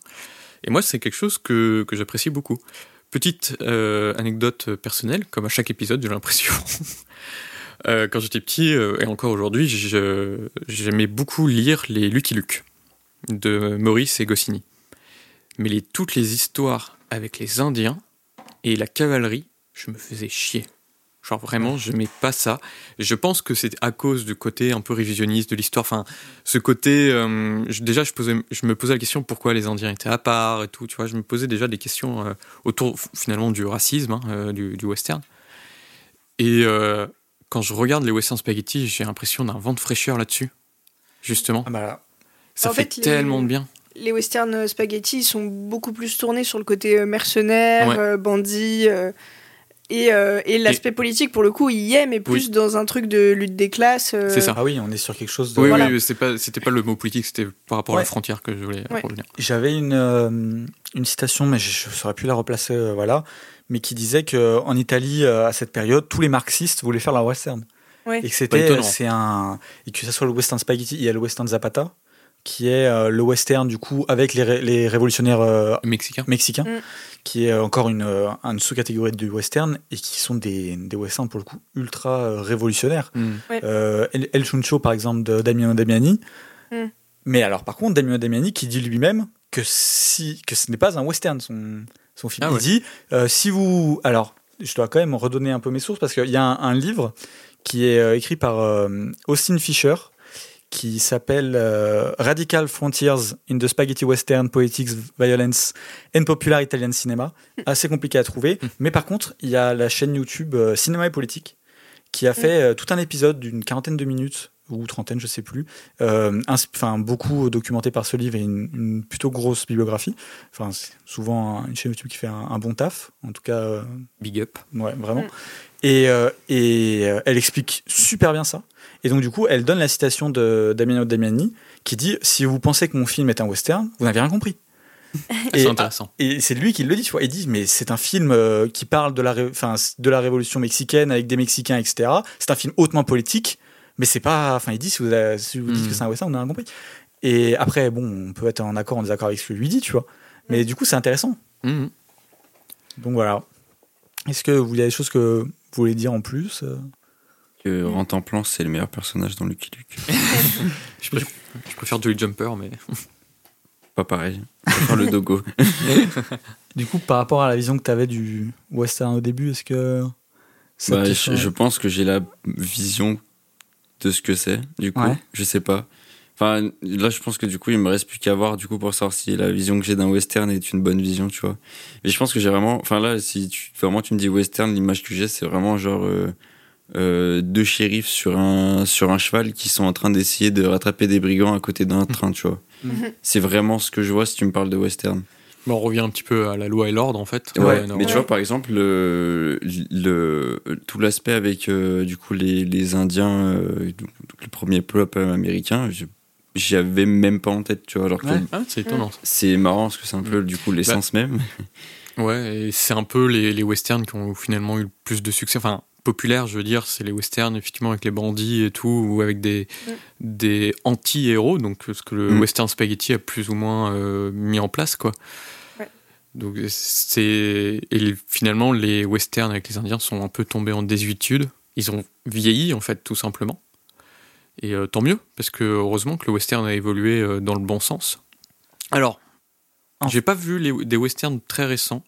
S4: Et moi, c'est quelque chose que, que j'apprécie beaucoup. Petite euh, anecdote personnelle, comme à chaque épisode, j'ai l'impression. Quand j'étais petit, et encore aujourd'hui, j'aimais beaucoup lire les Lucky Luke de Maurice et Goscinny. Mais toutes les histoires avec les Indiens et la cavalerie, je me faisais chier. Genre vraiment, je n'aimais pas ça. Je pense que c'est à cause du côté un peu révisionniste de l'histoire. Enfin, ce côté. euh, déjà, je, me posais la question pourquoi les Indiens étaient à part et tout. Tu vois, je me posais déjà des questions euh, autour finalement du racisme, hein, euh, du, western. Et quand je regarde les western spaghetti, j'ai l'impression d'un vent de fraîcheur là-dessus. Justement,
S1: Ah bah,
S4: ça
S3: En
S4: fait,
S3: fait, les-
S4: tellement de bien.
S3: Les westerns euh, spaghetti ils sont beaucoup plus tournés sur le côté euh, mercenaire,
S4: Ouais.
S3: euh, bandit. euh, et, euh, et l'aspect politique, pour le coup, il y est, mais plus dans un truc de lutte des classes. euh,
S4: C'est ça.
S1: ah oui, on est sur quelque chose de.
S4: Oui,
S3: voilà.
S4: oui, pas, c'était pas le mot politique, c'était par rapport à la frontière que je voulais
S3: Ouais.
S4: revenir.
S1: J'avais une, euh, une citation, mais je ne saurais plus la replacer, euh, voilà, mais qui disait qu'en Italie, euh, à cette période, tous les marxistes voulaient faire la western.
S3: Ouais.
S1: Et que c'était, c'est un, et que ça soit le western spaghetti, il y a le western Zapata, qui est euh, le western du coup avec les, ré- les révolutionnaires euh,
S4: Mexicain.
S1: mexicains,
S3: Mm.
S1: qui est encore une, euh, une sous-catégorie du western et qui sont des, des westerns pour le coup ultra euh, révolutionnaires.
S4: Mm.
S1: Euh, El, El Chuncho par exemple de Damiano Damiani.
S3: Mm.
S1: Mais alors par contre Damiano Damiani qui dit lui-même que si que ce n'est pas un western son, son film.
S4: Ah
S1: Il
S4: ouais.
S1: dit euh, si vous alors je dois quand même redonner un peu mes sources parce qu'il y a un, un livre qui est euh, écrit par euh, Austin Fisher qui s'appelle euh, Radical Frontiers in the Spaghetti Western Politics, Violence and Popular Italian Cinema. Assez compliqué à trouver. Mais par contre, il y a la chaîne YouTube euh, Cinéma et Politique qui a fait euh, tout un épisode d'une quarantaine de minutes ou trentaine, je sais plus. Euh, Enfin, beaucoup documenté par ce livre et une, une plutôt grosse bibliographie. Enfin, c'est souvent une chaîne YouTube qui fait un, un bon taf. En tout cas,
S4: Big up.
S1: Ouais, vraiment.
S3: Mm.
S1: Et, et elle explique super bien ça. Et donc, du coup, elle donne la citation de Damiano Damiani qui dit Si vous pensez que mon film est un western, vous n'avez rien compris.
S4: C'est intéressant.
S1: Et c'est lui qui le dit, tu vois. Il dit Mais c'est un film euh, qui parle de la, ré- enfin, de la révolution mexicaine avec des Mexicains, etc. C'est un film hautement politique, mais c'est pas. Enfin, il dit Si vous, avez- si vous dites que c'est un western, vous n'avez rien compris. Et après, bon, on peut être en accord, en désaccord avec ce que lui dit, tu vois. Mais du coup, c'est intéressant.
S4: Mm.
S1: Donc voilà. Est-ce que vous il y a des choses que vous voulez dire en plus euh?
S2: Que Rantanplan, c'est le meilleur personnage dans Lucky Luke.
S4: Je, préfère, je préfère Joey Jumper, mais
S2: Pas pareil. Je préfère le Dogo.
S1: Du coup, par rapport à la vision que tu avais du western au début, est-ce que ça
S2: Bah, je,
S1: change
S2: je pense que j'ai la vision de ce que c'est, du coup.
S1: Ouais.
S2: Je sais pas. Enfin, là, je pense que du coup, il me reste plus qu'à voir, du coup, pour savoir si la vision que j'ai d'un western est une bonne vision, tu vois. Mais je pense que j'ai vraiment. Enfin, là, si tu, vraiment tu me dis western, l'image que j'ai, c'est vraiment genre. euh, euh, deux shérifs sur un, sur un cheval qui sont en train d'essayer de rattraper des brigands à côté d'un train, tu vois.
S3: Mhm.
S2: C'est vraiment ce que je vois si tu me parles de western.
S4: bon, on revient un petit peu à la loi et l'ordre en fait.
S2: Ouais, mais tu vois, par exemple, le, le, tout l'aspect avec euh, du coup les, les Indiens, euh, le premier peuple américain, je- j'y avais même pas en tête, tu vois. Alors que.
S4: Ah, c'est étonnant. ça.
S2: c'est marrant parce que c'est un peu du coup l'essence même.
S4: Ouais, et c'est un peu les, les westerns qui ont finalement eu le plus de succès. Enfin, populaires, je veux dire, c'est les westerns, effectivement, avec les bandits et tout, ou avec des,
S3: Mm.
S4: des anti-héros, donc ce que le
S2: Mm.
S4: western spaghetti a plus ou moins euh, mis en place, quoi.
S3: Ouais.
S4: Donc, c'est. Et le- finalement, les westerns avec les Indiens sont un peu tombés en désuétude. Ils ont vieilli, en fait, tout simplement. Et euh, tant mieux, parce que heureusement que le western a évolué euh, dans le bon sens. Alors,
S1: En-
S4: j'ai pas vu les, des westerns très récents.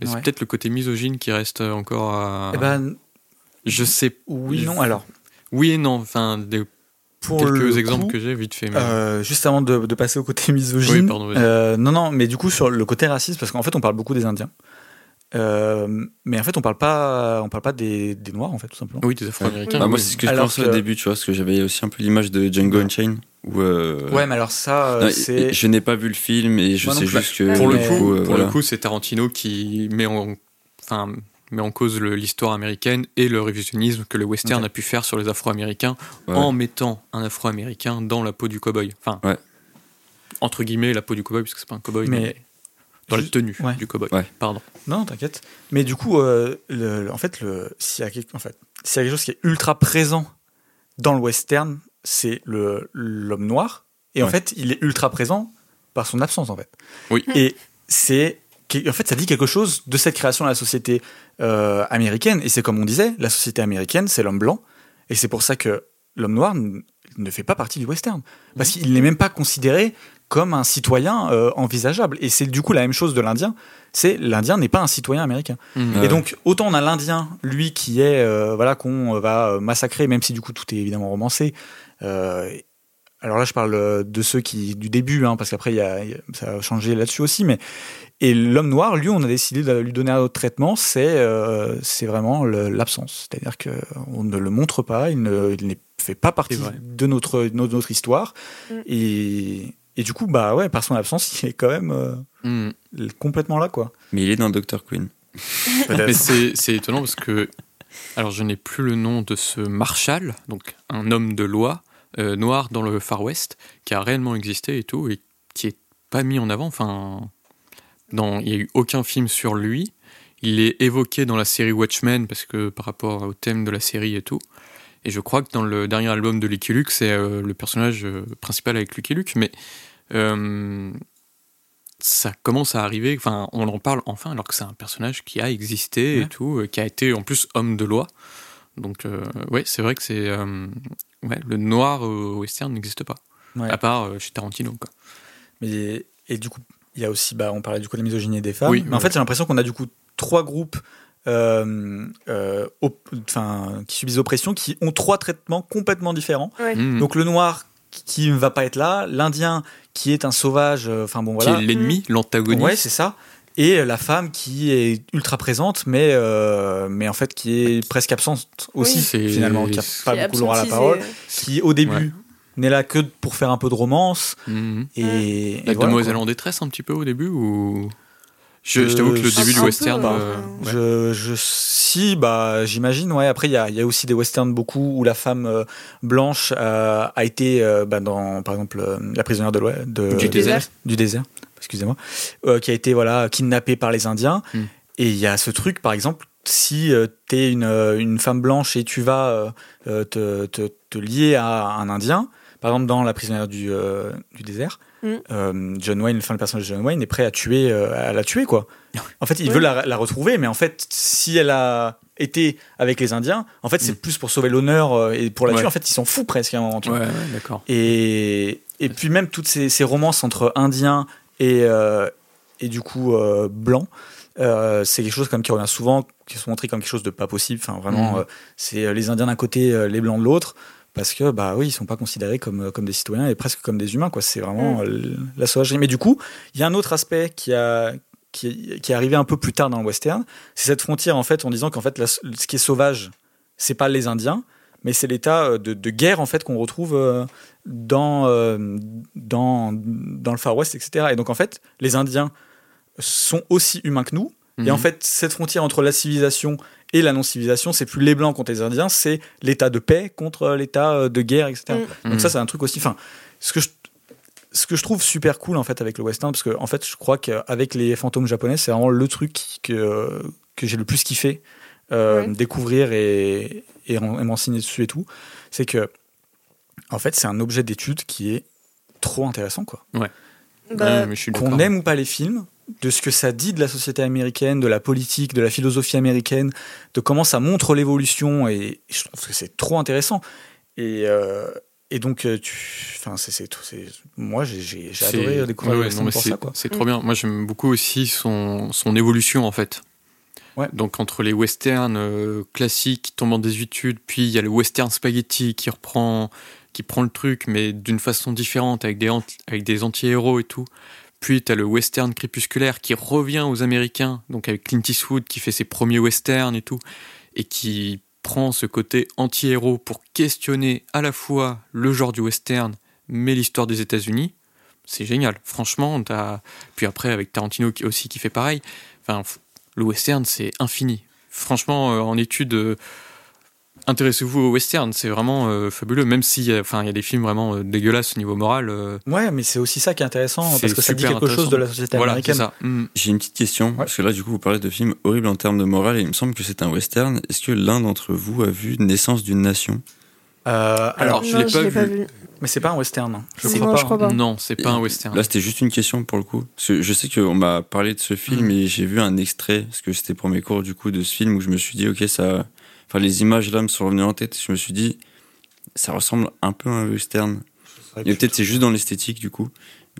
S4: Mais
S1: Ouais.
S4: c'est peut-être le côté misogyne qui reste encore à.
S1: Eh ben,
S4: je sais.
S1: oui, non. Alors,
S4: Oui et non. Enfin, des,
S1: pour
S4: quelques
S1: le
S4: exemples
S1: coup,
S4: que j'ai vite fait. mais-
S1: euh, juste avant de, de passer au côté misogyne,
S4: Oui, pardon,
S1: euh, non, non, mais du coup, sur le côté raciste, parce qu'en fait, on parle beaucoup des Indiens. Euh, mais en fait, on parle pas, on parle pas des, des Noirs, en fait, tout simplement.
S4: Oui, des Afro-Américains.
S2: Bah, moi, c'est ce que je
S1: Alors
S2: pensais
S1: que-
S2: au début, tu vois, parce que j'avais aussi un peu l'image de Django Unchained. Où, euh,
S1: Ouais, mais alors ça,
S2: non,
S1: c'est.
S2: je n'ai pas vu le film et je
S1: Moi
S2: sais juste que.
S4: Pour le coup,
S2: euh,
S4: pour
S2: voilà.
S4: le coup, c'est Tarantino qui met en, enfin, met en cause l'histoire américaine et le révisionnisme que le western a pu faire sur les Afro-Américains
S2: Ouais.
S4: en mettant un Afro-Américain dans la peau du cow-boy. Enfin,
S2: Ouais.
S4: entre guillemets, la peau du cow-boy, parce que c'est pas un cow-boy, mais,
S1: Mais
S4: dans la
S1: juste-
S4: tenue
S1: ouais.
S4: du cow-boy. Pardon.
S1: Non, t'inquiète. Mais du coup, euh, le- en fait, s'il y a quelque, en fait, s'il y a quelque chose qui est ultra présent dans le western, c'est l'homme noir. Et en fait, il est ultra présent par son absence, en fait.
S4: Oui.
S1: Et c'est, en fait, ça dit quelque chose de cette création de la société euh, américaine. Et c'est comme on disait, la société américaine, c'est l'homme blanc. Et c'est pour ça que l'homme noir ne fait pas partie du western. Parce qu'il n'est même pas considéré comme un citoyen euh, envisageable. Et c'est du coup la même chose de l'Indien. C'est l'Indien n'est pas un citoyen américain.
S4: Mhm.
S2: Ouais.
S1: Et donc autant on a l'Indien, lui qui est euh, voilà qu'on va massacrer, même si du coup tout est évidemment romancé. Euh, alors là je parle de ceux qui du début, hein, parce qu'après il y a, il y a- ça a changé là-dessus aussi. Mais et l'homme noir, lui, on a décidé de lui donner un autre traitement. C'est euh, c'est vraiment l'absence, c'est-à-dire que on ne le montre pas, il ne il fait pas partie de notre de notre histoire.
S3: Mm.
S1: Et et du coup bah ouais par son absence il est quand même euh,
S4: Mhm.
S1: complètement là quoi.
S2: Mais il est dans Dr. Queen.
S4: Mais c'est c'est étonnant parce que, alors je n'ai plus le nom de ce Marshall, donc un homme de loi euh, noir dans le Far West, qui a réellement existé et tout, et qui est pas mis en avant. Enfin, dans, il n'y a eu aucun film sur lui. Il est évoqué dans la série Watchmen parce que par rapport au thème de la série et tout. Et je crois que dans le dernier album de Lucky Luke, c'est euh, le personnage euh, principal avec Lucky Luke, mais euh, ça commence à arriver, enfin, on en parle enfin, alors que c'est un personnage qui a existé
S1: Ouais.
S4: et tout, qui a été en plus homme de loi. Donc, ouais, c'est vrai que c'est. ouais, le noir au western n'existe pas.
S1: Ouais.
S4: À part chez Tarantino, quoi.
S1: Mais, et du coup, il y a aussi, bah, on parlait du coup de la misogynie des femmes.
S4: Oui,
S1: mais en fait, j'ai l'impression qu'on a du coup trois groupes euh, euh, enfin, qui subissent oppression, qui ont trois traitements complètement différents.
S3: Ouais.
S4: Mhm.
S1: Donc le noir qui ne va pas être là, l'Indien qui est un sauvage, euh, enfin bon voilà.
S4: Qui est l'ennemi, l'antagoniste.
S1: Ouais, c'est ça. Et la femme qui est ultra présente, mais, euh, mais en fait qui est presque absente aussi,
S4: Oui.
S1: Finalement, qui n'a pas beaucoup le droit à la parole, qui au début
S4: Ouais.
S1: N'est là que pour faire un peu de romance.
S4: Mhm.
S1: Et, et
S4: La
S1: voilà,
S4: demoiselle
S1: quoi.
S4: en détresse un petit peu au début ou je,
S1: Je-
S4: t'avoue que le début du
S3: peu,
S4: western
S3: bah,
S4: euh, ouais.
S1: Je, je, si, bah, j'imagine, ouais. Après, il y a, il y a aussi des westerns beaucoup où la femme euh, blanche euh, a été, euh, bah, dans, par exemple, euh, La prisonnière de l'Ouest, de,
S4: Du
S3: désert.
S1: du désert, excusez-moi, euh, qui a été, voilà, kidnappée par les Indiens.
S4: Mm.
S1: Et il y a ce truc, par exemple, si euh, t'es une, une femme blanche et tu vas te, te, te lier à un Indien, par exemple, dans La prisonnière du, euh, du désert,
S3: Mm.
S1: euh, John Wayne, enfin, le personnage de John Wayne est prêt à tuer, euh, à la tuer, quoi. En fait, il veut la, la retrouver, mais en fait, si elle a été avec les Indiens, en fait, c'est
S4: Mm.
S1: plus pour sauver l'honneur et pour la
S4: Ouais.
S1: tuer. En fait, ils s'en foutent presque à un moment. tu.
S4: Ouais, ouais, d'accord.
S1: Et, et puis même toutes ces, ces romances entre Indiens et, et du coup blancs, euh, c'est quelque chose comme qui revient souvent, qui sont montrés comme quelque chose de pas possible. Enfin, vraiment, euh, c'est les Indiens d'un côté, euh, les blancs de l'autre. Parce que bah oui, ils sont pas considérés comme, euh, comme des citoyens et presque comme des humains quoi. C'est vraiment euh, la sauvagerie. Mais du coup, il y a un autre aspect qui a qui, qui est arrivé un peu plus tard dans le western, c'est cette frontière en fait en disant qu'en fait la- ce qui est sauvage, c'est pas les Indiens, mais c'est l'état euh, de, de guerre en fait qu'on retrouve dans, dans, dans le Far West, etc. Et donc en fait, les Indiens sont aussi humains que nous. Et en
S4: Mhm.
S1: fait, cette frontière entre la civilisation et la non-civilisation, c'est plus les Blancs contre les Indiens, c'est l'état de paix contre l'état euh, de guerre, etc.
S3: Mm.
S1: Donc
S4: Mhm.
S1: ça, c'est un truc aussi. Enfin, ce que je ce que je trouve super cool en fait avec le western, parce que en fait, je crois qu'avec les fantômes japonais, c'est vraiment le truc que que j'ai le plus kiffé euh,
S3: Ouais.
S1: découvrir et et, m'enseigner dessus et tout. C'est que en fait, c'est un objet d'étude qui est trop intéressant quoi.
S3: Bah,
S4: Ouais, suis
S1: Qu'on aime ou pas les films, de ce que ça dit de la société américaine, de la politique, de la philosophie américaine, de comment ça montre l'évolution, et je trouve que c'est trop intéressant. Et, euh, et donc, euh, tu, enfin, c'est, c'est, tout- c'est- moi, j'ai, adoré découvrir
S4: ouais,
S1: le
S4: ouais,
S1: pour
S4: c'est,
S1: ça, quoi.
S4: c'est trop bien. Moi, j'aime beaucoup aussi son, son évolution, en fait.
S1: Ouais.
S4: Donc, entre les westerns euh, classiques qui tombent en désuétude, puis il y a le western spaghetti qui reprend, qui prend le truc, mais d'une façon différente, avec des, avec des anti-héros et tout. Puis, tu as le western crépusculaire qui revient aux Américains, donc avec Clint Eastwood qui fait ses premiers westerns et tout, et qui prend ce côté anti-héros pour questionner à la fois le genre du western, mais l'histoire des États-Unis. C'est génial. Franchement, puis après avec Tarantino qui aussi qui fait pareil. Le western c'est infini. Franchement, euh, en étude, euh, intéressez-vous au western, c'est vraiment euh, fabuleux. Même s'il y a, enfin, il y a des films vraiment euh, dégueulasses au niveau moral. euh,
S1: Ouais, mais c'est aussi ça qui est intéressant,
S4: C'est
S1: parce que ça dit quelque chose de la société
S4: voilà,
S1: américaine.
S4: ça. Mm.
S2: J'ai une petite question, parce que là, du coup, vous parlez de films horribles en termes de morale, et il me semble que c'est un western. Est-ce que l'un d'entre vous a vu Naissance d'une nation?
S1: Euh, alors,
S4: Alors, je
S3: non,
S4: l'ai pas vu.
S1: mais c'est pas un western. hein. Je
S3: Non,
S1: crois pas.
S3: je crois pas.
S4: Non, c'est pas un western.
S2: Là, c'était juste une question pour le coup. Parce que je sais qu'on m'a parlé de ce film
S4: Mm.
S2: et j'ai vu un extrait, parce que c'était pour mes cours du coup de ce film où je me suis dit, ok, ça. Enfin, les images là me sont revenues en tête. Je me suis dit, ça ressemble un peu à un western. Et peut-être c'est juste dans l'esthétique du coup.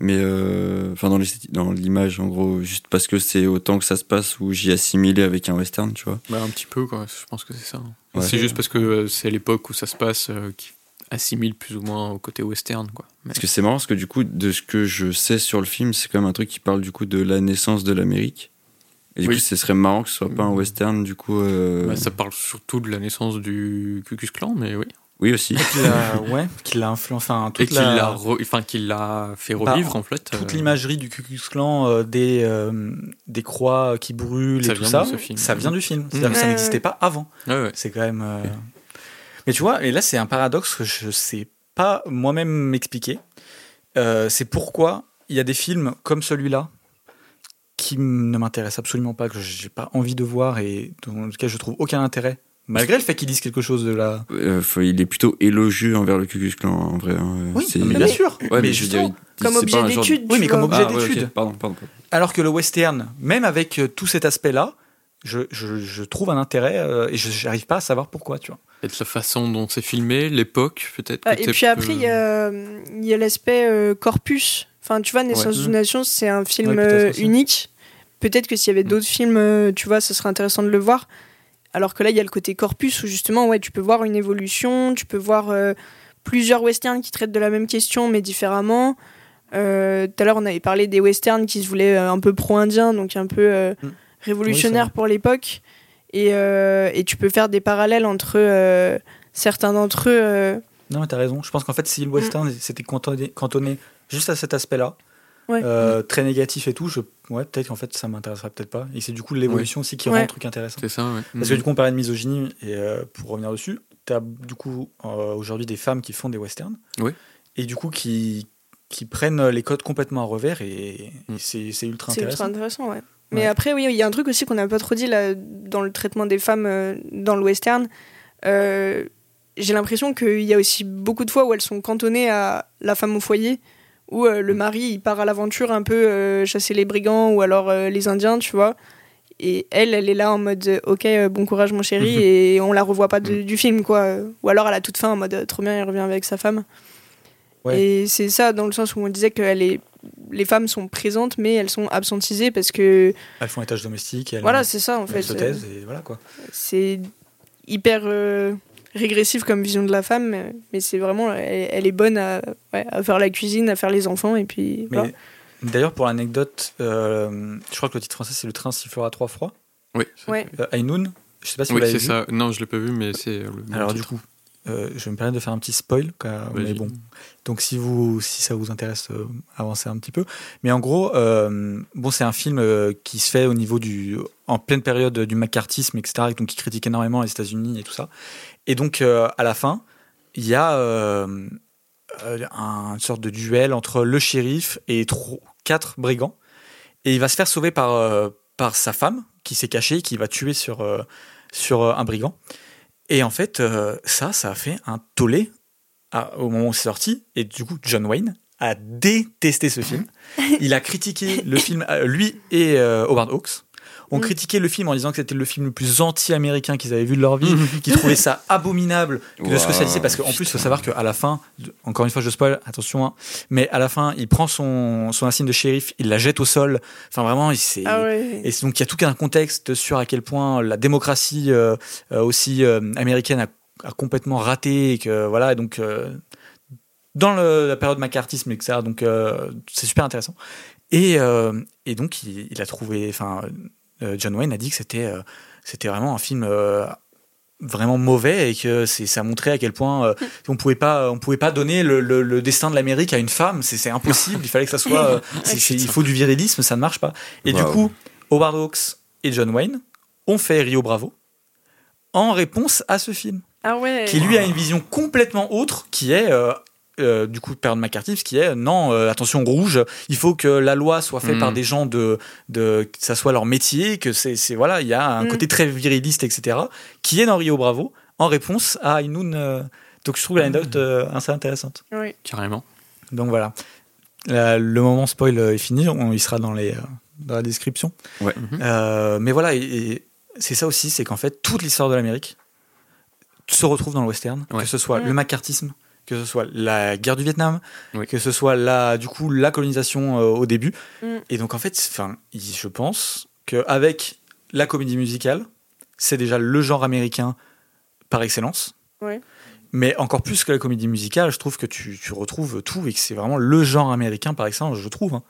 S2: Mais euh, enfin dans l'image en gros, juste parce que c'est autant que ça se passe où j'y assimilé avec un western, tu vois.
S4: Bah, un petit peu, quoi. Je pense que c'est ça.
S2: Ouais.
S4: C'est juste parce que euh, c'est l'époque où ça se passe euh, qui assimile plus ou moins au côté western, quoi. Mais-
S2: Parce que c'est marrant parce que du coup, de ce que je sais sur le film, c'est quand même un truc qui parle du coup de la naissance de l'Amérique. Et du
S4: Oui.
S2: coup, ce serait marrant que ce soit pas un western, du coup. euh,
S4: Bah, ça parle surtout de la naissance du Ku Klux Klan, mais oui.
S2: Oui aussi.
S1: Qu'il a, ouais, qu'il a influencé, enfin,
S4: Et
S1: toute
S4: qu'il
S1: la-
S4: l'a, re- enfin, qu'il l'a fait
S1: Bah,
S4: revivre, en fait.
S1: toute
S4: euh,
S1: l'imagerie du Ku Klux Klan, euh, des, euh, des croix qui brûlent
S4: Ça
S1: et tout
S4: vient
S1: ça,
S4: de ce film.
S1: ça vient du film. C'est-à-dire que ça n'existait pas avant.
S4: ouais, ouais.
S1: C'est quand même. euh, Mais tu vois, et là, c'est un paradoxe que je sais pas moi-même m'expliquer. Euh, c'est pourquoi il y a des films comme celui-là qui ne m'intéressent absolument pas, que j'ai pas envie de voir et dans lequel je trouve aucun intérêt Malgré le fait qu'ils disent quelque chose de la.
S2: Euh, il est plutôt élogieux envers le Ku Klux Klan en vrai. hein.
S1: Oui,
S2: C'est-
S1: mais
S3: Non,
S1: bien
S3: mais-
S1: sûr.
S2: Ouais,
S1: mais
S2: mais
S1: justement.
S3: Comme objet
S2: genre de-
S3: d'étude.
S1: Oui, mais comme objet
S2: Ah, ouais,
S1: d'étude.
S2: Pardon, pardon. pardon.
S1: Alors que le western, même avec euh, tout cet aspect-là, je, je, je trouve un intérêt euh, et je n'arrive pas à savoir pourquoi, tu vois.
S4: Peut-être la façon dont c'est filmé, l'époque, peut-être.
S3: Ah, et puis après,
S4: peu-
S3: il y a, il y a l'aspect euh, corpus. Enfin, tu vois, Naissance
S1: Ouais.
S3: d'une nation, c'est un film
S1: Ouais,
S3: euh, unique. Peut-être que s'il y avait d'autres films, euh, tu vois, ça serait intéressant de le voir. Alors que là, il y a le côté corpus où justement, ouais, tu peux voir une évolution, tu peux voir euh, plusieurs westerns qui traitent de la même question mais différemment. Euh, Tout à l'heure, on avait parlé des westerns qui se voulaient un peu pro-indiens, donc un peu euh,
S1: Mm.
S3: révolutionnaires
S1: Oui,
S3: pour l'époque. Et, et tu peux faire des parallèles entre certains d'entre eux.
S1: Non, mais t'as raison. Je pense qu'en fait, si le western s'était cantonné, cantonné juste à cet aspect-là,
S3: Ouais.
S1: euh, très négatif et tout, je... ouais, peut-être qu'en fait, ça m'intéresserait peut-être pas. Et c'est du coup l'évolution aussi qui rend le truc intéressant.
S4: C'est ça, ouais.
S1: Parce que du coup, on parlait de misogynie, et euh, pour revenir dessus, tu as du coup euh, aujourd'hui des femmes qui font des westerns,
S4: Oui.
S1: et du coup qui, qui prennent les codes complètement à revers, et,
S4: Mm.
S1: et c'est c'est ultra
S3: C'est ultra
S1: intéressant.
S3: intéressant, ouais. Mais
S1: Ouais.
S3: après, oui, il y a un truc aussi qu'on n'a pas trop dit là, dans le traitement des femmes euh, dans le western. Euh, J'ai l'impression qu'il y a aussi beaucoup de fois où elles sont cantonnées à la femme au foyer, où euh, le mari il part à l'aventure un peu euh, chasser les brigands ou alors euh, les Indiens, tu vois. Et elle, elle est là en mode ok, bon courage mon chéri, et on la revoit pas de- du film, quoi. Ou alors à la toute fin en mode trop bien, il revient avec sa femme.
S1: Ouais.
S3: Et c'est ça dans le sens où on disait que est... les femmes sont présentes, mais elles sont absentisées parce que
S1: Elles font les tâches domestiques, elles,
S3: voilà, c'est ça en
S1: elles
S3: fait.
S1: se
S3: Euh,
S1: taisent, et voilà quoi.
S3: C'est hyper régressif comme vision de la femme, mais- mais c'est vraiment, elle, elle est bonne à, ouais, à faire la cuisine, à faire les enfants, et puis
S1: Mais
S3: voilà.
S1: d'ailleurs, pour l'anecdote, euh, je crois que le titre français c'est Le train sifflera trois fois.
S4: Oui, c'est-
S3: Ouais.
S1: Euh, Aïnoun, je sais pas si vous
S4: oui
S1: l'avez
S4: c'est
S1: vu.
S4: ça. Non, je l'ai pas vu, mais c'est
S1: Alors du coup, euh, je vais me permettre de faire un petit spoil, car- mais bon. Donc si vous, si ça vous intéresse, euh, avancez un petit peu. Mais en gros, euh, bon, c'est un film euh, qui se fait au niveau du, en pleine période du macartisme, etc. Donc qui critique énormément les États-Unis et tout ça. Et donc euh, à la fin, il y a euh, euh, un- une sorte de duel entre le shérif et quatre brigands. Et il va se faire sauver par, euh, par sa femme, qui s'est cachée, qui va tuer sur, sur un brigand. Et en fait, ça, ça a fait un tollé à- au moment où c'est sorti. Et du coup, John Wayne a détesté ce film. Il a critiqué le film, lui et Howard Hawks ont
S3: Mm.
S1: critiqué le film en disant que c'était le film le plus anti-américain qu'ils avaient vu de leur vie, qu'ils trouvaient ça abominable de se
S2: Waouh,
S1: spécialiser parce qu'en plus, il faut savoir qu'à la fin, encore une fois, je spoil, attention, hein, mais à la fin, il prend son, son insigne de shérif, il la jette au sol. Enfin, vraiment, il s'est.
S3: Ah ouais.
S1: Et donc il y a tout un contexte sur à quel point la démocratie euh, euh, aussi euh, américaine a, a complètement raté et que voilà et donc euh, dans le- la période macartisme etc donc c'est super intéressant et, euh, et donc il, il a trouvé enfin John Wayne a dit que c'était euh, c'était vraiment un film euh, vraiment mauvais et que c'est ça montrait à quel point euh, on pouvait pas on pouvait pas donner le, le- le destin de l'Amérique à une femme. C'est c'est impossible. Il fallait que ça soit euh, il faut du virilisme ça ne marche pas. Et du coup Howard Hawks et John Wayne ont fait Rio Bravo en réponse à ce film
S3: Ah ouais.
S1: qui lui a une vision complètement autre qui est euh, euh, du coup période McCarthy qui est non euh, attention rouge il faut que la loi soit faite
S4: Mm.
S1: par des gens de, de que ça soit leur métier que c'est c'est- voilà il y a un
S3: Mm.
S1: côté très viriliste etc qui est dans Rio Bravo en réponse à Inoun euh, donc je trouve l'anecdote euh, assez intéressante
S3: Ouais.
S4: Carrément.
S1: donc voilà La- le moment spoil est fini on, il sera dans les euh, dans la description
S2: Ouais.
S4: Mhm.
S1: euh, mais voilà, et, et c'est ça aussi, c'est qu'en fait, toute l'histoire de l'Amérique se retrouve dans le western,
S4: Ouais.
S1: que ce soit
S3: Mm.
S1: le macartisme, que ce soit la guerre du Vietnam,
S4: Oui.
S1: que ce soit la, du coup, la colonisation euh, au début.
S3: Mm.
S1: Et donc, en fait, enfin, je pense qu'avec la comédie musicale, c'est déjà le genre américain par excellence. Mais encore plus que la comédie musicale, je trouve que tu, tu retrouves tout et que c'est vraiment le genre américain par excellence, je trouve. hein.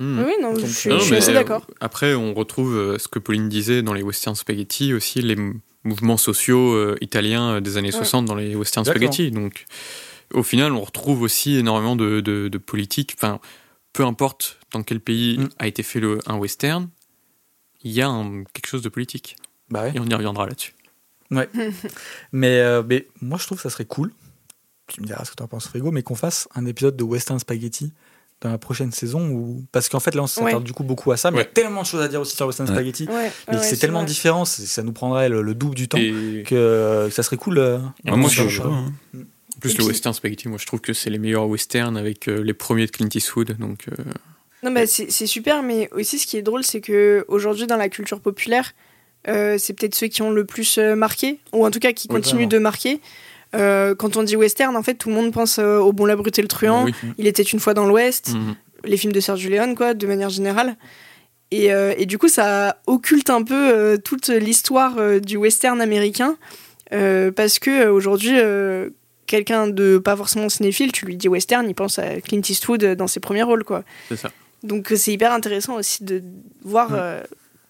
S4: Mhm.
S3: Oui, non, je
S1: Donc,
S3: suis,
S1: euh,
S3: je
S4: Non,
S3: suis assez
S4: euh,
S3: d'accord.
S4: Après, on retrouve euh, ce que Pauline disait dans les western spaghetti aussi, les mouvements sociaux euh, italiens euh, des années
S3: Ouais.
S4: 60 dans les western spaghetti. Donc, au final, on retrouve aussi énormément de, de, de politique. Enfin, peu importe dans quel pays
S1: Mm.
S4: a été fait le, un western, il y a un- quelque chose de politique.
S1: Bah ouais.
S4: Et on y reviendra là-dessus.
S1: Mais, euh, mais moi, je trouve que ça serait cool. Tu me diras ce que tu en penses, Frigo, mais qu'on fasse un épisode de Western Spaghetti dans la prochaine saison ou parce qu'en fait là on s'attarde
S3: Ouais.
S1: du coup beaucoup à ça mais il y a
S4: Ouais.
S1: tellement de choses à dire aussi sur Western
S2: Ouais.
S1: Spaghetti
S3: Ouais,
S1: mais
S3: ouais,
S1: c'est tellement
S3: vrai.
S1: différent ça nous prendrait le, le double du temps
S4: Et
S1: que, euh, que ça serait cool euh,
S2: moi, je suis chaud. hein.
S4: En plus, le western spaghetti, moi je trouve que c'est les meilleurs westerns avec euh, les premiers de Clint Eastwood. Donc, euh,
S3: Non, bah, c'est super, mais aussi ce qui est drôle, c'est que aujourd'hui dans la culture populaire, euh, c'est peut-être ceux qui ont le plus marqué, ou en tout cas qui
S1: Oui,
S3: continuent
S1: vraiment.
S3: de marquer. Euh, quand on dit western, en fait, tout le monde pense euh, au Bon, la brute et le truand.
S4: oui.
S3: Il était une fois dans l'Ouest,
S4: Mhm.
S3: les films de Sergio Leone, quoi, de manière générale. Et, euh, et du coup, ça occulte un peu euh, toute l'histoire euh, du western américain, euh, parce que euh, aujourd'hui, euh, quelqu'un de pas forcément cinéphile, tu lui dis western, il pense à Clint Eastwood dans ses premiers rôles, quoi.
S4: C'est ça.
S3: Donc euh, c'est hyper intéressant aussi de voir
S1: Ouais.
S3: euh,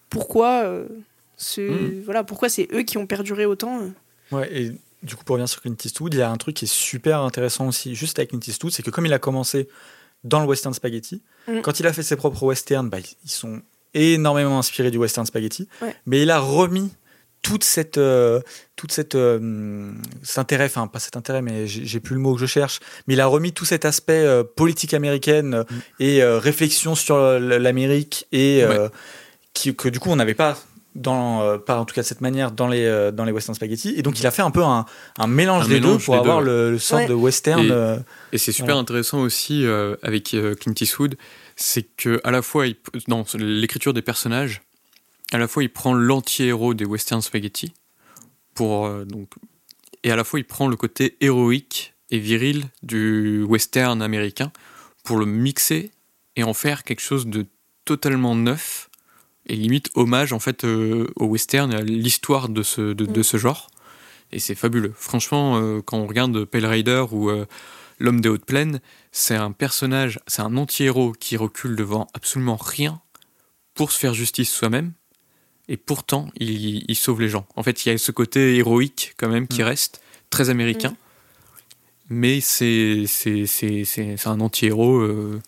S3: pourquoi euh, ce
S4: Mhm.
S3: voilà pourquoi c'est eux qui ont perduré autant. euh.
S1: Ouais, et du coup, pour revenir sur Clint Eastwood, il y a un truc qui est super intéressant aussi, juste avec Clint Eastwood, c'est que comme il a commencé dans le western spaghetti,
S3: Mm.
S1: quand il a fait ses propres westerns, bah, ils sont énormément inspirés du western spaghetti,
S3: Ouais.
S1: mais il a remis toute cette, euh, toute cette, euh, cet intérêt, enfin pas cet intérêt, mais j'ai plus le mot que je cherche, mais il a remis tout cet aspect euh, politique américaine euh, et euh, réflexion sur l'Amérique et euh, qui, que du coup on n'avait pas dans, euh, pas en tout cas de cette manière dans les, euh, dans les western spaghetti. Et donc il a fait un peu un, un mélange
S4: Un
S1: des
S4: mélange
S1: deux pour
S4: des
S1: avoir
S4: deux,
S1: le, le sort
S3: Ouais.
S1: de western.
S4: Et-
S1: euh,
S4: Et c'est super
S1: Voilà.
S4: intéressant aussi euh, avec euh, Clint Eastwood, c'est que à la fois il- dans l'écriture des personnages, à la fois il prend l'anti-héros des western spaghetti pour euh, donc et à la fois il prend le côté héroïque et viril du western américain pour le mixer et en faire quelque chose de totalement neuf et limite hommage en fait euh, au western à l'histoire de ce de, ce genre. Et c'est fabuleux. Franchement euh, quand on regarde Pale Rider ou L'homme des hautes plaines, c'est un personnage, c'est un anti-héros qui recule devant absolument rien pour se faire justice soi-même, et pourtant il, il sauve les gens. En fait, il y a ce côté héroïque quand même qui
S1: Mm.
S4: reste, très américain, mais c'est c'est c'est- c'est- c'est un anti-héros euh,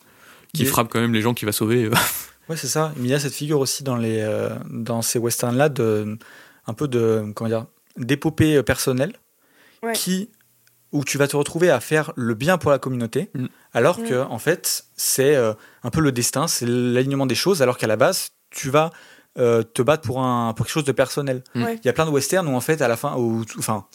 S4: qui frappe quand même les gens qu'il va sauver. euh.
S1: Ouais, c'est ça. Mais il y a cette figure aussi dans, les, euh, dans ces westerns-là, de, un peu de, comment dire, d'épopée euh, personnelle,
S3: Ouais.
S1: qui, où tu vas te retrouver à faire le bien pour la communauté,
S4: Mm.
S1: alors
S3: Mm.
S1: que, en fait, c'est euh, un peu le destin, c'est l'alignement des choses, alors qu'à la base, tu vas euh, te battre pour, un, pour quelque chose de personnel. Il
S4: Mm.
S3: Ouais.
S1: y a plein de westerns où, en fait, à la fin, où, enfin,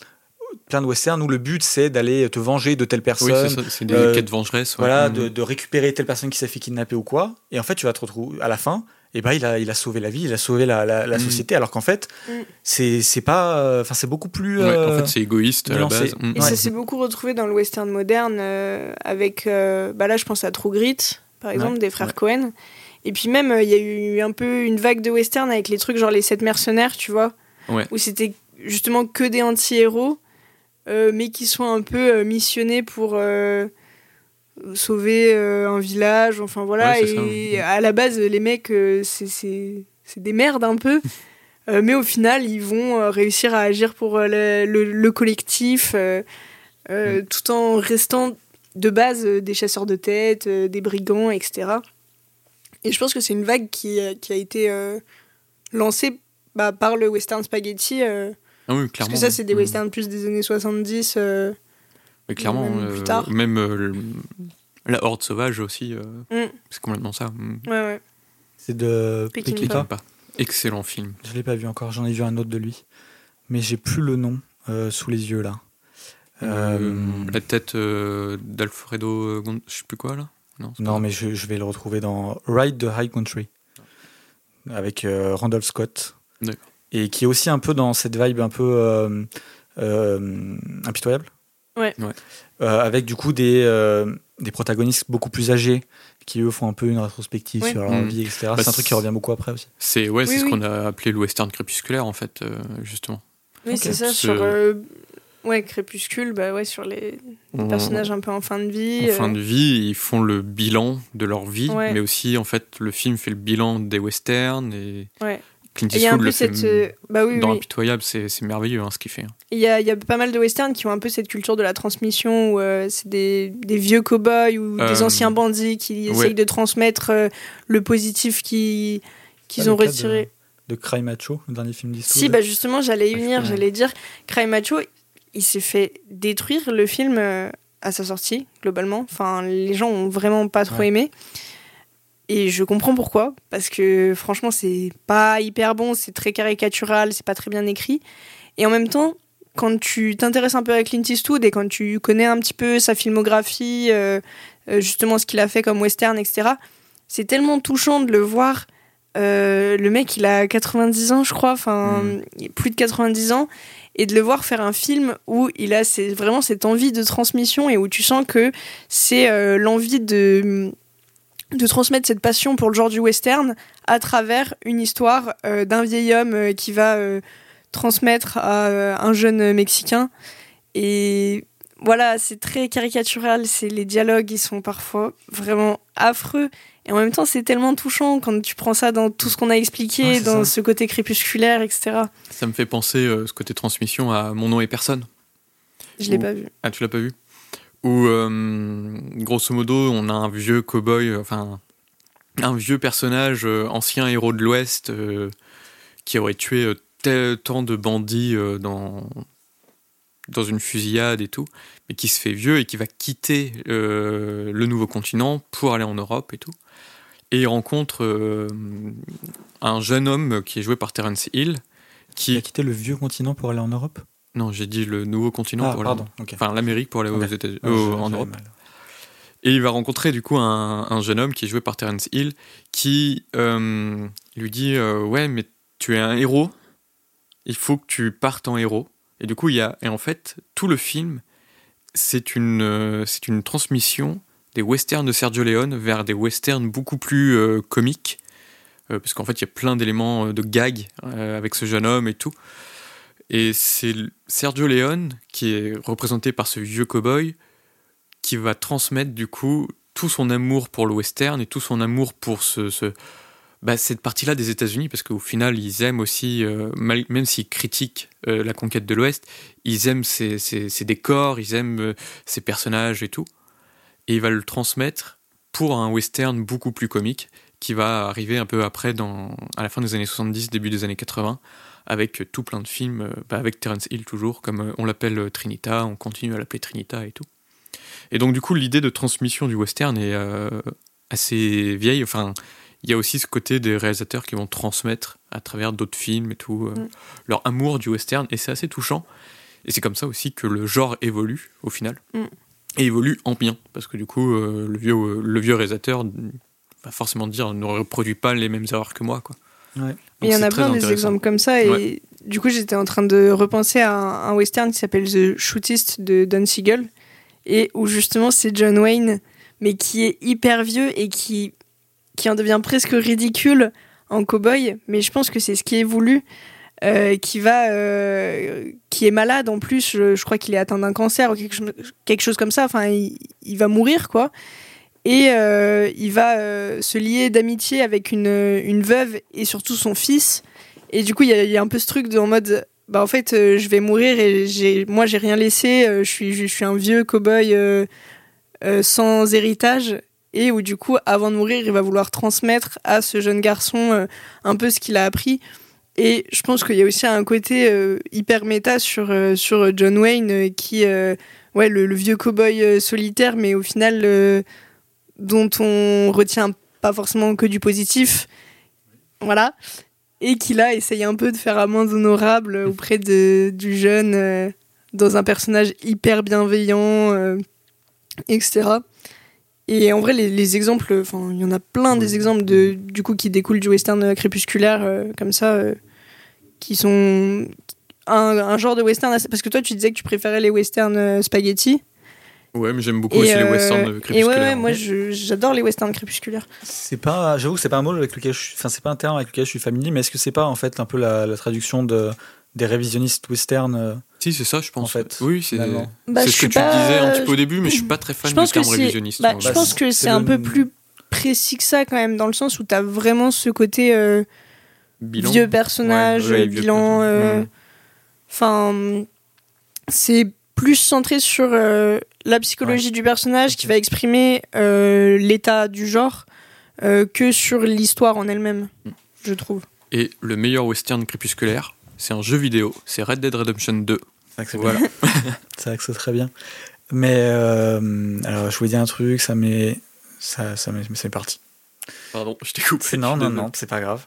S1: plein de westerns où le but, c'est d'aller te venger de telle personne,
S4: Oui, c'est des
S1: euh,
S4: quêtes vengeresses. ouais.
S1: voilà,
S4: Mhm.
S1: de, de récupérer telle personne qui s'est fait kidnapper ou quoi. Et en fait, tu vas te retrouver à la fin. Et ben, il a, il a sauvé la vie, il a sauvé la, la, la
S4: Mm.
S1: société. Alors qu'en fait,
S3: Mm.
S1: c'est, c'est pas, euh, enfin, c'est beaucoup plus.
S4: Ouais,
S1: euh,
S4: en fait, c'est égoïste à la base.
S3: Et
S1: Ouais.
S3: ça s'est beaucoup retrouvé dans le western moderne euh, avec euh, bah là je pense à True Grit par exemple
S1: Ouais,
S3: des frères
S1: ouais.
S3: Cohen. Et puis même euh, il y a eu un peu une vague de western avec les trucs genre les sept mercenaires, tu vois,
S4: Ouais.
S3: où c'était justement que des anti-héros euh, mais qui sont un peu euh, missionnés pour euh, sauver euh, un village, enfin voilà.
S4: Ouais, c'est ça,
S3: et à la base, les mecs, c'est- des merdes un peu. Mais au final, ils vont réussir à agir pour le, le- le collectif,
S4: Mm.
S3: tout en restant de base des chasseurs de tête, des brigands, etc. Et je pense que c'est une vague qui, a- qui a été euh, lancée bah, par le western spaghetti. euh,
S4: Ah oui,
S3: parce
S4: clairement.
S3: que ça, c'est des
S4: Mhm.
S3: westerns plus des années 70. euh,
S4: Mais clairement,
S3: même plus
S4: euh,
S3: tard.
S4: même euh, le- la horde sauvage aussi, euh,
S3: Mm.
S4: c'est complètement ça. Mm.
S3: Ouais, ouais.
S1: C'est de.
S4: Pas. Excellent film.
S1: Je l'ai pas vu encore. J'en ai vu un autre de lui, mais j'ai plus le nom euh, sous les yeux là. Euh,
S4: Euh, la tête euh, d'Alfredo, euh, je sais plus quoi là. Non,
S1: mais je, je vais le retrouver dans Ride the High Country avec euh, Randolph Scott.
S4: D'accord.
S1: Et qui est aussi un peu dans cette vibe un peu euh, euh, impitoyable.
S3: Ouais.
S4: Ouais.
S1: Euh, avec du coup des, euh, des protagonistes beaucoup plus âgés qui eux font un peu une rétrospective
S3: Ouais.
S1: sur leur
S4: Mm.
S1: vie, etc.
S4: Bah,
S1: c'est un truc qui revient beaucoup après aussi.
S4: C'est ouais,
S3: Oui,
S4: c'est ce qu'on a appelé le western crépusculaire en fait, euh, justement.
S3: Oui, c'est ça,
S4: Ce-
S3: sur euh, ouais, Crépuscule, bah ouais, sur les
S4: On-
S3: personnages un peu en fin de vie.
S4: En fin
S3: euh,
S4: de vie, ils font le bilan de leur vie,
S3: Ouais.
S4: mais aussi en fait le film fait le bilan des westerns et
S3: Ouais.
S4: Clint
S3: et il y a un
S4: Eastwood
S3: peu
S4: le
S3: cette. euh, bah oui,
S4: dans
S3: oui.
S4: Impitoyable, c'est c'est merveilleux hein, ce qu'il fait. hein.
S3: Il y a, il y a pas mal de westerns qui ont un peu cette culture de la transmission où euh, c'est des, des vieux cow-boys ou des anciens bandits qui
S4: ouais.
S3: essayent de transmettre euh, le positif qui- qu'ils
S1: Ah,
S3: ont retiré.
S1: De Cry Macho, le dernier film d'histoire.
S3: Si, bah justement, j'allais y
S1: Ah,
S3: venir, j'allais dire, Cry Macho, il s'est fait détruire le film euh, à sa sortie, globalement. Enfin, les gens ont vraiment pas trop
S1: Ouais.
S3: aimé. Et je comprends pourquoi, parce que franchement, c'est pas hyper bon, c'est très caricatural, c'est pas très bien écrit. Et en même temps, quand tu t'intéresses un peu à Clint Eastwood et quand tu connais un petit peu sa filmographie, euh, euh, justement ce qu'il a fait comme western, etc., c'est tellement touchant de le voir. Euh, le mec, il a 90 ans, je crois, enfin,
S2: Mm.
S3: plus de 90 ans, et de le voir faire un film où il a vraiment cette envie de transmission et où tu sens que c'est euh, l'envie de de transmettre cette passion pour le genre du western à travers une histoire euh, d'un vieil homme qui va transmettre à un jeune mexicain. Et voilà c'est très caricatural c'est les dialogues ils sont parfois vraiment affreux et en même temps c'est tellement touchant quand tu prends ça dans tout ce qu'on a expliqué
S1: Ouais,
S3: dans
S1: ça.
S3: ce côté crépusculaire etc
S4: Ça me fait penser, euh, ce côté transmission, à Mon nom est personne.
S3: je l'ai
S4: Ou-
S3: pas vu
S4: Ah, tu l'as pas vu? Où, euh, grosso modo, on a un vieux cow-boy, euh, enfin, un vieux personnage, euh, ancien héros de l'Ouest, euh, qui aurait tué euh, tel- tant de bandits euh, dans, dans une fusillade et tout, mais qui se fait vieux et qui va quitter euh, le nouveau continent pour aller en Europe et tout. Et il rencontre euh, un jeune homme qui est joué par Terence Hill,
S1: Il
S4: qui...
S1: a quitté le vieux continent pour aller en Europe?
S4: Non, j'ai dit le nouveau continent
S1: Ah,
S4: pour
S1: pardon.
S4: aller...
S1: ok.
S4: Enfin, l'Amérique pour aller aux. États-Unis,
S1: Ouais,
S4: au-
S1: je-
S4: en Europe.
S1: mal.
S4: Et il va rencontrer du coup un, un jeune homme qui est joué par Terence Hill qui euh, lui dit euh, Ouais, mais tu es un héros, il faut que tu partes en héros. Et du coup, il y a. Et en fait, tout le film, c'est une, euh, c'est une transmission des westerns de Sergio Leone vers des westerns beaucoup plus euh, comiques. Euh, parce qu'en fait, il y a plein d'éléments euh, de gag avec ce jeune homme et tout. Et c'est Sergio Leone qui est représenté par ce vieux cow-boy qui va transmettre du coup tout son amour pour le western et tout son amour pour ce, bah, cette partie-là des États-Unis, parce qu'au final, ils aiment aussi, même s'ils critiquent la conquête de l'Ouest, ils aiment ces décors, ils aiment ces personnages et tout. Et il va le transmettre pour un western beaucoup plus comique qui va arriver un peu après, dans, à la fin des années 70, début des années 80, avec tout plein de films, euh, bah, avec Terence Hill toujours, comme euh, on l'appelle euh, Trinita, on continue à l'appeler Trinita et tout. Et donc, du coup, l'idée de transmission du western est euh, assez vieille. Enfin, il y a aussi ce côté des réalisateurs qui vont transmettre à travers d'autres films et tout euh,
S3: Mm.
S4: leur amour du western. Et c'est assez touchant. Et c'est comme ça aussi que le genre évolue au final.
S3: Mm.
S4: Et évolue en bien. Parce que du coup, euh, le, vieux, le vieux réalisateur va forcément dire ne reproduit pas les mêmes erreurs que moi. Quoi.
S1: Ouais.
S4: Donc
S3: Et il y en a plein des exemples comme ça. Et
S4: Ouais.
S3: du coup, j'étais en train de repenser à un, un western qui s'appelle The Shootist de Don Siegel. Et où justement, c'est John Wayne, mais qui est hyper vieux et qui, qui en devient presque ridicule en cow-boy. Mais je pense que c'est ce qui est voulu. Euh, qui va euh, qui est malade en plus je, je crois qu'il est atteint d'un cancer ou quelque, chose- comme ça enfin il, va mourir quoi et euh, il va se lier d'amitié avec une, une veuve et surtout son fils. Et du coup, il y, a- un peu ce truc de, en mode, bah en fait, je vais mourir et j'ai, moi, j'ai rien laissé. je suis, je suis un vieux cow-boy sans héritage. Et où du coup, avant de mourir, il va vouloir transmettre à ce jeune garçon un peu ce qu'il a appris. Et je pense qu'il y a aussi un côté euh, hyper méta sur, euh, sur John Wayne euh, qui, ouais, le, le vieux cow-boy solitaire, mais au final, dont on retient pas forcément que du positif. Voilà. Et qui là essaye un peu de faire amende honorable auprès de, du jeune dans un personnage hyper bienveillant, etc. Et en vrai, les, les exemples, enfin, il y en a plein des exemples de, du coup, qui découlent du western crépusculaire, euh, comme ça, euh, qui sont un, un genre de western assez- Parce que toi, tu disais que tu préférais les westerns euh, spaghetti.
S4: Ouais, mais j'aime beaucoup
S3: Et,
S4: aussi les
S3: euh,
S4: westerns
S3: et ouais,
S4: crépusculaires.
S3: ouais, moi, je- j'adore les westerns crépusculaires.
S1: C'est pas, j'avoue que c'est pas un mot avec lequel je suis, enfin c'est pas un terme avec lequel je suis familier, mais est-ce que c'est pas en fait un peu la, la traduction de des révisionnistes western euh,
S4: Si, c'est ça, je pense.
S1: En fait,
S4: oui, c'est.
S3: Bah,
S4: ce que tu disais un petit peu au début, mais je suis pas très fan
S3: je pense
S4: du terme révisionniste.
S3: bah,
S4: moi.
S3: je
S1: Bah,
S3: pense que
S1: c'est
S3: un
S1: le-
S3: peu plus précis que ça quand même, dans le sens où t'as vraiment ce côté euh,
S4: Bilan.
S3: vieux personnage,
S4: Ouais, ouais, vieux
S3: bilan. euh. Enfin, c'est plus centré sur euh, la psychologie du personnage qui va exprimer euh, l'état du genre euh, que sur l'histoire en elle-même,
S4: Mm.
S3: je trouve.
S4: Et le meilleur western crépusculaire, c'est un jeu vidéo, c'est Red Dead Redemption 2.
S1: C'est vrai que c'est
S4: Voilà.
S1: c'est vrai que c'est très bien. Mais euh, alors, je voulais dire un truc, ça m'est, ça, ça m'est, parti.
S4: Pardon, je t'ai coupé.
S1: C'est- Non, non, non, c'est pas grave.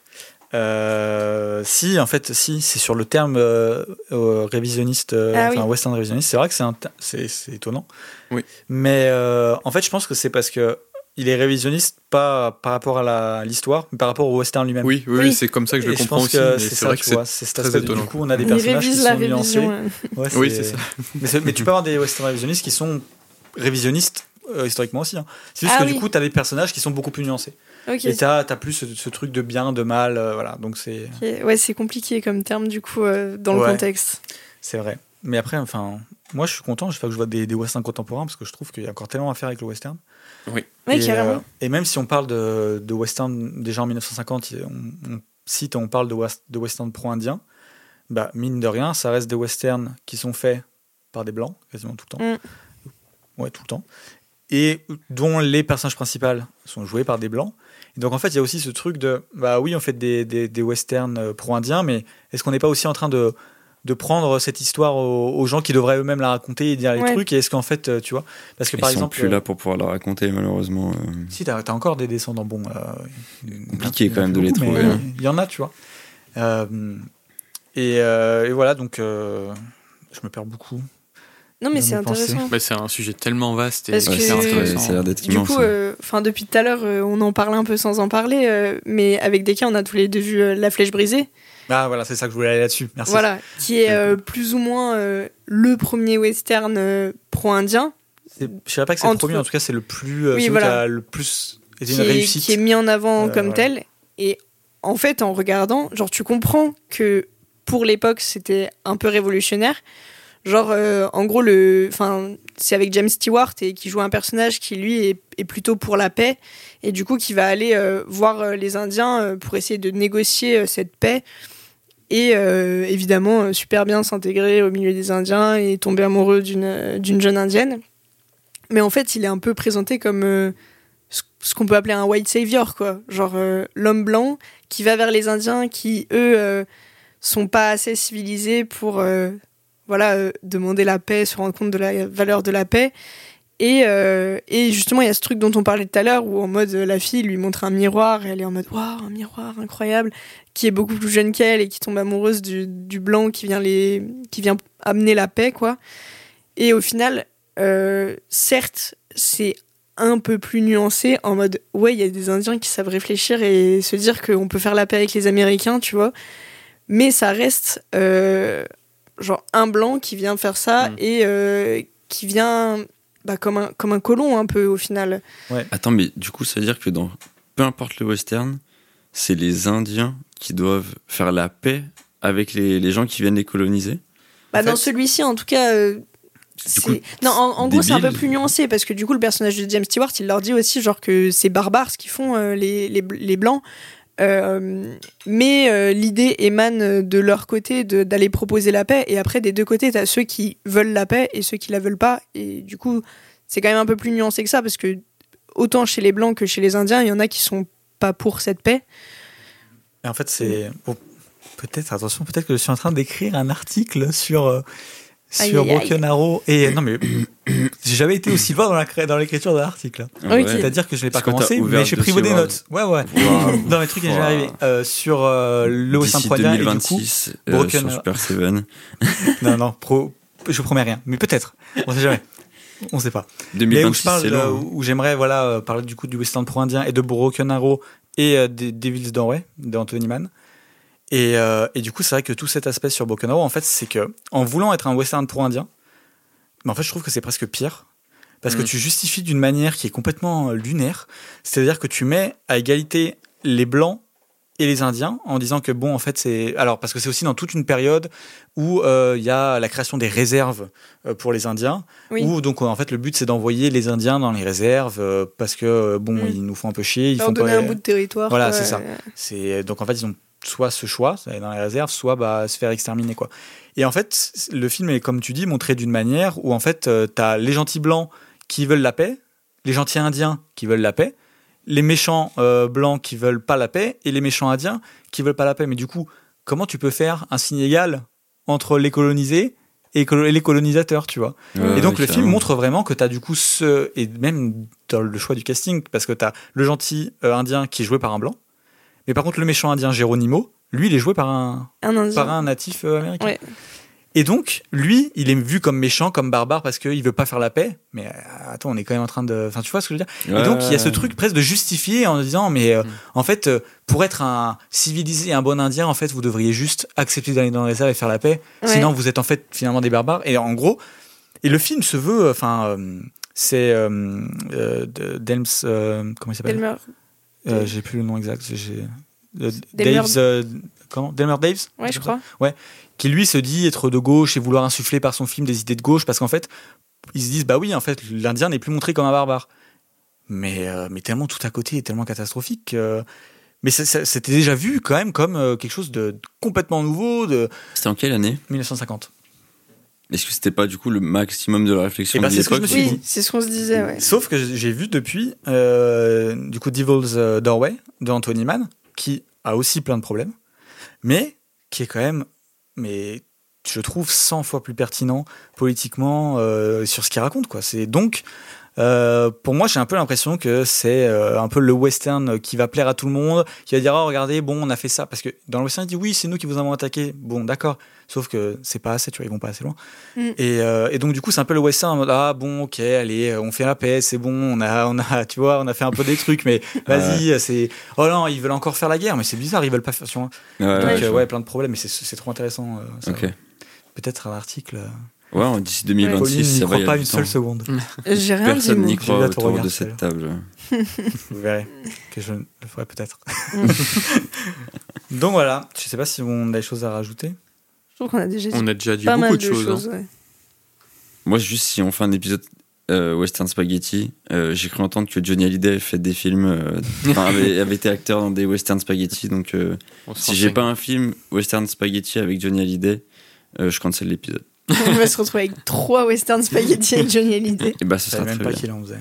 S1: Euh, si, en fait, si, c'est sur le terme euh, euh, révisionniste, euh,
S3: Ah
S1: enfin
S3: oui.
S1: western révisionniste. C'est vrai que c'est, un ter- c'est, c'est étonnant.
S4: Oui.
S1: Mais euh, en fait, je pense que c'est parce que il est révisionniste pas par rapport à la- l'histoire, mais par rapport au western lui-même.
S4: Oui, oui, c'est comme ça que je
S1: Et
S4: le
S1: je
S4: comprends
S1: pense
S4: aussi.
S1: c'est
S4: c'est
S1: ça,
S4: vrai
S1: tu
S4: que c'est
S1: vois, c'est cet
S4: très
S1: aspect. Du
S4: étonnant.
S1: coup, on a des
S3: Il
S1: personnages qui sont
S3: la
S1: nuancés. Ouais,
S4: Oui, c'est ça.
S1: Mais, c'est- mais tu peux avoir des western révisionnistes qui sont révisionnistes euh, historiquement aussi. hein. C'est juste
S3: Ah
S1: que
S3: oui.
S1: du coup, tu as des personnages qui sont beaucoup plus nuancés. Et tu as, plus ce, ce truc de bien, de mal. euh, voilà, donc c'est.
S3: Ouais, c'est compliqué comme terme du coup euh, dans le contexte.
S1: c'est vrai. Mais après, enfin, moi je suis content, je fais que je vois des, des westerns contemporains parce que je trouve qu'il y a encore tellement à faire avec le western.
S3: Ouais,
S1: et,
S3: carrément.
S1: euh, et même si on parle de, de western déjà en 1950, on, on cite, on parle de, west- de western pro-indien, bah, mine de rien, ça reste des westerns qui sont faits par des blancs, quasiment tout le temps.
S3: Mm.
S1: Ouais, tout le temps. Et dont les personnages principaux sont joués par des blancs. Et donc en fait, il y a aussi ce truc de, bah oui, on fait des, des, des westerns euh, pro-indiens, mais est-ce qu'on n'est pas aussi en train de, de prendre cette histoire aux, aux gens qui devraient eux-mêmes la raconter et dire les
S3: Ouais.
S1: trucs Et est-ce qu'en fait, euh, tu vois, parce que
S2: Ils
S1: par
S2: sont
S1: exemple,
S2: plus
S1: euh,
S2: là pour pouvoir la raconter, malheureusement. euh.
S1: si, t'as as encore des descendants bons. euh,
S2: Compliqué quand même de les
S1: beaucoup,
S2: trouver, hein.
S1: Il y en a, tu vois. Euh, et, euh, et voilà, donc euh, je me perds beaucoup.
S3: Non, mais c'est intéressant.
S4: Mais c'est un sujet tellement vaste et
S2: c'est
S4: intéressant.
S2: ça a l'air d'être
S3: Du coup, euh, depuis tout à l'heure, euh, on en parle un peu sans en parler, euh, mais avec des cas, on a tous les deux vu euh, La Flèche brisée,
S1: Ah voilà, c'est ça que je voulais aller là-dessus. Merci.
S3: voilà, qui est euh, plus ou moins euh, le premier western euh, pro-indien,
S1: C'est- Je savais pas que c'est le premier, en tout cas, c'est le plus. euh,
S3: Oui,
S1: celui
S3: voilà.
S1: qui a le plus été une
S3: est,
S1: réussite.
S3: qui est mis en avant
S1: Euh,
S3: comme
S1: voilà.
S3: tel. Et en fait, en regardant, genre, tu comprends que pour l'époque, c'était un peu révolutionnaire. Genre, euh, en gros, c'est avec James Stewart et qui joue un personnage qui lui est, plutôt pour la paix et du coup qui va aller euh, voir euh, les Indiens pour essayer de négocier cette paix et évidemment super bien s'intégrer au milieu des Indiens et tomber amoureux d'une jeune indienne. Mais en fait, il est un peu présenté comme ce qu'on peut appeler un white savior, quoi. Genre l'homme blanc qui va vers les Indiens qui, eux, euh, sont pas assez civilisés pour voilà, euh, demander la paix, se rendre compte de la valeur de la paix. Et, euh, et justement, il y a ce truc dont on parlait tout à l'heure, où en mode euh, la fille lui montre un miroir, et elle est en mode waouh, un miroir incroyable, qui est beaucoup plus jeune qu'elle et qui tombe amoureuse du, blanc qui vient, les, qui vient amener la paix, quoi. Et au final, certes, c'est un peu plus nuancé en mode ouais, il y a des Indiens qui savent réfléchir et se dire qu'on peut faire la paix avec les Américains, tu vois. Mais ça reste genre un blanc qui vient faire ça
S4: Mm.
S3: et euh, qui vient bah, comme, un, comme un colon un peu au final.
S2: Attends, mais du coup, ça veut dire que dans peu importe le western, c'est les Indiens qui doivent faire la paix avec les, les gens qui viennent les coloniser?
S3: Bah,
S1: En
S3: dans celui-ci, en tout cas. euh,
S2: coup,
S3: non, en, en gros, c'est un peu plus nuancé parce que du coup, le personnage de James Stewart, il leur dit aussi genre que c'est barbare ce qu'ils font euh, les, les, les blancs. Euh, mais euh, l'idée émane de leur côté d'aller proposer la paix. Et après, des deux côtés, t'as ceux qui veulent la paix et ceux qui la veulent pas. Et du coup, c'est quand même un peu plus nuancé que ça parce que autant chez les blancs que chez les indiens, il y en a qui sont pas pour cette paix.
S1: En fait, c'est. bon, peut-être, attention, peut-être que je suis en train d'écrire un article sur.
S3: Aïe,
S1: sur. Broken Arrow. Et non, mais j'ai jamais été aussi loin dans la cré- dans l'écriture de l'article.
S2: Ah
S3: Ok.
S1: C'est-à-dire que je l'ai pas commencé, mais j'ai pris des notes. Ouais, ouais. Dans les trucs
S2: Wow.
S1: arrivé euh, sur euh, le Western
S2: D'ici
S1: Pro-Indien, et du coup,
S2: 2026, euh,
S1: Broken-
S2: sur Super Seven.
S1: non, non, pro, je vous promets rien, mais peut-être. On sait jamais. On sait pas. Mais où
S2: 2026,
S1: je parle,
S2: c'est
S1: euh, où j'aimerais voilà euh, parler du coup du Western pro-indien et de Broken Arrow et euh, des Devil's Doorway d'Anthony Mann. Et, euh, et du coup, c'est vrai que tout cet aspect sur Arrow, en fait, c'est que en voulant être un western pro-indien, mais en fait, je trouve que c'est presque pire. Parce que
S4: Mm.
S1: tu justifies d'une manière qui est complètement euh, lunaire. C'est-à-dire que tu mets à égalité les blancs et les indiens en disant que bon en fait c'est alors parce que c'est aussi dans toute une période où euh, il y a la création des réserves euh, pour les indiens
S3: Oui.
S1: où donc en fait le but c'est d'envoyer les indiens dans les réserves euh, parce que bon
S3: Mm.
S1: ils nous font un peu chier ils
S3: Leur
S1: font
S3: donner
S1: pas
S3: un bout de territoire.
S1: Voilà, c'est ça. c'est donc en fait ils ont soit ce choix aller dans les réserves soit bah, se faire exterminer quoi et en fait le film est comme tu dis montré d'une manière où en fait euh, t'as les gentils blancs qui veulent la paix les gentils indiens qui veulent la paix les méchants euh, blancs qui veulent pas la paix et les méchants indiens qui veulent pas la paix mais du coup comment tu peux faire un signe égal entre les colonisés et, les colonisateurs, tu vois?
S2: Ouais,
S1: et donc le film montre vraiment que tu as du coup ce et même dans le choix du casting parce que tu as le gentil euh, indien qui est joué par un blanc. Mais par contre le méchant indien Geronimo, lui il est joué par un par un natif euh, américain.
S3: Ouais.
S1: Et donc, lui, il est vu comme méchant, comme barbare, parce qu'il veut pas faire la paix. Mais euh, attends, on est quand même en train de. Enfin, tu vois ce que je veux dire? Et donc, il y a ce truc presque de justifier en disant, mais euh,
S4: Mm.
S1: en fait, euh, pour être un civilisé et un bon Indien, en fait, vous devriez juste accepter d'aller dans les salles et faire la paix.
S3: Ouais.
S1: Sinon, vous êtes en fait finalement des barbares. Et en gros, et le film se veut, enfin, euh, c'est euh, euh, de- Delms, euh, comment il s'appelle?
S3: Delmer.
S1: Euh, J'ai plus le nom exact. J'ai euh,
S3: Delmer-
S1: Daves, euh, comment? Delmer Daves?
S3: Ouais, je crois.
S1: qui lui se dit être de gauche et vouloir insuffler par son film des idées de gauche parce qu'en fait ils se disent bah oui en fait l'Indien n'est plus montré comme un barbare. Mais euh, mais tellement tout à côté et tellement catastrophique que- mais ça- ça- c'était déjà vu quand même comme quelque chose de complètement nouveau de
S2: C'était en quelle année?
S1: 1950
S2: Est-ce que c'était pas du coup le maximum de la réflexion
S1: Eh ben,
S2: de
S1: c'est ce que je
S2: l'époque
S1: me suis
S3: Oui,
S1: dit.
S3: c'est ce qu'on se disait, ouais.
S1: sauf que j'ai vu depuis euh, du coup Devil's euh, Doorway de Anthony Mann qui a aussi plein de problèmes mais qui est quand même mais je trouve 100 fois plus pertinent politiquement euh, sur ce qu'il raconte quoi c'est donc euh, pour moi, j'ai un peu l'impression que c'est euh, un peu le western qui va plaire à tout le monde, qui va dire oh regardez bon on a fait ça parce que dans le western il dit oui c'est nous qui vous avons attaqué bon d'accord sauf que c'est pas assez tu vois ils vont pas assez loin
S3: Mm.
S1: et, euh, et donc du coup c'est un peu le western en mode ah bon ok allez on fait la paix c'est bon on a on a tu vois on a fait un peu des trucs mais vas-y c'est oh non ils veulent encore faire la guerre mais c'est bizarre ils veulent pas faire tu vois.
S2: Ouais,
S1: donc
S2: ouais,
S1: euh, plein de problèmes mais c'est c'est trop intéressant euh, ça.
S2: Ok.
S1: peut-être un article euh,
S2: Ouais, on- d'ici
S1: Pauline
S2: 2026,
S1: n'y
S2: ça va.
S1: croit pas une
S2: temps.
S1: seule seconde
S3: J'ai rien dit,
S2: Personne n'y croit autour
S1: regard,
S2: de cette table.
S1: vous verrez que je le ferai peut-être donc voilà je sais pas si on a des choses à rajouter
S3: Je trouve qu'on a déjà dit
S4: On a déjà dit
S3: pas
S4: beaucoup
S3: mal
S4: de choses.
S3: choses.
S4: hein.
S3: ouais.
S2: Moi, juste si on fait un épisode euh, Western Spaghetti, euh, j'ai cru entendre que Johnny Hallyday avait fait des films, euh, avait, avait été acteur dans des Western Spaghetti. Donc, euh, si j'ai pas un film Western Spaghetti avec Johnny Hallyday, euh, je cancelle l'épisode.
S3: On va se retrouver avec trois western spaghetti et Johnny Hallyday.
S2: Et bah, ce
S1: je
S2: sera
S1: même
S2: très
S1: pas
S2: bien.
S1: qu'il en faisait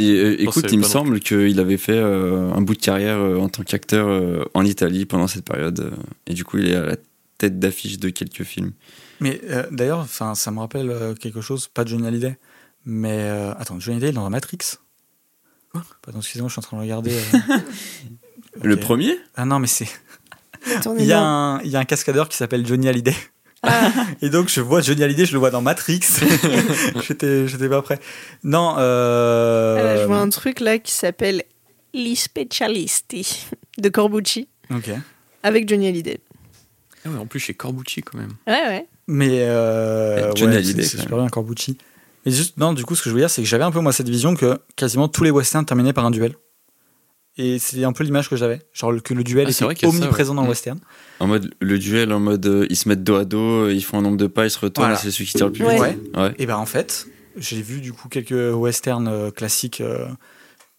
S2: euh, écoute, il me semble qu'il avait fait euh, un bout de carrière euh, en tant qu'acteur euh, en Italie pendant cette période. euh, et du coup, il est à la tête d'affiche de quelques films.
S1: Mais euh, d'ailleurs, enfin, ça me rappelle euh, quelque chose, pas Johnny Hallyday, mais euh, attends, Johnny Hallyday il est dans la Matrix. Quoi? Pardon, excusez-moi, je suis en train de regarder. euh.
S2: Le premier?
S1: Ah non, mais c'est. Il y, y a un cascadeur qui s'appelle Johnny Hallyday.
S3: Ah,
S1: Et donc je vois Johnny Hallyday, je le vois dans Matrix. j'étais, j'étais pas prêt. Non, euh...
S3: ah, je vois un truc là qui s'appelle Li Specialisti de Corbucci
S1: Ok.
S3: avec Johnny Hallyday.
S4: Ah ouais, en plus, chez Corbucci quand même.
S3: Ouais, ouais.
S1: Mais euh,
S2: Johnny
S1: ouais,
S2: Hallyday,
S1: c'est- super bien Corbucci. Mais juste, non, du coup, ce que je veux dire, c'est que j'avais un peu moi cette vision que quasiment tous les westerns terminaient par un duel. Et c'est un peu l'image que j'avais, genre que le duel
S4: Ah,
S1: était
S4: ça,
S1: omniprésent
S4: ouais.
S1: dans le western.
S2: En mode le duel, en mode euh, ils se mettent dos à dos, euh, ils font un nombre de pas, ils se retournent,
S1: Voilà.
S2: c'est celui qui tire le plus
S3: Ouais.
S2: vite. Ouais.
S1: Et ben en fait, j'ai vu du coup quelques westerns euh, classiques euh,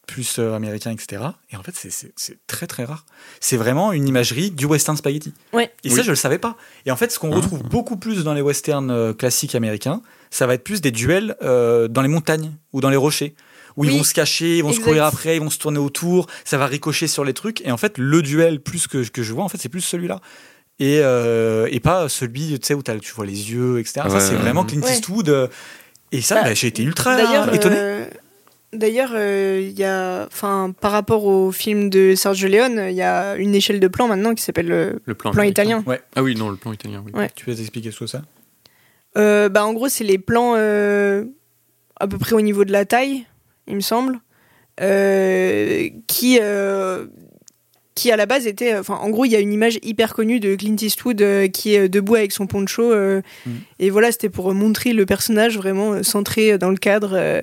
S1: plus euh, américains, etc. Et en fait, c'est- très très rare. C'est vraiment une imagerie du western spaghetti.
S3: Ouais.
S1: Et
S2: Oui.
S1: ça, je le savais pas. Et en fait, ce qu'on
S2: Ah.
S1: retrouve beaucoup plus dans les westerns euh, classiques américains, ça va être plus des duels euh, dans les montagnes ou dans les rochers. Où ils vont se cacher, ils vont se courir après, ils vont se tourner autour, ça va ricocher sur les trucs. Et en fait, le duel plus que, que je vois, en fait, c'est plus celui-là. Et, euh, et pas celui tu sais, où tu vois les yeux, etc. ça, c'est vraiment. Clint
S3: Ouais.
S1: Eastwood. euh, et ça,
S3: Bah,
S1: bah, j'ai été ultra
S3: D'ailleurs,
S1: étonné.
S3: euh, D'ailleurs, euh, il y a, enfin, par rapport au film de Sergio Leone, il y a une échelle de plan maintenant qui s'appelle le
S4: Le plan,
S3: italien.
S4: Ah oui, non, le plan italien, oui.
S3: Ouais.
S1: Tu peux t'expliquer ce que c'est?
S3: Euh, bah, en gros, c'est les plans euh, à peu près au niveau de la taille, il me semble, euh, qui, euh, qui à la base était. Enfin, en gros, il y a une image hyper connue de Clint Eastwood euh, qui est debout avec son poncho. euh,
S1: Mhm.
S3: Et voilà, c'était pour montrer le personnage vraiment euh, centré dans le cadre.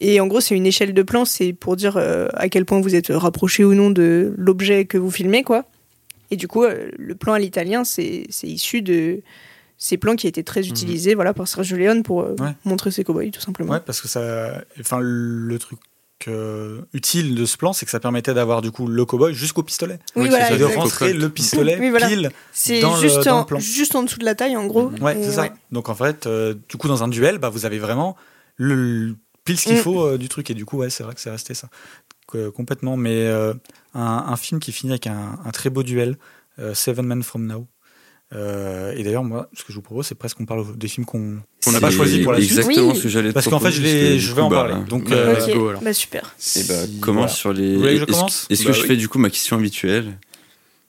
S3: et en gros, c'est une échelle de plan, c'est pour dire à quel point vous êtes rapproché ou non de l'objet que vous filmez, quoi. Et du coup, le plan à l'italien, c'est c'est issu de ces plans qui étaient très utilisés voilà, par Sergio Leone pour euh,
S1: Ouais.
S3: montrer ses cowboys, tout simplement.
S1: Ouais, parce que ça. Enfin, le truc euh, utile de ce plan, c'est que ça permettait d'avoir du coup le cowboy jusqu'au pistolet.
S3: Oui,
S4: Oui,
S3: voilà,
S1: de rentrer le pistolet
S3: Oui, voilà.
S1: pile.
S3: C'est
S1: dans le-
S3: juste,
S1: le
S3: en,
S1: plan.
S3: juste en dessous de la taille, en gros.
S1: Ouais,
S3: Et
S1: c'est ça. Donc en fait, euh, du coup, dans un duel, bah, vous avez vraiment le, le- pile ce qu'il
S3: Mm.
S1: faut euh, du truc. Et du coup, ouais, c'est vrai que c'est resté ça. Complètement. Mais euh, un, un film qui finit avec un, un très beau duel, euh, Seven Men From Now, Euh, et d'ailleurs, moi, ce que je vous propose, c'est presque qu'on parle des films qu'on
S4: On n'a pas choisi
S1: pour la suite.
S2: Exactement
S3: Oui.
S2: ce que j'allais te
S1: Parce qu'en fait, je,
S2: que
S1: vais en
S2: bah,
S1: parler. Donc, euh,
S4: let's
S3: Ok,
S4: go, alors.
S3: bah super.
S2: Et bah,
S1: si-
S2: commence
S1: voilà.
S2: sur les.
S1: Que
S2: Est-ce-
S1: commence
S2: Est-ce que
S4: Bah
S2: je
S4: oui.
S2: fais du coup ma question habituelle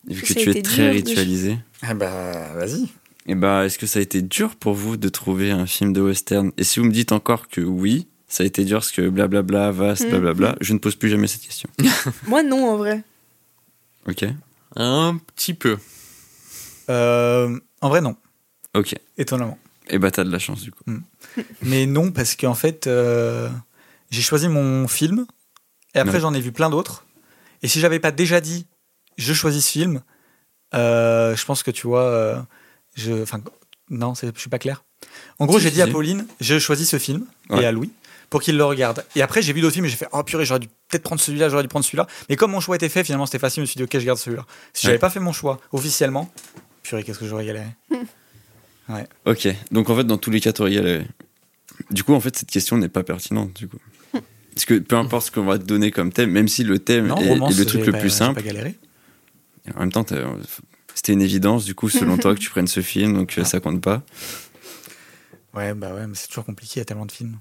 S2: Vu que tu es très
S3: dur
S2: ritualisé.
S1: Ah bah, vas-y.
S2: Et bah, est-ce que ça a été dur pour vous de trouver un film de western? Et si vous me dites encore que oui, ça a été dur parce que blablabla, vaste,
S3: Mhm.
S2: blablabla, je ne pose plus jamais cette question.
S3: Moi, non, en vrai.
S2: Ok
S4: Un petit peu.
S1: Euh, en vrai, non,
S2: Ok.
S1: étonnamment.
S2: Et bah, t'as de la chance du coup.
S1: Mais non, parce qu'en fait, euh, j'ai choisi mon film, et après j'en ai vu plein d'autres. Et si j'avais pas déjà dit, je choisis ce film, euh, je pense que tu vois, je, enfin, non, je suis pas clair. En gros, j'ai dit à. Pauline, je choisis ce film,
S2: Ouais.
S1: et à Louis, pour qu'il le regarde. Et après, j'ai vu d'autres films, et j'ai fait, oh purée, j'aurais dû peut-être prendre celui-là, j'aurais dû prendre celui-là. Mais comme mon choix était fait, finalement, c'était facile, je me suis dit, ok, je garde celui-là. Si j'avais
S2: Ouais.
S1: pas fait mon choix officiellement, purée, qu'est-ce que j'aurais galéré.
S2: Ok. Donc en fait, dans tous les cas, t'aurais galéré. Du coup, en fait, cette question n'est pas pertinente du coup. Parce que peu importe ce qu'on va te donner comme thème, même si le thème
S1: Non,
S2: est,
S1: romance,
S2: est le truc le
S1: pas-
S2: plus simple,
S1: pas galéré.
S2: en même temps, c'était une évidence du coup, selon toi, que tu prennes ce film, donc euh, ça compte pas.
S1: Ouais, bah ouais, mais c'est toujours compliqué, il y a tellement de films.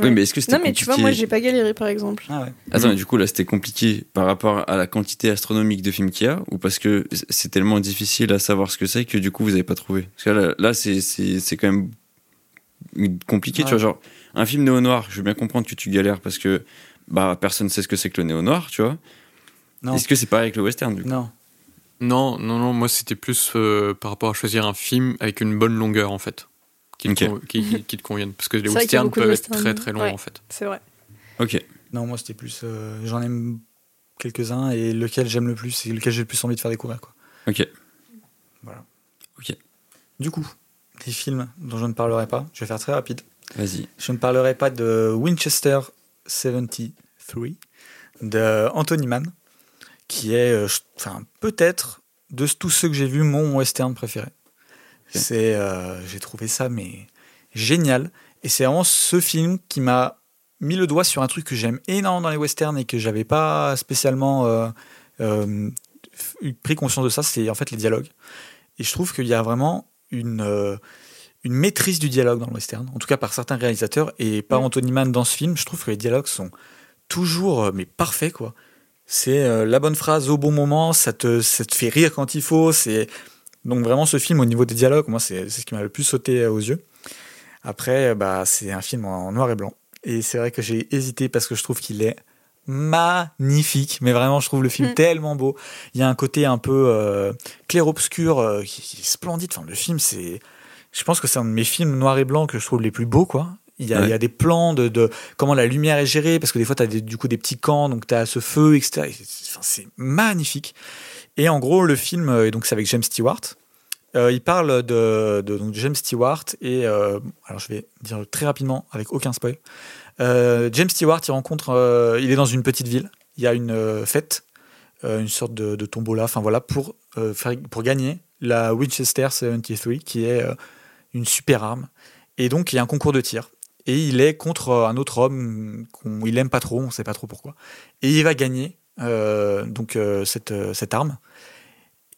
S2: Oui, mais est-ce que c'était
S3: Non, mais tu vois, moi, j'ai pas galéré, par exemple.
S1: Ah ouais.
S2: Attends, mais du coup, là, c'était compliqué par rapport à la quantité astronomique de films qu'il y a ou parce que c'est tellement difficile à savoir ce que c'est que du coup, vous avez pas trouvé? Parce que là, là c'est, c'est, c'est quand même compliqué,
S1: Ouais.
S2: tu vois. Genre, un film néo-noir, je veux bien comprendre que tu galères parce que bah, personne sait ce que c'est que le néo-noir, tu vois.
S1: Non.
S2: Est-ce que c'est pareil avec le western, du coup?
S1: Non.
S4: Non, non, non, moi c'était plus euh, par rapport à choisir un film avec une bonne longueur en fait. Qui, te,
S2: Ok.
S4: con- qui, qui- qui te convienne. Parce que les westerns peuvent être
S3: westerns.
S4: très très longs
S3: Ouais.
S4: en fait.
S3: C'est vrai.
S2: Ok.
S1: Non, moi c'était plus. euh, J'en aime quelques-uns et lequel j'aime le plus et lequel j'ai le plus envie de faire découvrir. Quoi.
S2: Ok.
S1: Voilà.
S2: Ok.
S1: Du coup, des films dont je ne parlerai pas, je vais faire très rapide.
S2: Vas-y.
S1: Je ne parlerai pas de Winchester 73 de Anthony Mann, qui est, euh, enfin, peut-être de tous ceux que j'ai vus, mon western préféré. C'est, euh, j'ai trouvé ça mais génial, et c'est vraiment ce film qui m'a mis le doigt sur un truc que j'aime énormément dans les westerns et que j'avais pas spécialement euh, euh, pris conscience de ça, c'est en fait les dialogues. Et je trouve qu'il y a vraiment une euh, une maîtrise du dialogue dans le western, en tout cas par certains réalisateurs et par
S3: Mm.
S1: Anthony Mann dans ce film. Je trouve que les dialogues sont toujours mais parfaits quoi. C'est la bonne phrase au bon moment, ça te, ça te fait rire quand il faut. C'est donc vraiment ce film au niveau des dialogues, moi c'est c'est ce qui m'a le plus sauté euh, aux yeux. Après, euh, bah c'est un film en noir et blanc et c'est vrai que j'ai hésité parce que je trouve qu'il est magnifique, mais vraiment je trouve le film
S3: Mm.
S1: tellement beau. Il y a un côté un peu euh, clair-obscur euh, qui, qui est splendide. Enfin, le film, c'est, je pense que c'est un de mes films noir et blanc que je trouve les plus beaux, quoi. Il y a,
S2: Ouais.
S1: il y a des plans de, de comment la lumière est gérée, parce que des fois, tu as du coup des petits camps, donc tu as ce feu, etc. Et c'est- enfin, c'est magnifique. Et en gros, le film, euh, et donc c'est avec James Stewart. Euh, il parle de, donc James Stewart et euh, alors je vais dire très rapidement avec aucun spoil. James Stewart, il rencontre, il est dans une petite ville. Il y a une fête, une sorte de, tombola. Enfin voilà pour pour gagner la Winchester 73, qui est une super arme. Et donc il y a un concours de tir. Et il est contre un autre homme qu'on il aime pas trop, on sait pas trop pourquoi. Et il va gagner donc euh, cette, euh, cette arme.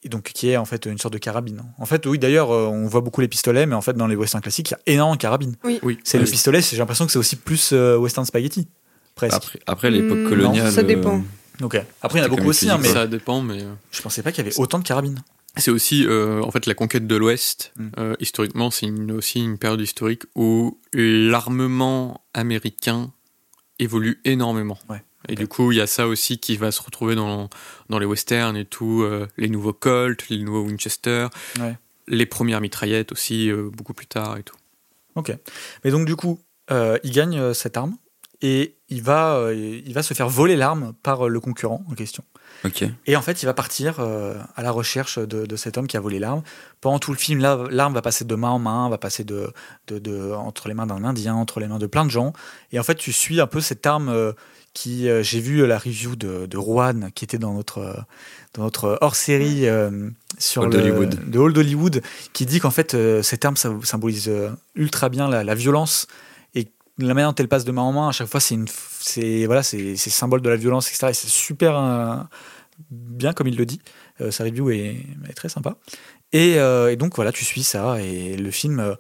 S1: Et donc qui est en fait une sorte de carabine. En fait, oui, d'ailleurs, euh, on voit beaucoup les pistolets, mais en fait, dans les westerns classiques, il y a énormément de carabines.
S4: Oui,
S1: C'est le pistolet, j'ai l'impression que c'est aussi plus euh, western spaghetti, presque.
S2: Après, après l'époque
S3: Hmm,
S2: coloniale.
S3: ça dépend.
S2: euh,
S1: Ok. Après, il y en a beaucoup aussi, hein, mais
S4: Ça dépend, mais euh,
S1: je pensais pas qu'il y avait autant de carabines.
S4: c'est aussi euh, en fait la conquête de l'Ouest.
S1: Mm.
S4: euh, historiquement, c'est une- aussi une période historique où l'armement américain évolue énormément.
S1: Ouais.
S4: Et du coup, il y a ça aussi qui va se retrouver dans, dans les westerns et tout, euh, les nouveaux Colt, les nouveaux Winchester,
S1: Ouais.
S4: les premières mitraillettes aussi, euh, beaucoup plus tard et tout.
S1: Ok. Mais donc, du coup, euh, il gagne euh, cette arme et il va, euh, il va se faire voler l'arme par euh, le concurrent en question.
S2: Ok.
S1: Et en fait, il va partir euh, à la recherche de, de cet homme qui a volé l'arme. Pendant tout le film, l'arme va passer de main en main, va passer de, de, de- entre les mains d'un Indien, entre les mains de plein de gens. Et en fait, tu suis un peu cette arme euh, qui. euh, J'ai vu la review de, de Juan qui était dans notre, euh, dans notre hors-série euh, sur
S2: Hall
S1: le,
S2: d'Hollywood.
S1: de Hall d'Hollywood, qui dit qu'en fait, euh, cette arme ça symbolise euh, ultra bien la, la violence. Et la manière dont elle passe de main en main, à chaque fois, c'est une, c'est voilà, c'est c'est symbole de la violence, etc. Et c'est super euh, bien comme il le dit. Euh, sa review est, est très sympa. Et, euh, et donc voilà, tu suis ça et le film euh,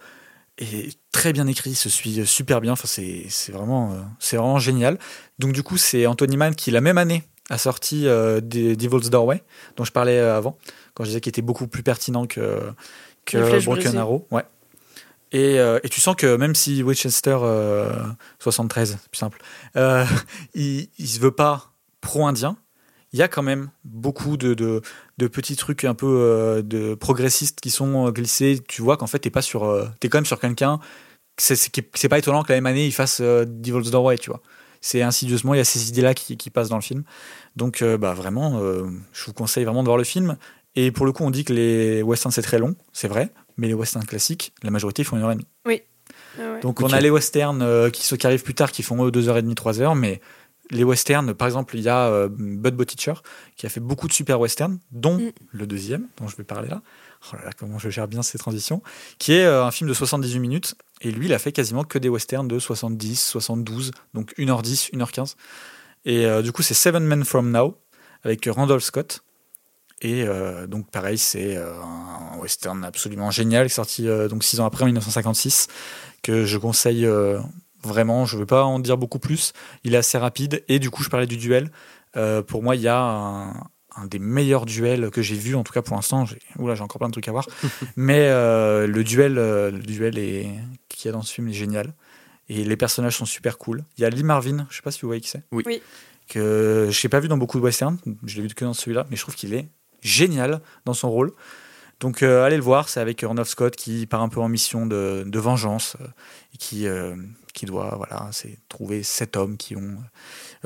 S1: est très bien écrit, se suit super bien. Enfin, c'est c'est vraiment, euh, c'est vraiment génial. Donc du coup, c'est Anthony Mann qui la même année a sorti euh, Devil's Doorway, dont je parlais euh, avant, quand je disais qu'il était beaucoup plus pertinent que que Broken. Arrow. Ouais. Et, euh, et tu sens que même si Winchester euh, 73, c'est plus simple, euh, il, il se veut pas pro-indien, il y a quand même beaucoup de, de, de petits trucs un peu euh, de progressistes qui sont euh, glissés. Tu vois qu'en fait, t'es pas sur, euh, t'es quand même sur quelqu'un. C'est pas étonnant que la même année il fasse euh, Devil's Doorway, tu vois. C'est insidieusement, il y a ces idées-là qui, qui passent dans le film. Donc, euh, bah vraiment, euh, je vous conseille vraiment de voir le film. Et pour le coup, on dit que les westerns c'est très long, c'est vrai, mais les westerns classiques, la majorité font une heure et demie.
S3: Ah ouais.
S1: Donc on a les westerns euh, qui, ceux qui arrivent plus tard qui font eux, deux heures et demie, trois heures, mais les westerns, par exemple, il y a euh, Bud Botticher qui a fait beaucoup de super westerns, dont
S3: Mm.
S1: le deuxième, dont je vais parler là. Oh là là, comment je gère bien ces transitions, qui est euh, un film de 78 minutes, et lui, il a fait quasiment que des westerns de 70, 72, donc 1h10, 1h15. Et euh, du coup, c'est Seven Men From Now, avec Randolph Scott. Et euh, donc pareil, c'est un western absolument génial, sorti donc six ans après, en 1956, que je conseille vraiment. Je ne veux pas en dire beaucoup plus. Il est assez rapide. Et du coup, je parlais du duel. Euh, pour moi, il y a un, un des meilleurs duels que j'ai vu, en tout cas pour l'instant. Oula, j'ai encore plein de trucs à voir. Mais euh, le duel, euh, le duel est, qu'il y a dans ce film est génial. Et les personnages sont super cool. Il y a Lee Marvin, je sais pas si vous voyez qui c'est.
S4: Oui.
S3: Oui.
S1: Que je n'ai pas vu dans beaucoup de westerns. Je l'ai vu que dans celui-là. Mais je trouve qu'il est génial dans son rôle. Donc euh, allez le voir, c'est avec Randolph Scott qui part un peu en mission de, de vengeance euh, et qui, euh, qui doit voilà, c'est trouver sept hommes qui ont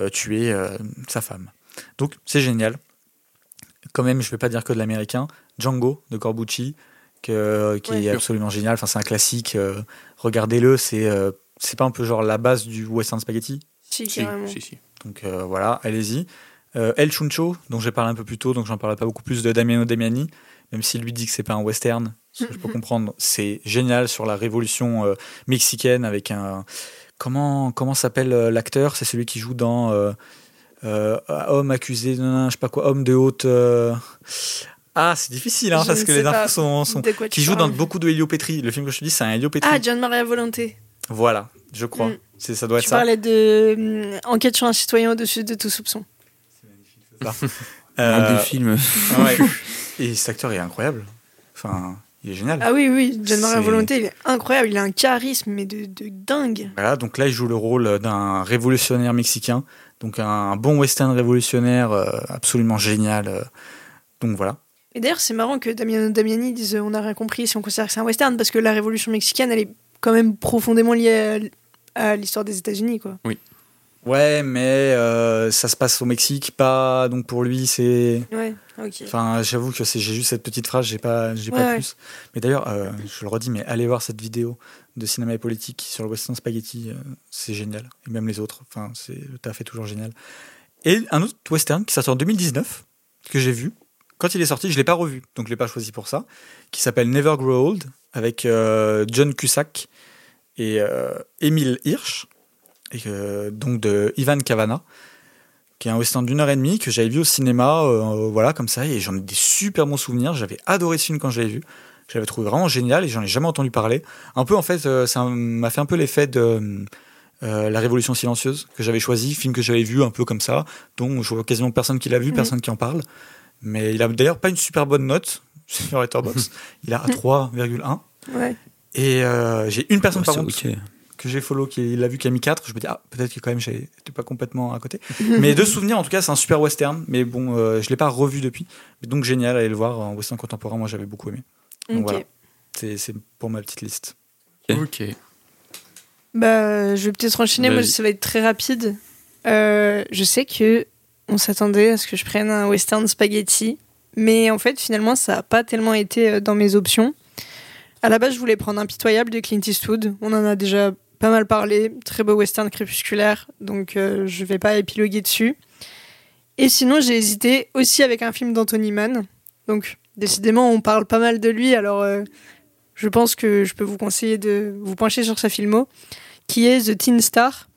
S1: euh, tué euh, sa femme. Donc c'est génial. Quand même, je vais pas dire que de l'américain. Django de Corbucci, que, qui
S3: Ouais.
S1: est absolument génial. Enfin, c'est un classique. euh, Regardez-le, c'est euh, c'est pas un peu genre la base du western spaghetti?
S3: Si,
S4: Si,
S3: carrément.
S4: si, si.
S1: Donc euh, voilà, allez-y. Euh, El Chuncho, dont j'ai parlé un peu plus tôt, donc j'en parlerai pas beaucoup plus de Damiano Damiani, même s'il lui dit que c'est pas un western, ce que je peux comprendre. C'est génial sur la révolution euh, mexicaine avec un. Comment, comment s'appelle euh, l'acteur? C'est celui qui joue dans euh, euh, Homme accusé, de je sais pas quoi, Homme de haute. euh, Ah, c'est difficile, hein, parce que les infos sont. sont- Qui joue dans beaucoup de Helio Petri. Le film que je te dis, c'est un Helio Petri.
S3: Ah, John Maria Volonté.
S1: Voilà, je crois.
S3: Mm.
S1: C'est Ça doit être
S3: Tu
S1: ça.
S3: parlais de Enquête sur un citoyen au-dessus de tout soupçon.
S2: Un
S1: Euh,
S2: des films.
S1: Ah ouais. Et cet acteur est incroyable. Enfin, il est génial.
S3: Ah oui, oui, John Maria
S1: C'est-
S3: Volonté, il est incroyable. Il a un charisme, mais de, de dingue.
S1: Voilà, donc là, il joue le rôle d'un révolutionnaire mexicain. Donc un bon western révolutionnaire euh, absolument génial. euh. Donc voilà.
S3: Et d'ailleurs, c'est marrant que Damiano Damiani dise euh, on n'a rien compris si on considère que c'est un western, parce que la révolution mexicaine, elle est quand même profondément liée à, à l'histoire des États-Unis, quoi.
S1: Ouais, mais euh, ça se passe au Mexique, pas. Donc pour lui, c'est.
S3: Ouais, ok.
S1: Enfin, j'avoue que c'est- j'ai juste cette petite phrase, j'ai pas, j'ai pas
S3: Ouais,
S1: plus. Mais d'ailleurs, euh, je le redis, mais allez voir cette vidéo de cinéma et politique sur le western spaghetti, euh, c'est génial. Et même les autres, enfin, c'est le taf est toujours génial. Et un autre western qui sort en 2019 que j'ai vu. Quand il est sorti, je l'ai pas revu, donc je l'ai pas choisi pour ça. Qui s'appelle Never Grow Old avec John Cusack et Emile Hirsch, et, euh, donc de Ivan Cavana qui est un western d'une heure et demie que j'avais vu au cinéma, euh, voilà, comme ça, et j'en ai des super bons souvenirs. J'avais adoré ce film quand je l'avais vu. Je l'avais trouvé vraiment génial et j'en ai jamais entendu parler. Un peu, en fait, euh, ça m'a fait un peu l'effet de euh, La Révolution silencieuse que j'avais choisi, film que j'avais vu un peu comme ça, dont je vois quasiment personne qui l'a vu,
S3: Mhm.
S1: personne qui en parle. Mais il a d'ailleurs pas une super bonne note sur Letterboxd. il a 3,1.
S3: Ouais.
S1: Et euh, j'ai une personne
S2: Ouais,
S1: par
S2: c'est
S1: contre. Que j'ai follow qui l'a vu qui a mis 4 je me dis ah peut-être que quand même j'étais pas complètement à côté mais de souvenir en tout cas c'est un super western mais bon euh, je l'ai pas revu depuis Mais donc génial allez le voir en western contemporain moi j'avais beaucoup aimé donc
S3: Ok.
S1: voilà c'est c'est pour ma petite liste
S2: Ok.
S3: Bah, je vais peut-être enchaîner. Moi, ça va être très rapide. Euh, je sais que on s'attendait à ce que je prenne un western spaghetti, mais en fait, finalement, ça n'a pas tellement été euh, dans mes options. À la base, je voulais prendre Impitoyable de Clint Eastwood. On en a déjà pas mal parlé. Très beau western crépusculaire, donc euh, je vais pas épiloguer dessus. Et sinon, j'ai hésité aussi avec un film d'Anthony Mann. Donc, décidément, on parle pas mal de lui, alors euh, je pense que je peux vous conseiller de vous pencher sur sa filmo, qui est The Teen Star,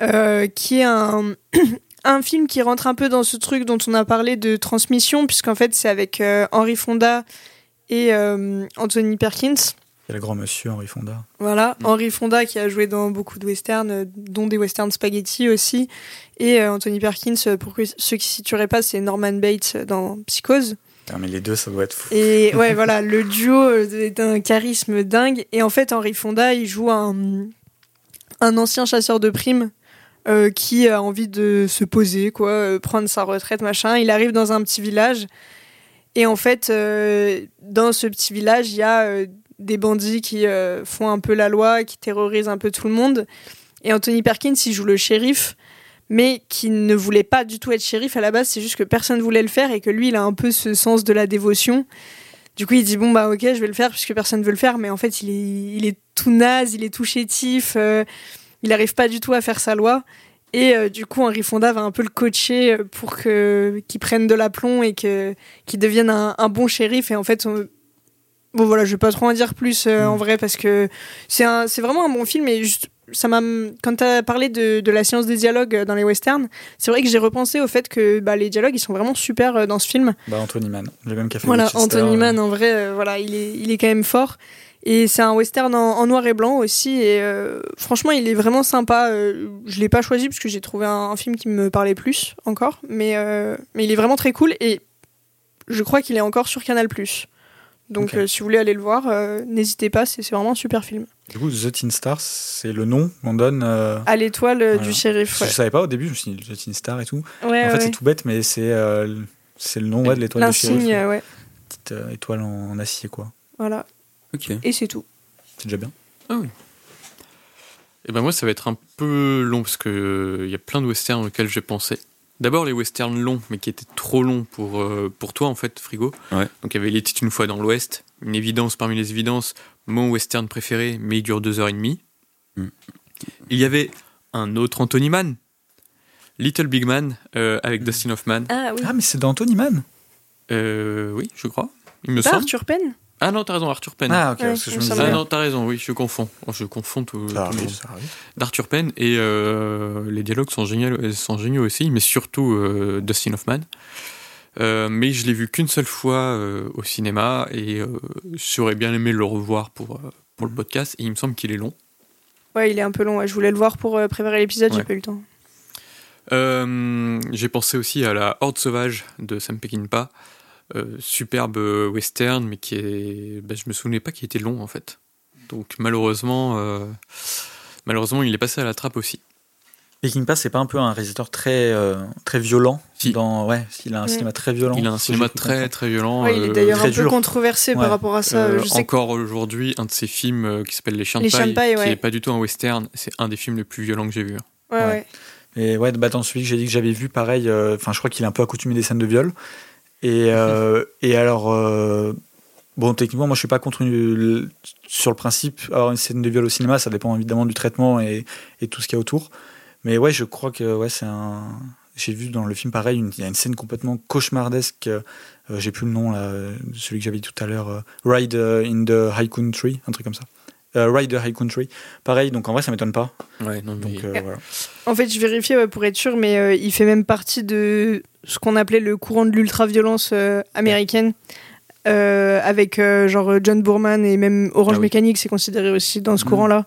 S3: euh, qui est un, un film qui rentre un peu dans ce truc dont on a parlé de transmission, puisqu'en fait, c'est avec euh, Henry Fonda et Anthony Perkins.
S1: Il y a le grand monsieur Henri Fonda.
S3: Voilà,
S2: Mm.
S3: Henry Fonda qui a joué dans beaucoup de westerns, euh, dont des westerns spaghetti aussi. Et euh, Anthony Perkins, euh, pour ceux qui ne situeraient pas, c'est Norman Bates dans Psychose.
S1: Ah, mais les deux, ça doit être fou.
S3: Et ouais, voilà, le duo est d'un charisme dingue. Et en fait, Henry Fonda, il joue un, un ancien chasseur de primes euh, qui a envie de se poser, quoi, euh, prendre sa retraite, machin. Il arrive dans un petit village. Et en fait, euh, dans ce petit village, il y a euh, des bandits qui euh, font un peu la loi, qui terrorisent un peu tout le monde. Et Anthony Perkins, il joue le shérif, mais qui ne voulait pas du tout être shérif à la base. C'est juste que personne voulait le faire et que lui, il a un peu ce sens de la dévotion. Du coup, il dit bon bah ok, je vais le faire puisque personne veut le faire, mais en fait, il est, il est tout naze, il est tout chétif, euh, il n'arrive pas du tout à faire sa loi. Et euh, du coup, Henri Fonda va un peu le coacher pour que qu'il prenne de l'aplomb et que qu'il devienne un, un bon shérif. Et en fait, on- bon voilà, je vais pas trop en dire plus euh, en vrai parce que c'est un, c'est vraiment un bon film. Et juste, ça m'a, quand t'as parlé de, de la science des dialogues euh, dans les westerns, c'est vrai que j'ai repensé au fait que bah, les dialogues ils sont vraiment super euh, dans ce film.
S1: Bah, Anthony Mann, le même qui a fait
S3: Voilà, Anthony Mann, en vrai, euh, voilà, il est, il est quand même fort. Et c'est un western en, en noir et blanc aussi. Et euh, franchement, il est vraiment sympa. Je l'ai pas choisi parce que j'ai trouvé un, un film qui me parlait plus encore. Mais, mais il est vraiment très cool. Et je crois qu'il est encore sur Canal. Donc euh, si vous voulez aller le voir, euh, n'hésitez pas. C'est c'est vraiment un super film.
S1: Du coup, The Teen Star, c'est le nom qu'on donne. euh,
S3: À l'étoile
S1: Voilà.
S3: du shérif. Ouais,
S1: Je savais pas au début, je me suis dit The Teen Star et tout.
S3: ouais,
S1: en
S3: ouais.
S1: fait, c'est tout bête, mais c'est euh, c'est le nom ouais, de l'étoile du shérif.
S3: L'insigne, ouais.
S1: Petite euh, étoile en, en acier, quoi.
S3: Voilà.
S2: Ok.
S3: Et c'est tout.
S1: C'est déjà bien.
S4: Et ben moi, ça va être un peu long parce que il y a plein de westerns auxquels j'ai pensé. D'abord les westerns longs, mais qui étaient trop longs pour, euh, pour toi en fait, Frigo.
S2: Ouais.
S4: Donc il y avait était une fois dans l'Ouest, une évidence parmi les évidences, mon western préféré, mais il dure deux heures et demie.
S2: Mm.
S4: Il y avait un autre Anthony Mann, Little Big Man, euh, avec Dustin Hoffman.
S3: Ah oui.
S1: Ah, mais c'est d'Anthony Mann?
S4: Euh, oui, je crois. Il me
S3: Pas
S4: semble.
S3: Arthur Penn?
S4: Ah non, t'as raison, Arthur Penn.
S1: Ah, ok,
S3: Ouais,
S1: parce que je me disais.
S4: Ah non, t'as raison, oui, je confonds. Oh, Je confonds tout.
S1: Ça
S4: tout le
S1: arrive,
S4: monde.
S1: ça arrive.
S4: d'Arthur Penn et euh, les dialogues sont géniaux, sont géniaux aussi, mais surtout euh, Dustin Hoffman. Euh, mais je l'ai vu qu'une seule fois euh, au cinéma et euh, j'aurais bien aimé le revoir pour, euh, pour le podcast. Et il me semble qu'il est long.
S3: Ouais, il est un peu long. ouais. Je voulais le voir pour euh, préparer l'épisode, j'ai pas eu le temps.
S4: Euh, J'ai pensé aussi à la Horde sauvage de Sam Peckinpah, euh, superbe western, mais qui est, bah, je me souvenais pas qu'il était long en fait. Donc malheureusement, euh, malheureusement, il est passé à la trappe aussi.
S1: Peking Pass, c'est pas un peu un réalisateur très, euh, très violent
S4: Si.
S1: dans... Ouais, il a un cinéma très violent.
S4: Il a un cinéma très très violent.
S3: Ouais, il est
S4: euh,
S3: d'ailleurs
S1: très
S3: un peu
S1: dur.
S3: controversé
S1: Ouais.
S3: par rapport à ça.
S4: Euh,
S3: je sais que-
S4: encore aujourd'hui, un de ses films euh, qui s'appelle Les Chiens de Paille,
S3: Paille,
S4: qui
S3: ouais.
S4: est pas du tout un western, c'est un des films les plus violents que j'ai vu.
S3: Ouais,
S1: Ouais.
S3: ouais.
S1: Et ouais, bah, dans celui que j'ai dit que j'avais vu, pareil, euh, enfin, je crois qu'il est un peu accoutumé des scènes de viol. Et, euh, et alors, euh, bon, techniquement, moi, je suis pas contre sur le principe. Alors, une scène de viol au cinéma, ça dépend évidemment du traitement et, tout ce qu'il y a autour. Mais ouais, je crois que ouais, c'est un. J'ai vu dans le film pareil, il y a une scène complètement cauchemardesque. euh, j'ai plus le nom là, celui que j'avais dit tout à l'heure, euh, Ride in the High Country, un truc comme ça. Euh, Ride the High Country, pareil. Donc en vrai, ça m'étonne pas.
S4: Ouais, non, mais-
S1: Donc euh, voilà.
S3: En fait, je vérifiais ouais, pour être sûr, mais euh, il fait même partie de ce qu'on appelait le courant de l'ultra-violence euh, américaine. euh, avec euh, genre John Boorman et même Orange
S4: Ah oui.
S3: Mécanique, c'est considéré aussi dans ce
S1: Mhm.
S3: courant-là.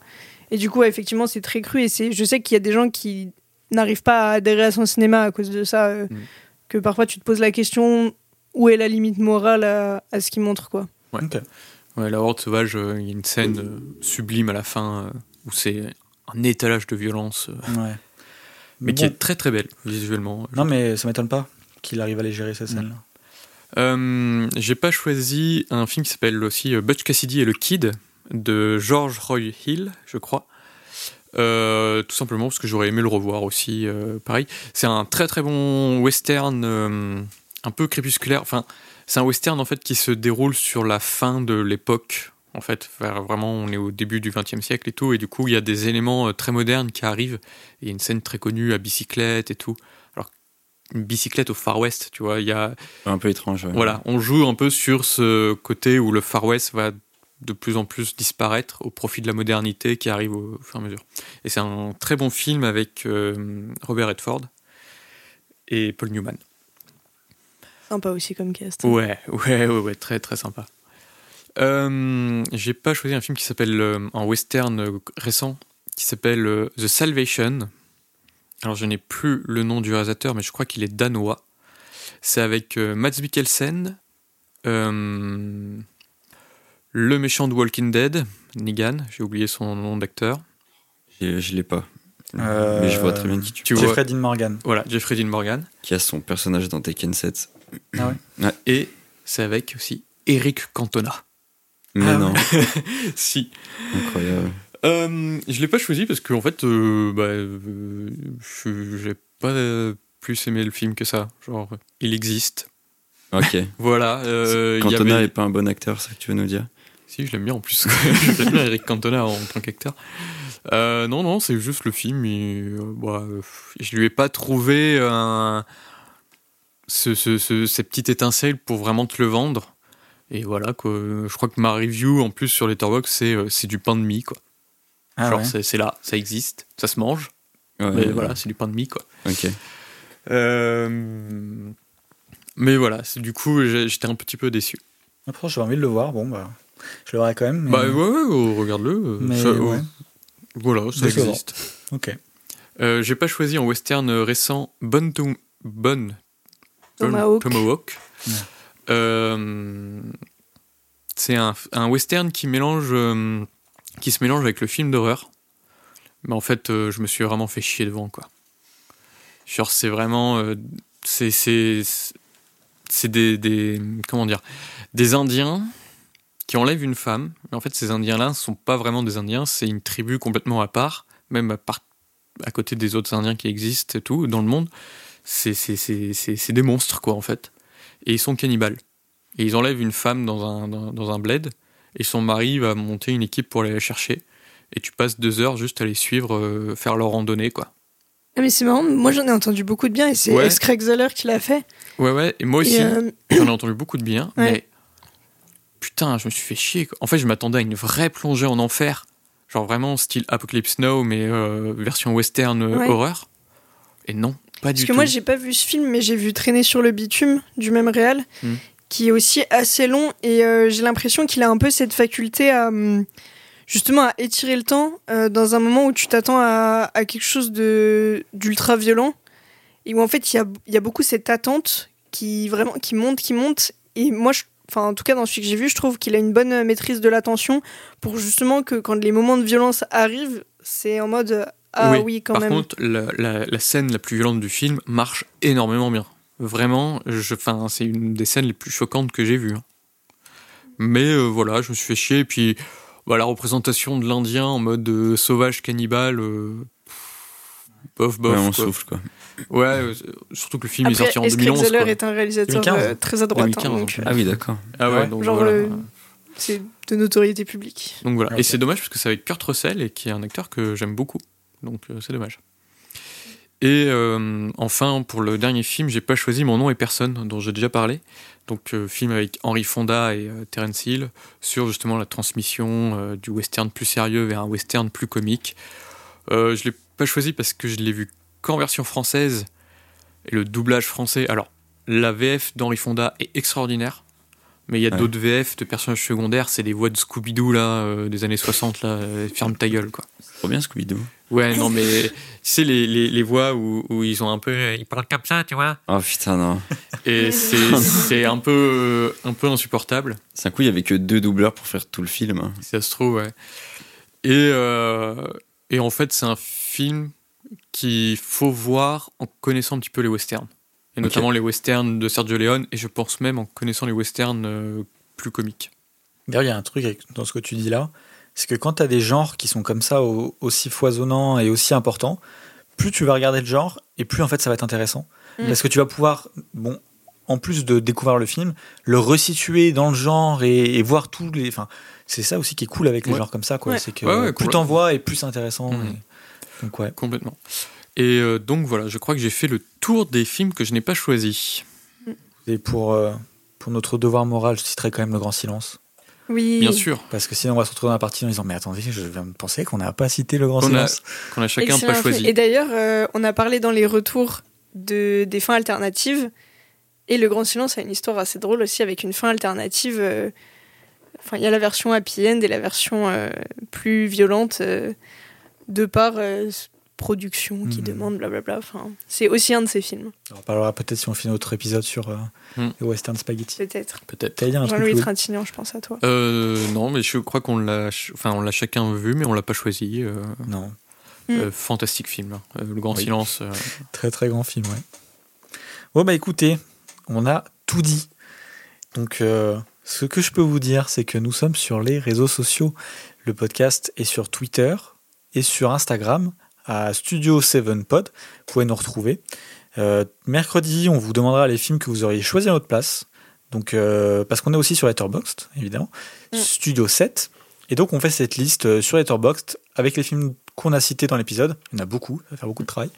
S3: Et du coup, ouais, effectivement, c'est très cru. Et c'est, je sais qu'il y a des gens qui n'arrivent pas à adhérer à son cinéma à cause de ça. euh,
S4: Mhm.
S3: Que parfois, tu te poses la question où est la limite morale à, à ce qu'il montre, quoi.
S4: Ouais, La Horde Sauvage, euh, il y a une scène euh, sublime à la fin euh, où c'est un étalage de violence,
S1: Ouais.
S4: mais qui est très très belle visuellement.
S1: Non, mais ça m'étonne pas qu'il arrive à les gérer ces scènes-là.
S4: Euh, J'ai pas choisi un film qui s'appelle aussi Butch Cassidy et le Kid de George Roy Hill, je crois. Euh, tout simplement parce que j'aurais aimé le revoir aussi. euh, pareil, c'est un très très bon western, un peu crépusculaire. Enfin, c'est un western en fait qui se déroule sur la fin de l'époque. En fait, vraiment, on est au début du XXe siècle et tout, et du coup, il y a des éléments euh, très modernes qui arrivent. Il y a une scène très connue à bicyclette et tout. Alors, une bicyclette au Far West, tu vois, il y a
S2: Un peu étrange. ouais.
S4: voilà, on joue un peu sur ce côté où le Far West va de plus en plus disparaître au profit de la modernité qui arrive au fur et à mesure. Et c'est un très bon film avec euh, Robert Redford et Paul Newman.
S3: Sympa aussi comme cast.
S4: Ouais, ouais, ouais, ouais, très très sympa. Euh, J'ai pas choisi un film qui s'appelle euh, un western euh, récent qui s'appelle euh, The Salvation. Alors je n'ai plus le nom du réalisateur, mais je crois qu'il est danois. C'est avec euh, Mads Mikkelsen, euh, le méchant de Walking Dead, Negan. J'ai oublié son nom d'acteur.
S2: Je je l'ai pas.
S1: Euh,
S2: Mais je vois très bien qui tu,
S4: Tu vois,
S1: Jeffrey Dean Morgan.
S4: voilà, Jeffrey Dean Morgan.
S2: qui a son personnage dans Tekken 7.
S4: Et c'est avec aussi Eric Cantona.
S2: Mais
S1: Ah
S2: non,
S4: si.
S2: incroyable.
S4: Euh, je l'ai pas choisi parce qu'en fait, euh, bah, euh, je- j'ai pas euh, plus aimé le film que ça. Genre, il existe.
S2: Ok.
S4: Voilà. euh,
S2: Cantona
S4: avait-
S2: est pas un bon acteur, c'est ce que tu veux nous dire?
S4: Si, je l'aime bien en plus. je l'aime bien Eric Cantona en tant qu'acteur. Euh, non, non, c'est juste le film. et, euh, bah, euh, je lui ai pas trouvé un, ce, ce, ce- ces petites étincelles pour vraiment te le vendre. Et voilà, quoi. Je crois que ma review en plus sur Letterboxd, c'est euh, c'est du pain de mie, quoi.
S1: Ah
S4: Genre,
S1: ouais.
S4: c'est là, ça existe, ça se mange.
S2: Ouais,
S4: mais
S2: ouais,
S4: voilà, c'est du pain de mie, quoi.
S2: Ok.
S4: Euh, Mais voilà, c'est- du coup, j'étais un petit peu déçu.
S1: Après, j'ai envie de le voir. Bon, bah, je le verrai quand même. mais-
S4: Bah ouais, ouais, oh, regarde-le. euh,
S1: ouais.
S4: Voilà, ça existe.
S1: Ok.
S4: Euh, J'ai pas choisi en western récent Bonne Bonne
S3: Tomahawk.
S4: Tomahawk.
S1: Ouais.
S4: Euh, c'est un, un western qui mélange euh, qui se mélange avec le film d'horreur. Mais en fait, euh, je me suis vraiment fait chier devant quoi. Genre c'est vraiment c'est c'est c'est des, des comment dire des Indiens qui enlèvent une femme. Mais en fait, ces Indiens-là ne sont pas vraiment des Indiens, c'est une tribu complètement à part, même à part à côté des autres Indiens qui existent et tout dans le monde, c'est c'est- c'est- c'est- c'est des monstres quoi en fait. Et ils sont cannibales. Et ils enlèvent une femme dans un, dans, dans un bled et son mari va monter une équipe pour aller la chercher. Et tu passes deux heures juste à les suivre, euh, faire leur randonnée quoi.
S3: Ah, mais c'est marrant, moi j'en ai entendu beaucoup de bien et c'est
S4: Ouais.
S3: Craig Zeller qui l'a fait.
S4: Ouais ouais, et moi aussi
S3: euh,
S4: j'en ai entendu beaucoup de bien,
S3: Ouais.
S4: mais putain je me suis fait chier. quoi. En fait je m'attendais à une vraie plongée en enfer. Genre vraiment style Apocalypse Now mais euh, version western
S3: Ouais.
S4: horreur. Et non, pas
S3: Parce
S4: du
S3: que
S4: tout.
S3: moi, j'ai pas vu ce film, mais j'ai vu Traîner sur le bitume du même réal,
S4: Hmm.
S3: qui est aussi assez long. Et euh, j'ai l'impression qu'il a un peu cette faculté à hum, justement à étirer le temps euh, dans un moment où tu t'attends à, à quelque chose de d'ultra violent et où en fait il y a, il y a beaucoup cette attente qui vraiment qui monte, qui monte. Et moi, je, enfin en tout cas dans celui que j'ai vu, je trouve qu'il a une bonne maîtrise de l'attention pour justement que quand les moments de violence arrivent, c'est en mode ah oui, quand
S4: Par
S3: même.
S4: contre, la, la- la scène la plus violente du film marche énormément bien. Vraiment, je, enfin, c'est une des scènes les plus choquantes que j'ai vues. hein. Mais euh, voilà, je me suis fait chier. Et puis, bah, la représentation de l'Indien en mode euh, sauvage cannibale, euh, bof, bof.
S2: ouais, on
S4: quoi.
S2: souffle quoi.
S4: Ouais, euh, surtout que le film est
S3: Après,
S4: sorti en
S3: Est-ce que
S4: 2011.
S3: Zeller
S4: quoi.
S3: est un réalisateur
S1: 2015.
S3: euh, très à droite. hein,
S4: 2015,
S3: donc,
S2: Ah oui, d'accord.
S4: Ah ouais,
S1: Ouais.
S4: donc
S3: Genre,
S4: voilà.
S3: euh, c'est de notoriété publique.
S4: Donc voilà.
S1: Ok.
S4: Et c'est dommage parce que c'est avec Kurt Russell et qui est un acteur que j'aime beaucoup. Donc euh, c'est dommage. Et euh, enfin, pour le dernier film, j'ai pas choisi Mon nom et personne, dont j'ai déjà parlé. Donc euh, film avec Henry Fonda et Terence Hill sur justement la transmission du western plus sérieux vers un western plus comique. Je l'ai pas choisi parce que je l'ai vu qu'en version française et le doublage français. Alors la VF d'Henry Fonda est extraordinaire. Mais il y a
S2: Ouais.
S4: d'autres VF de personnages secondaires, c'est des voix de Scooby-Doo là, euh, des années 60 là, euh, ferme ta gueule quoi.
S2: Trop bien Scooby-Doo.
S4: Ouais, non mais tu sais les, les, les voix où, où ils ont un peu, ils parlent comme ça, tu vois.
S2: Oh putain, non.
S4: Et c'est un peu un peu insupportable,
S2: C'est un coup, il y avait que deux doubleurs pour faire tout le film. hein.
S4: si ça se trouve, ouais. Et euh, et en fait c'est un film qu'il faut voir en connaissant un petit peu les westerns, et notamment les westerns de Sergio Leone, et je pense même en connaissant les westerns euh, plus comiques.
S1: D'ailleurs, il y a un truc avec- dans ce que tu dis là, c'est que quand tu as des genres qui sont comme ça, au- aussi foisonnants et aussi importants, plus tu vas regarder le genre, et plus en fait ça va être intéressant.
S3: Mm.
S1: Parce que tu vas pouvoir, bon, en plus de découvrir le film, le resituer dans le genre et, et voir tous les. Enfin, c'est ça aussi qui est cool avec les
S4: Ouais.
S1: genres comme ça, quoi.
S3: Ouais.
S1: C'est que
S4: Ouais, ouais,
S1: plus t'en vois et plus c'est intéressant. Et- Donc ouais.
S4: Complètement. Et euh, donc voilà, je crois que j'ai fait le tour des films que je n'ai pas choisis.
S1: Et pour, euh, pour notre devoir moral, je citerai quand même le grand silence.
S3: Oui.
S4: Bien sûr,
S1: Parce que sinon, on va se retrouver dans la partie en disant Mais attendez, je viens de penser qu'on n'a pas cité le grand
S4: On
S1: silence.
S4: qu'on a chacun
S3: Excellent
S4: pas choisi.
S3: Et d'ailleurs, euh, on a parlé dans les retours de, des fins alternatives. Et Le Grand Silence a une histoire assez drôle aussi avec une fin alternative. euh, enfin, il y a la version happy end et la version euh, plus violente euh, de par euh, production qui
S1: Mhm.
S3: demande blablabla. Enfin, c'est aussi un de ces films,
S1: On en parlera peut-être si on fait notre épisode sur euh,
S4: Hmm.
S1: les western spaghetti.
S3: peut-être.
S4: Peut-être.
S3: Jean-Louis
S1: Louis
S3: Trintignant, je pense à toi.
S4: Euh, non, mais je crois qu'on l'a, ch- enfin, on l'a chacun vu, mais on l'a pas choisi. euh,
S1: Non,
S3: Mm.
S4: euh, fantastique film. hein. Euh, le Grand
S1: Oui.
S4: Silence. euh,
S1: très très grand film, ouais. Bon bah écoutez, on a tout dit. Donc euh, ce que je peux vous dire, c'est que nous sommes sur les réseaux sociaux. Le podcast est sur Twitter et sur Instagram à Studio 7 Pod. Vous pouvez nous retrouver. Euh, mercredi, on vous demandera les films que vous auriez choisi à notre place. Donc, euh, parce qu'on est aussi sur Letterboxd, évidemment.
S3: Mm.
S1: Studio 7. Et donc, on fait cette liste euh, sur Letterboxd avec les films qu'on a cités dans l'épisode. Il y en a beaucoup, ça va faire beaucoup de travail.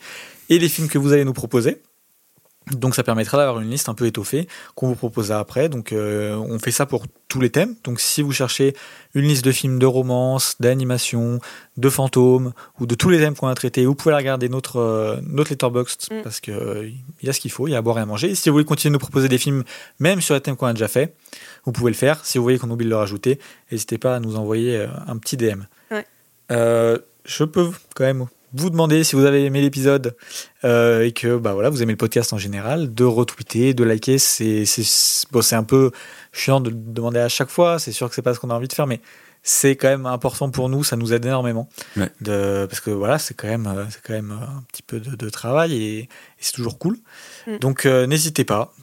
S1: Et les films que vous allez nous proposer. Donc, ça permettra d'avoir une liste un peu étoffée qu'on vous proposera après. Donc, euh, on fait ça pour tous les thèmes. Donc, si vous cherchez une liste de films de romance, d'animation, de fantômes ou de tous les thèmes qu'on a traités, vous pouvez la regarder notre, euh, notre Letterboxd
S3: Mm.
S1: parce qu'il y a ce qu'il faut, il y a à boire et à manger. Et si vous voulez continuer de nous proposer des films, même sur les thèmes qu'on a déjà fait, vous pouvez le faire. Si vous voyez qu'on oublie de le rajouter, n'hésitez pas à nous envoyer euh, un petit DM.
S3: Ouais.
S1: Euh, je peux quand même vous demander si vous avez aimé l'épisode euh, et que bah voilà vous aimez le podcast en général de retweeter de liker c'est c'est bon, c'est un peu chiant de le demander à chaque fois c'est sûr que c'est pas ce qu'on a envie de faire mais c'est quand même important pour nous ça nous aide énormément
S2: Ouais.
S1: de parce que voilà c'est quand même euh, c'est quand même euh, un petit peu de, de travail et, et c'est toujours cool
S3: Mm.
S1: donc euh, n'hésitez pas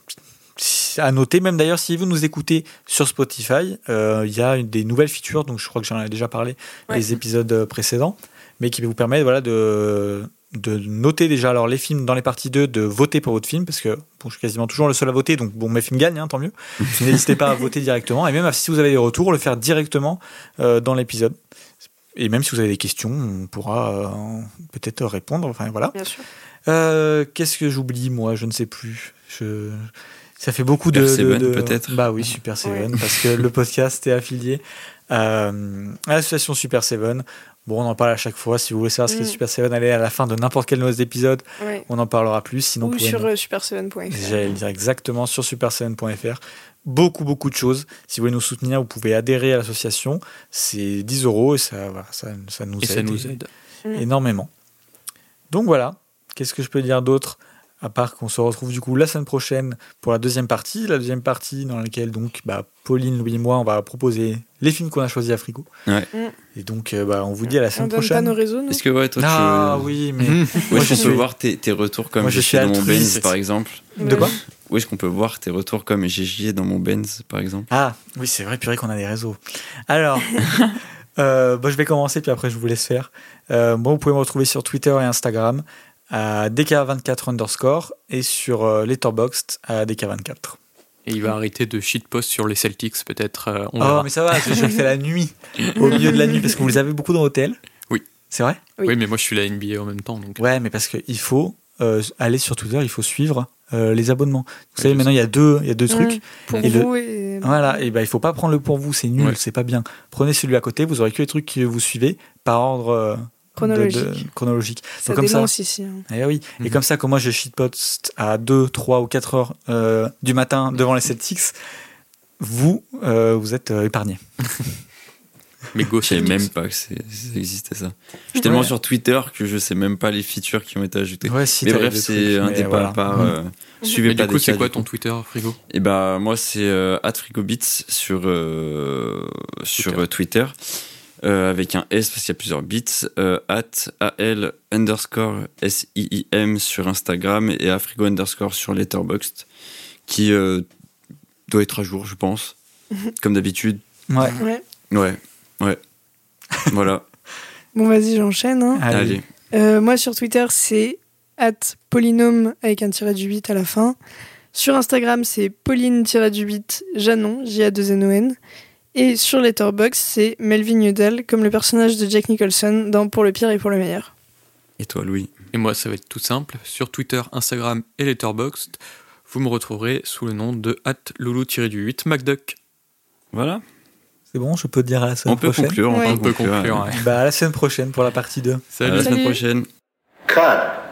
S1: à noter même d'ailleurs si vous nous écoutez sur Spotify euh, il y a une- des nouvelles features donc je crois que j'en ai déjà parlé
S3: Ouais.
S1: les épisodes euh, précédents mais qui vous permettent voilà de de noter déjà alors les films dans les parties 2 de voter pour votre film parce que bon, je suis quasiment toujours le seul à voter donc bon mes films gagnent hein, tant mieux n'hésitez pas à voter directement et même si vous avez des retours le faire directement euh, dans l'épisode et même si vous avez des questions on pourra euh, peut-être répondre enfin voilà
S3: Bien sûr.
S1: euh, Qu'est-ce que j'oublie, moi? Je ne sais plus. Je... Ça fait beaucoup de.
S2: Super
S1: de-
S2: Seven,
S1: de-
S2: peut-être
S1: Bah oui, Super Seven, parce que le podcast est affilié euh, à l'association Super Seven. Bon, on en parle à chaque fois. Si vous voulez savoir ce qu'est
S3: Mm.
S1: Super Seven, allez à la fin de n'importe quel de nos épisodes.
S3: Ouais.
S1: On en parlera plus. Sinon,
S3: Ou sur
S1: nous-
S3: euh, super7.fr.
S1: J'allais le dire exactement sur super7.fr. Beaucoup, beaucoup de choses. Si vous voulez nous soutenir, vous pouvez adhérer à l'association. C'est 10 euros et ça, voilà, ça, ça nous
S4: et
S1: aide.
S4: ça nous aide.
S3: Mm.
S1: énormément. Donc voilà, qu'est-ce que je peux dire d'autre? À part qu'on se retrouve du coup la semaine prochaine pour la deuxième partie, la deuxième partie dans laquelle donc bah, Pauline, Louis et moi on va proposer les films qu'on a choisis à Frigo.
S2: Ouais.
S3: Mm.
S1: Et donc euh, bah, on vous dit à la
S3: On
S1: semaine
S3: donne pas
S1: prochaine.
S3: nos réseaux, nous
S2: Est-ce que ouais, toi
S1: Ah
S2: tu.
S1: oui, mais
S2: Où
S1: Moi,
S2: est-ce
S1: je
S2: qu'on
S1: suis-
S2: peut voir tes, tes retours comme
S1: Moi, je
S2: j'ai
S1: suis
S2: dans mon. Benz par exemple
S1: de quoi
S2: Où est-ce qu'on peut voir tes retours comme j'ai gié dans mon Benz par exemple?
S1: Ah oui, c'est vrai, purée qu'on a des réseaux. Alors, euh, bah, je vais commencer puis après je vous laisse faire. Euh, moi, vous pouvez me retrouver sur Twitter et Instagram à DK24 underscore et sur euh, Letterboxd à DK24.
S4: Et il va arrêter de shitpost sur les Celtics, peut-être. euh, on
S1: Oh,
S4: verra.
S1: mais ça va, je je le fais la nuit, au milieu de la nuit, parce que vous les avez beaucoup dans l'hôtel.
S4: Oui.
S1: C'est vrai?
S3: Oui.
S4: Oui, mais moi je suis la NBA en même temps. Donc...
S1: Ouais, mais parce qu'il faut euh, aller sur Twitter, il faut suivre euh, les abonnements. Vous savez, maintenant, il y a deux, il y a deux trucs.
S3: Mm. Pour
S1: Et le-
S3: vous et...
S1: Voilà, et ben il faut pas prendre le pour vous, c'est nul,
S4: Ouais.
S1: c'est pas bien. Prenez celui à côté, vous aurez que les trucs que vous suivez par ordre euh, de-
S3: Chronologique.
S1: de- chronologique.
S3: Ça
S1: Donc, comme ça,
S3: dénonce ici. hein.
S1: eh oui. Et
S4: Mhm.
S1: comme ça, comme moi je shitpost à 2, 3 ou 4 heures euh, du matin devant les Celtics, vous, euh, vous êtes euh, épargnés.
S4: Mais go
S2: Je savais même pas que c'est- ça existait ça. Je suis tellement
S1: Ouais.
S2: sur Twitter que je sais même pas les features qui ont été ajoutées.
S1: Ouais, si,
S2: mais bref,
S1: des
S2: c'est
S1: trucs,
S2: un débat
S1: voilà.
S2: à part.
S1: Mhm.
S2: euh, suivez
S4: Mais
S2: pas
S4: du coup,
S2: des
S4: c'est
S2: cas,
S4: quoi ton. Twitter, Frigo?
S2: Et bah moi c'est euh, @frigobits sur euh, sur
S4: Twitter.
S2: euh, Twitter euh, avec un S parce qu'il y a plusieurs bits euh, at al underscore s i i m sur Instagram et afrigo underscore sur Letterboxd qui euh, doit être à jour je pense comme d'habitude
S1: Ouais.
S3: Ouais.
S2: ouais ouais voilà
S3: Bon, vas-y, j'enchaîne. hein.
S1: Allez.
S2: allez
S3: Euh, moi, sur Twitter, c'est at polynôme avec un tiret du 8 à la fin. Sur Instagram, c'est pauline-du-8 Janon, J-A-2-N-O-N. Et sur Letterboxd, c'est Melvin Udall, comme le personnage de Jack Nicholson dans Pour le pire et pour le meilleur.
S2: et toi Louis?
S4: Et moi, ça va être tout simple. Sur Twitter, Instagram et Letterboxd, vous me retrouverez sous le nom de loulou-8 MacDuck.
S2: voilà
S1: C'est bon, je peux te dire à la semaine
S2: on peut
S1: prochaine.
S2: conclure on
S3: Ouais.
S2: peut
S4: On peut
S2: conclure,
S4: conclure.
S2: allez.
S4: ouais.
S1: Bah, à la semaine prochaine pour la partie 2.
S2: à
S4: Salut.
S2: la semaine
S3: Salut.
S2: prochaine
S5: Cut.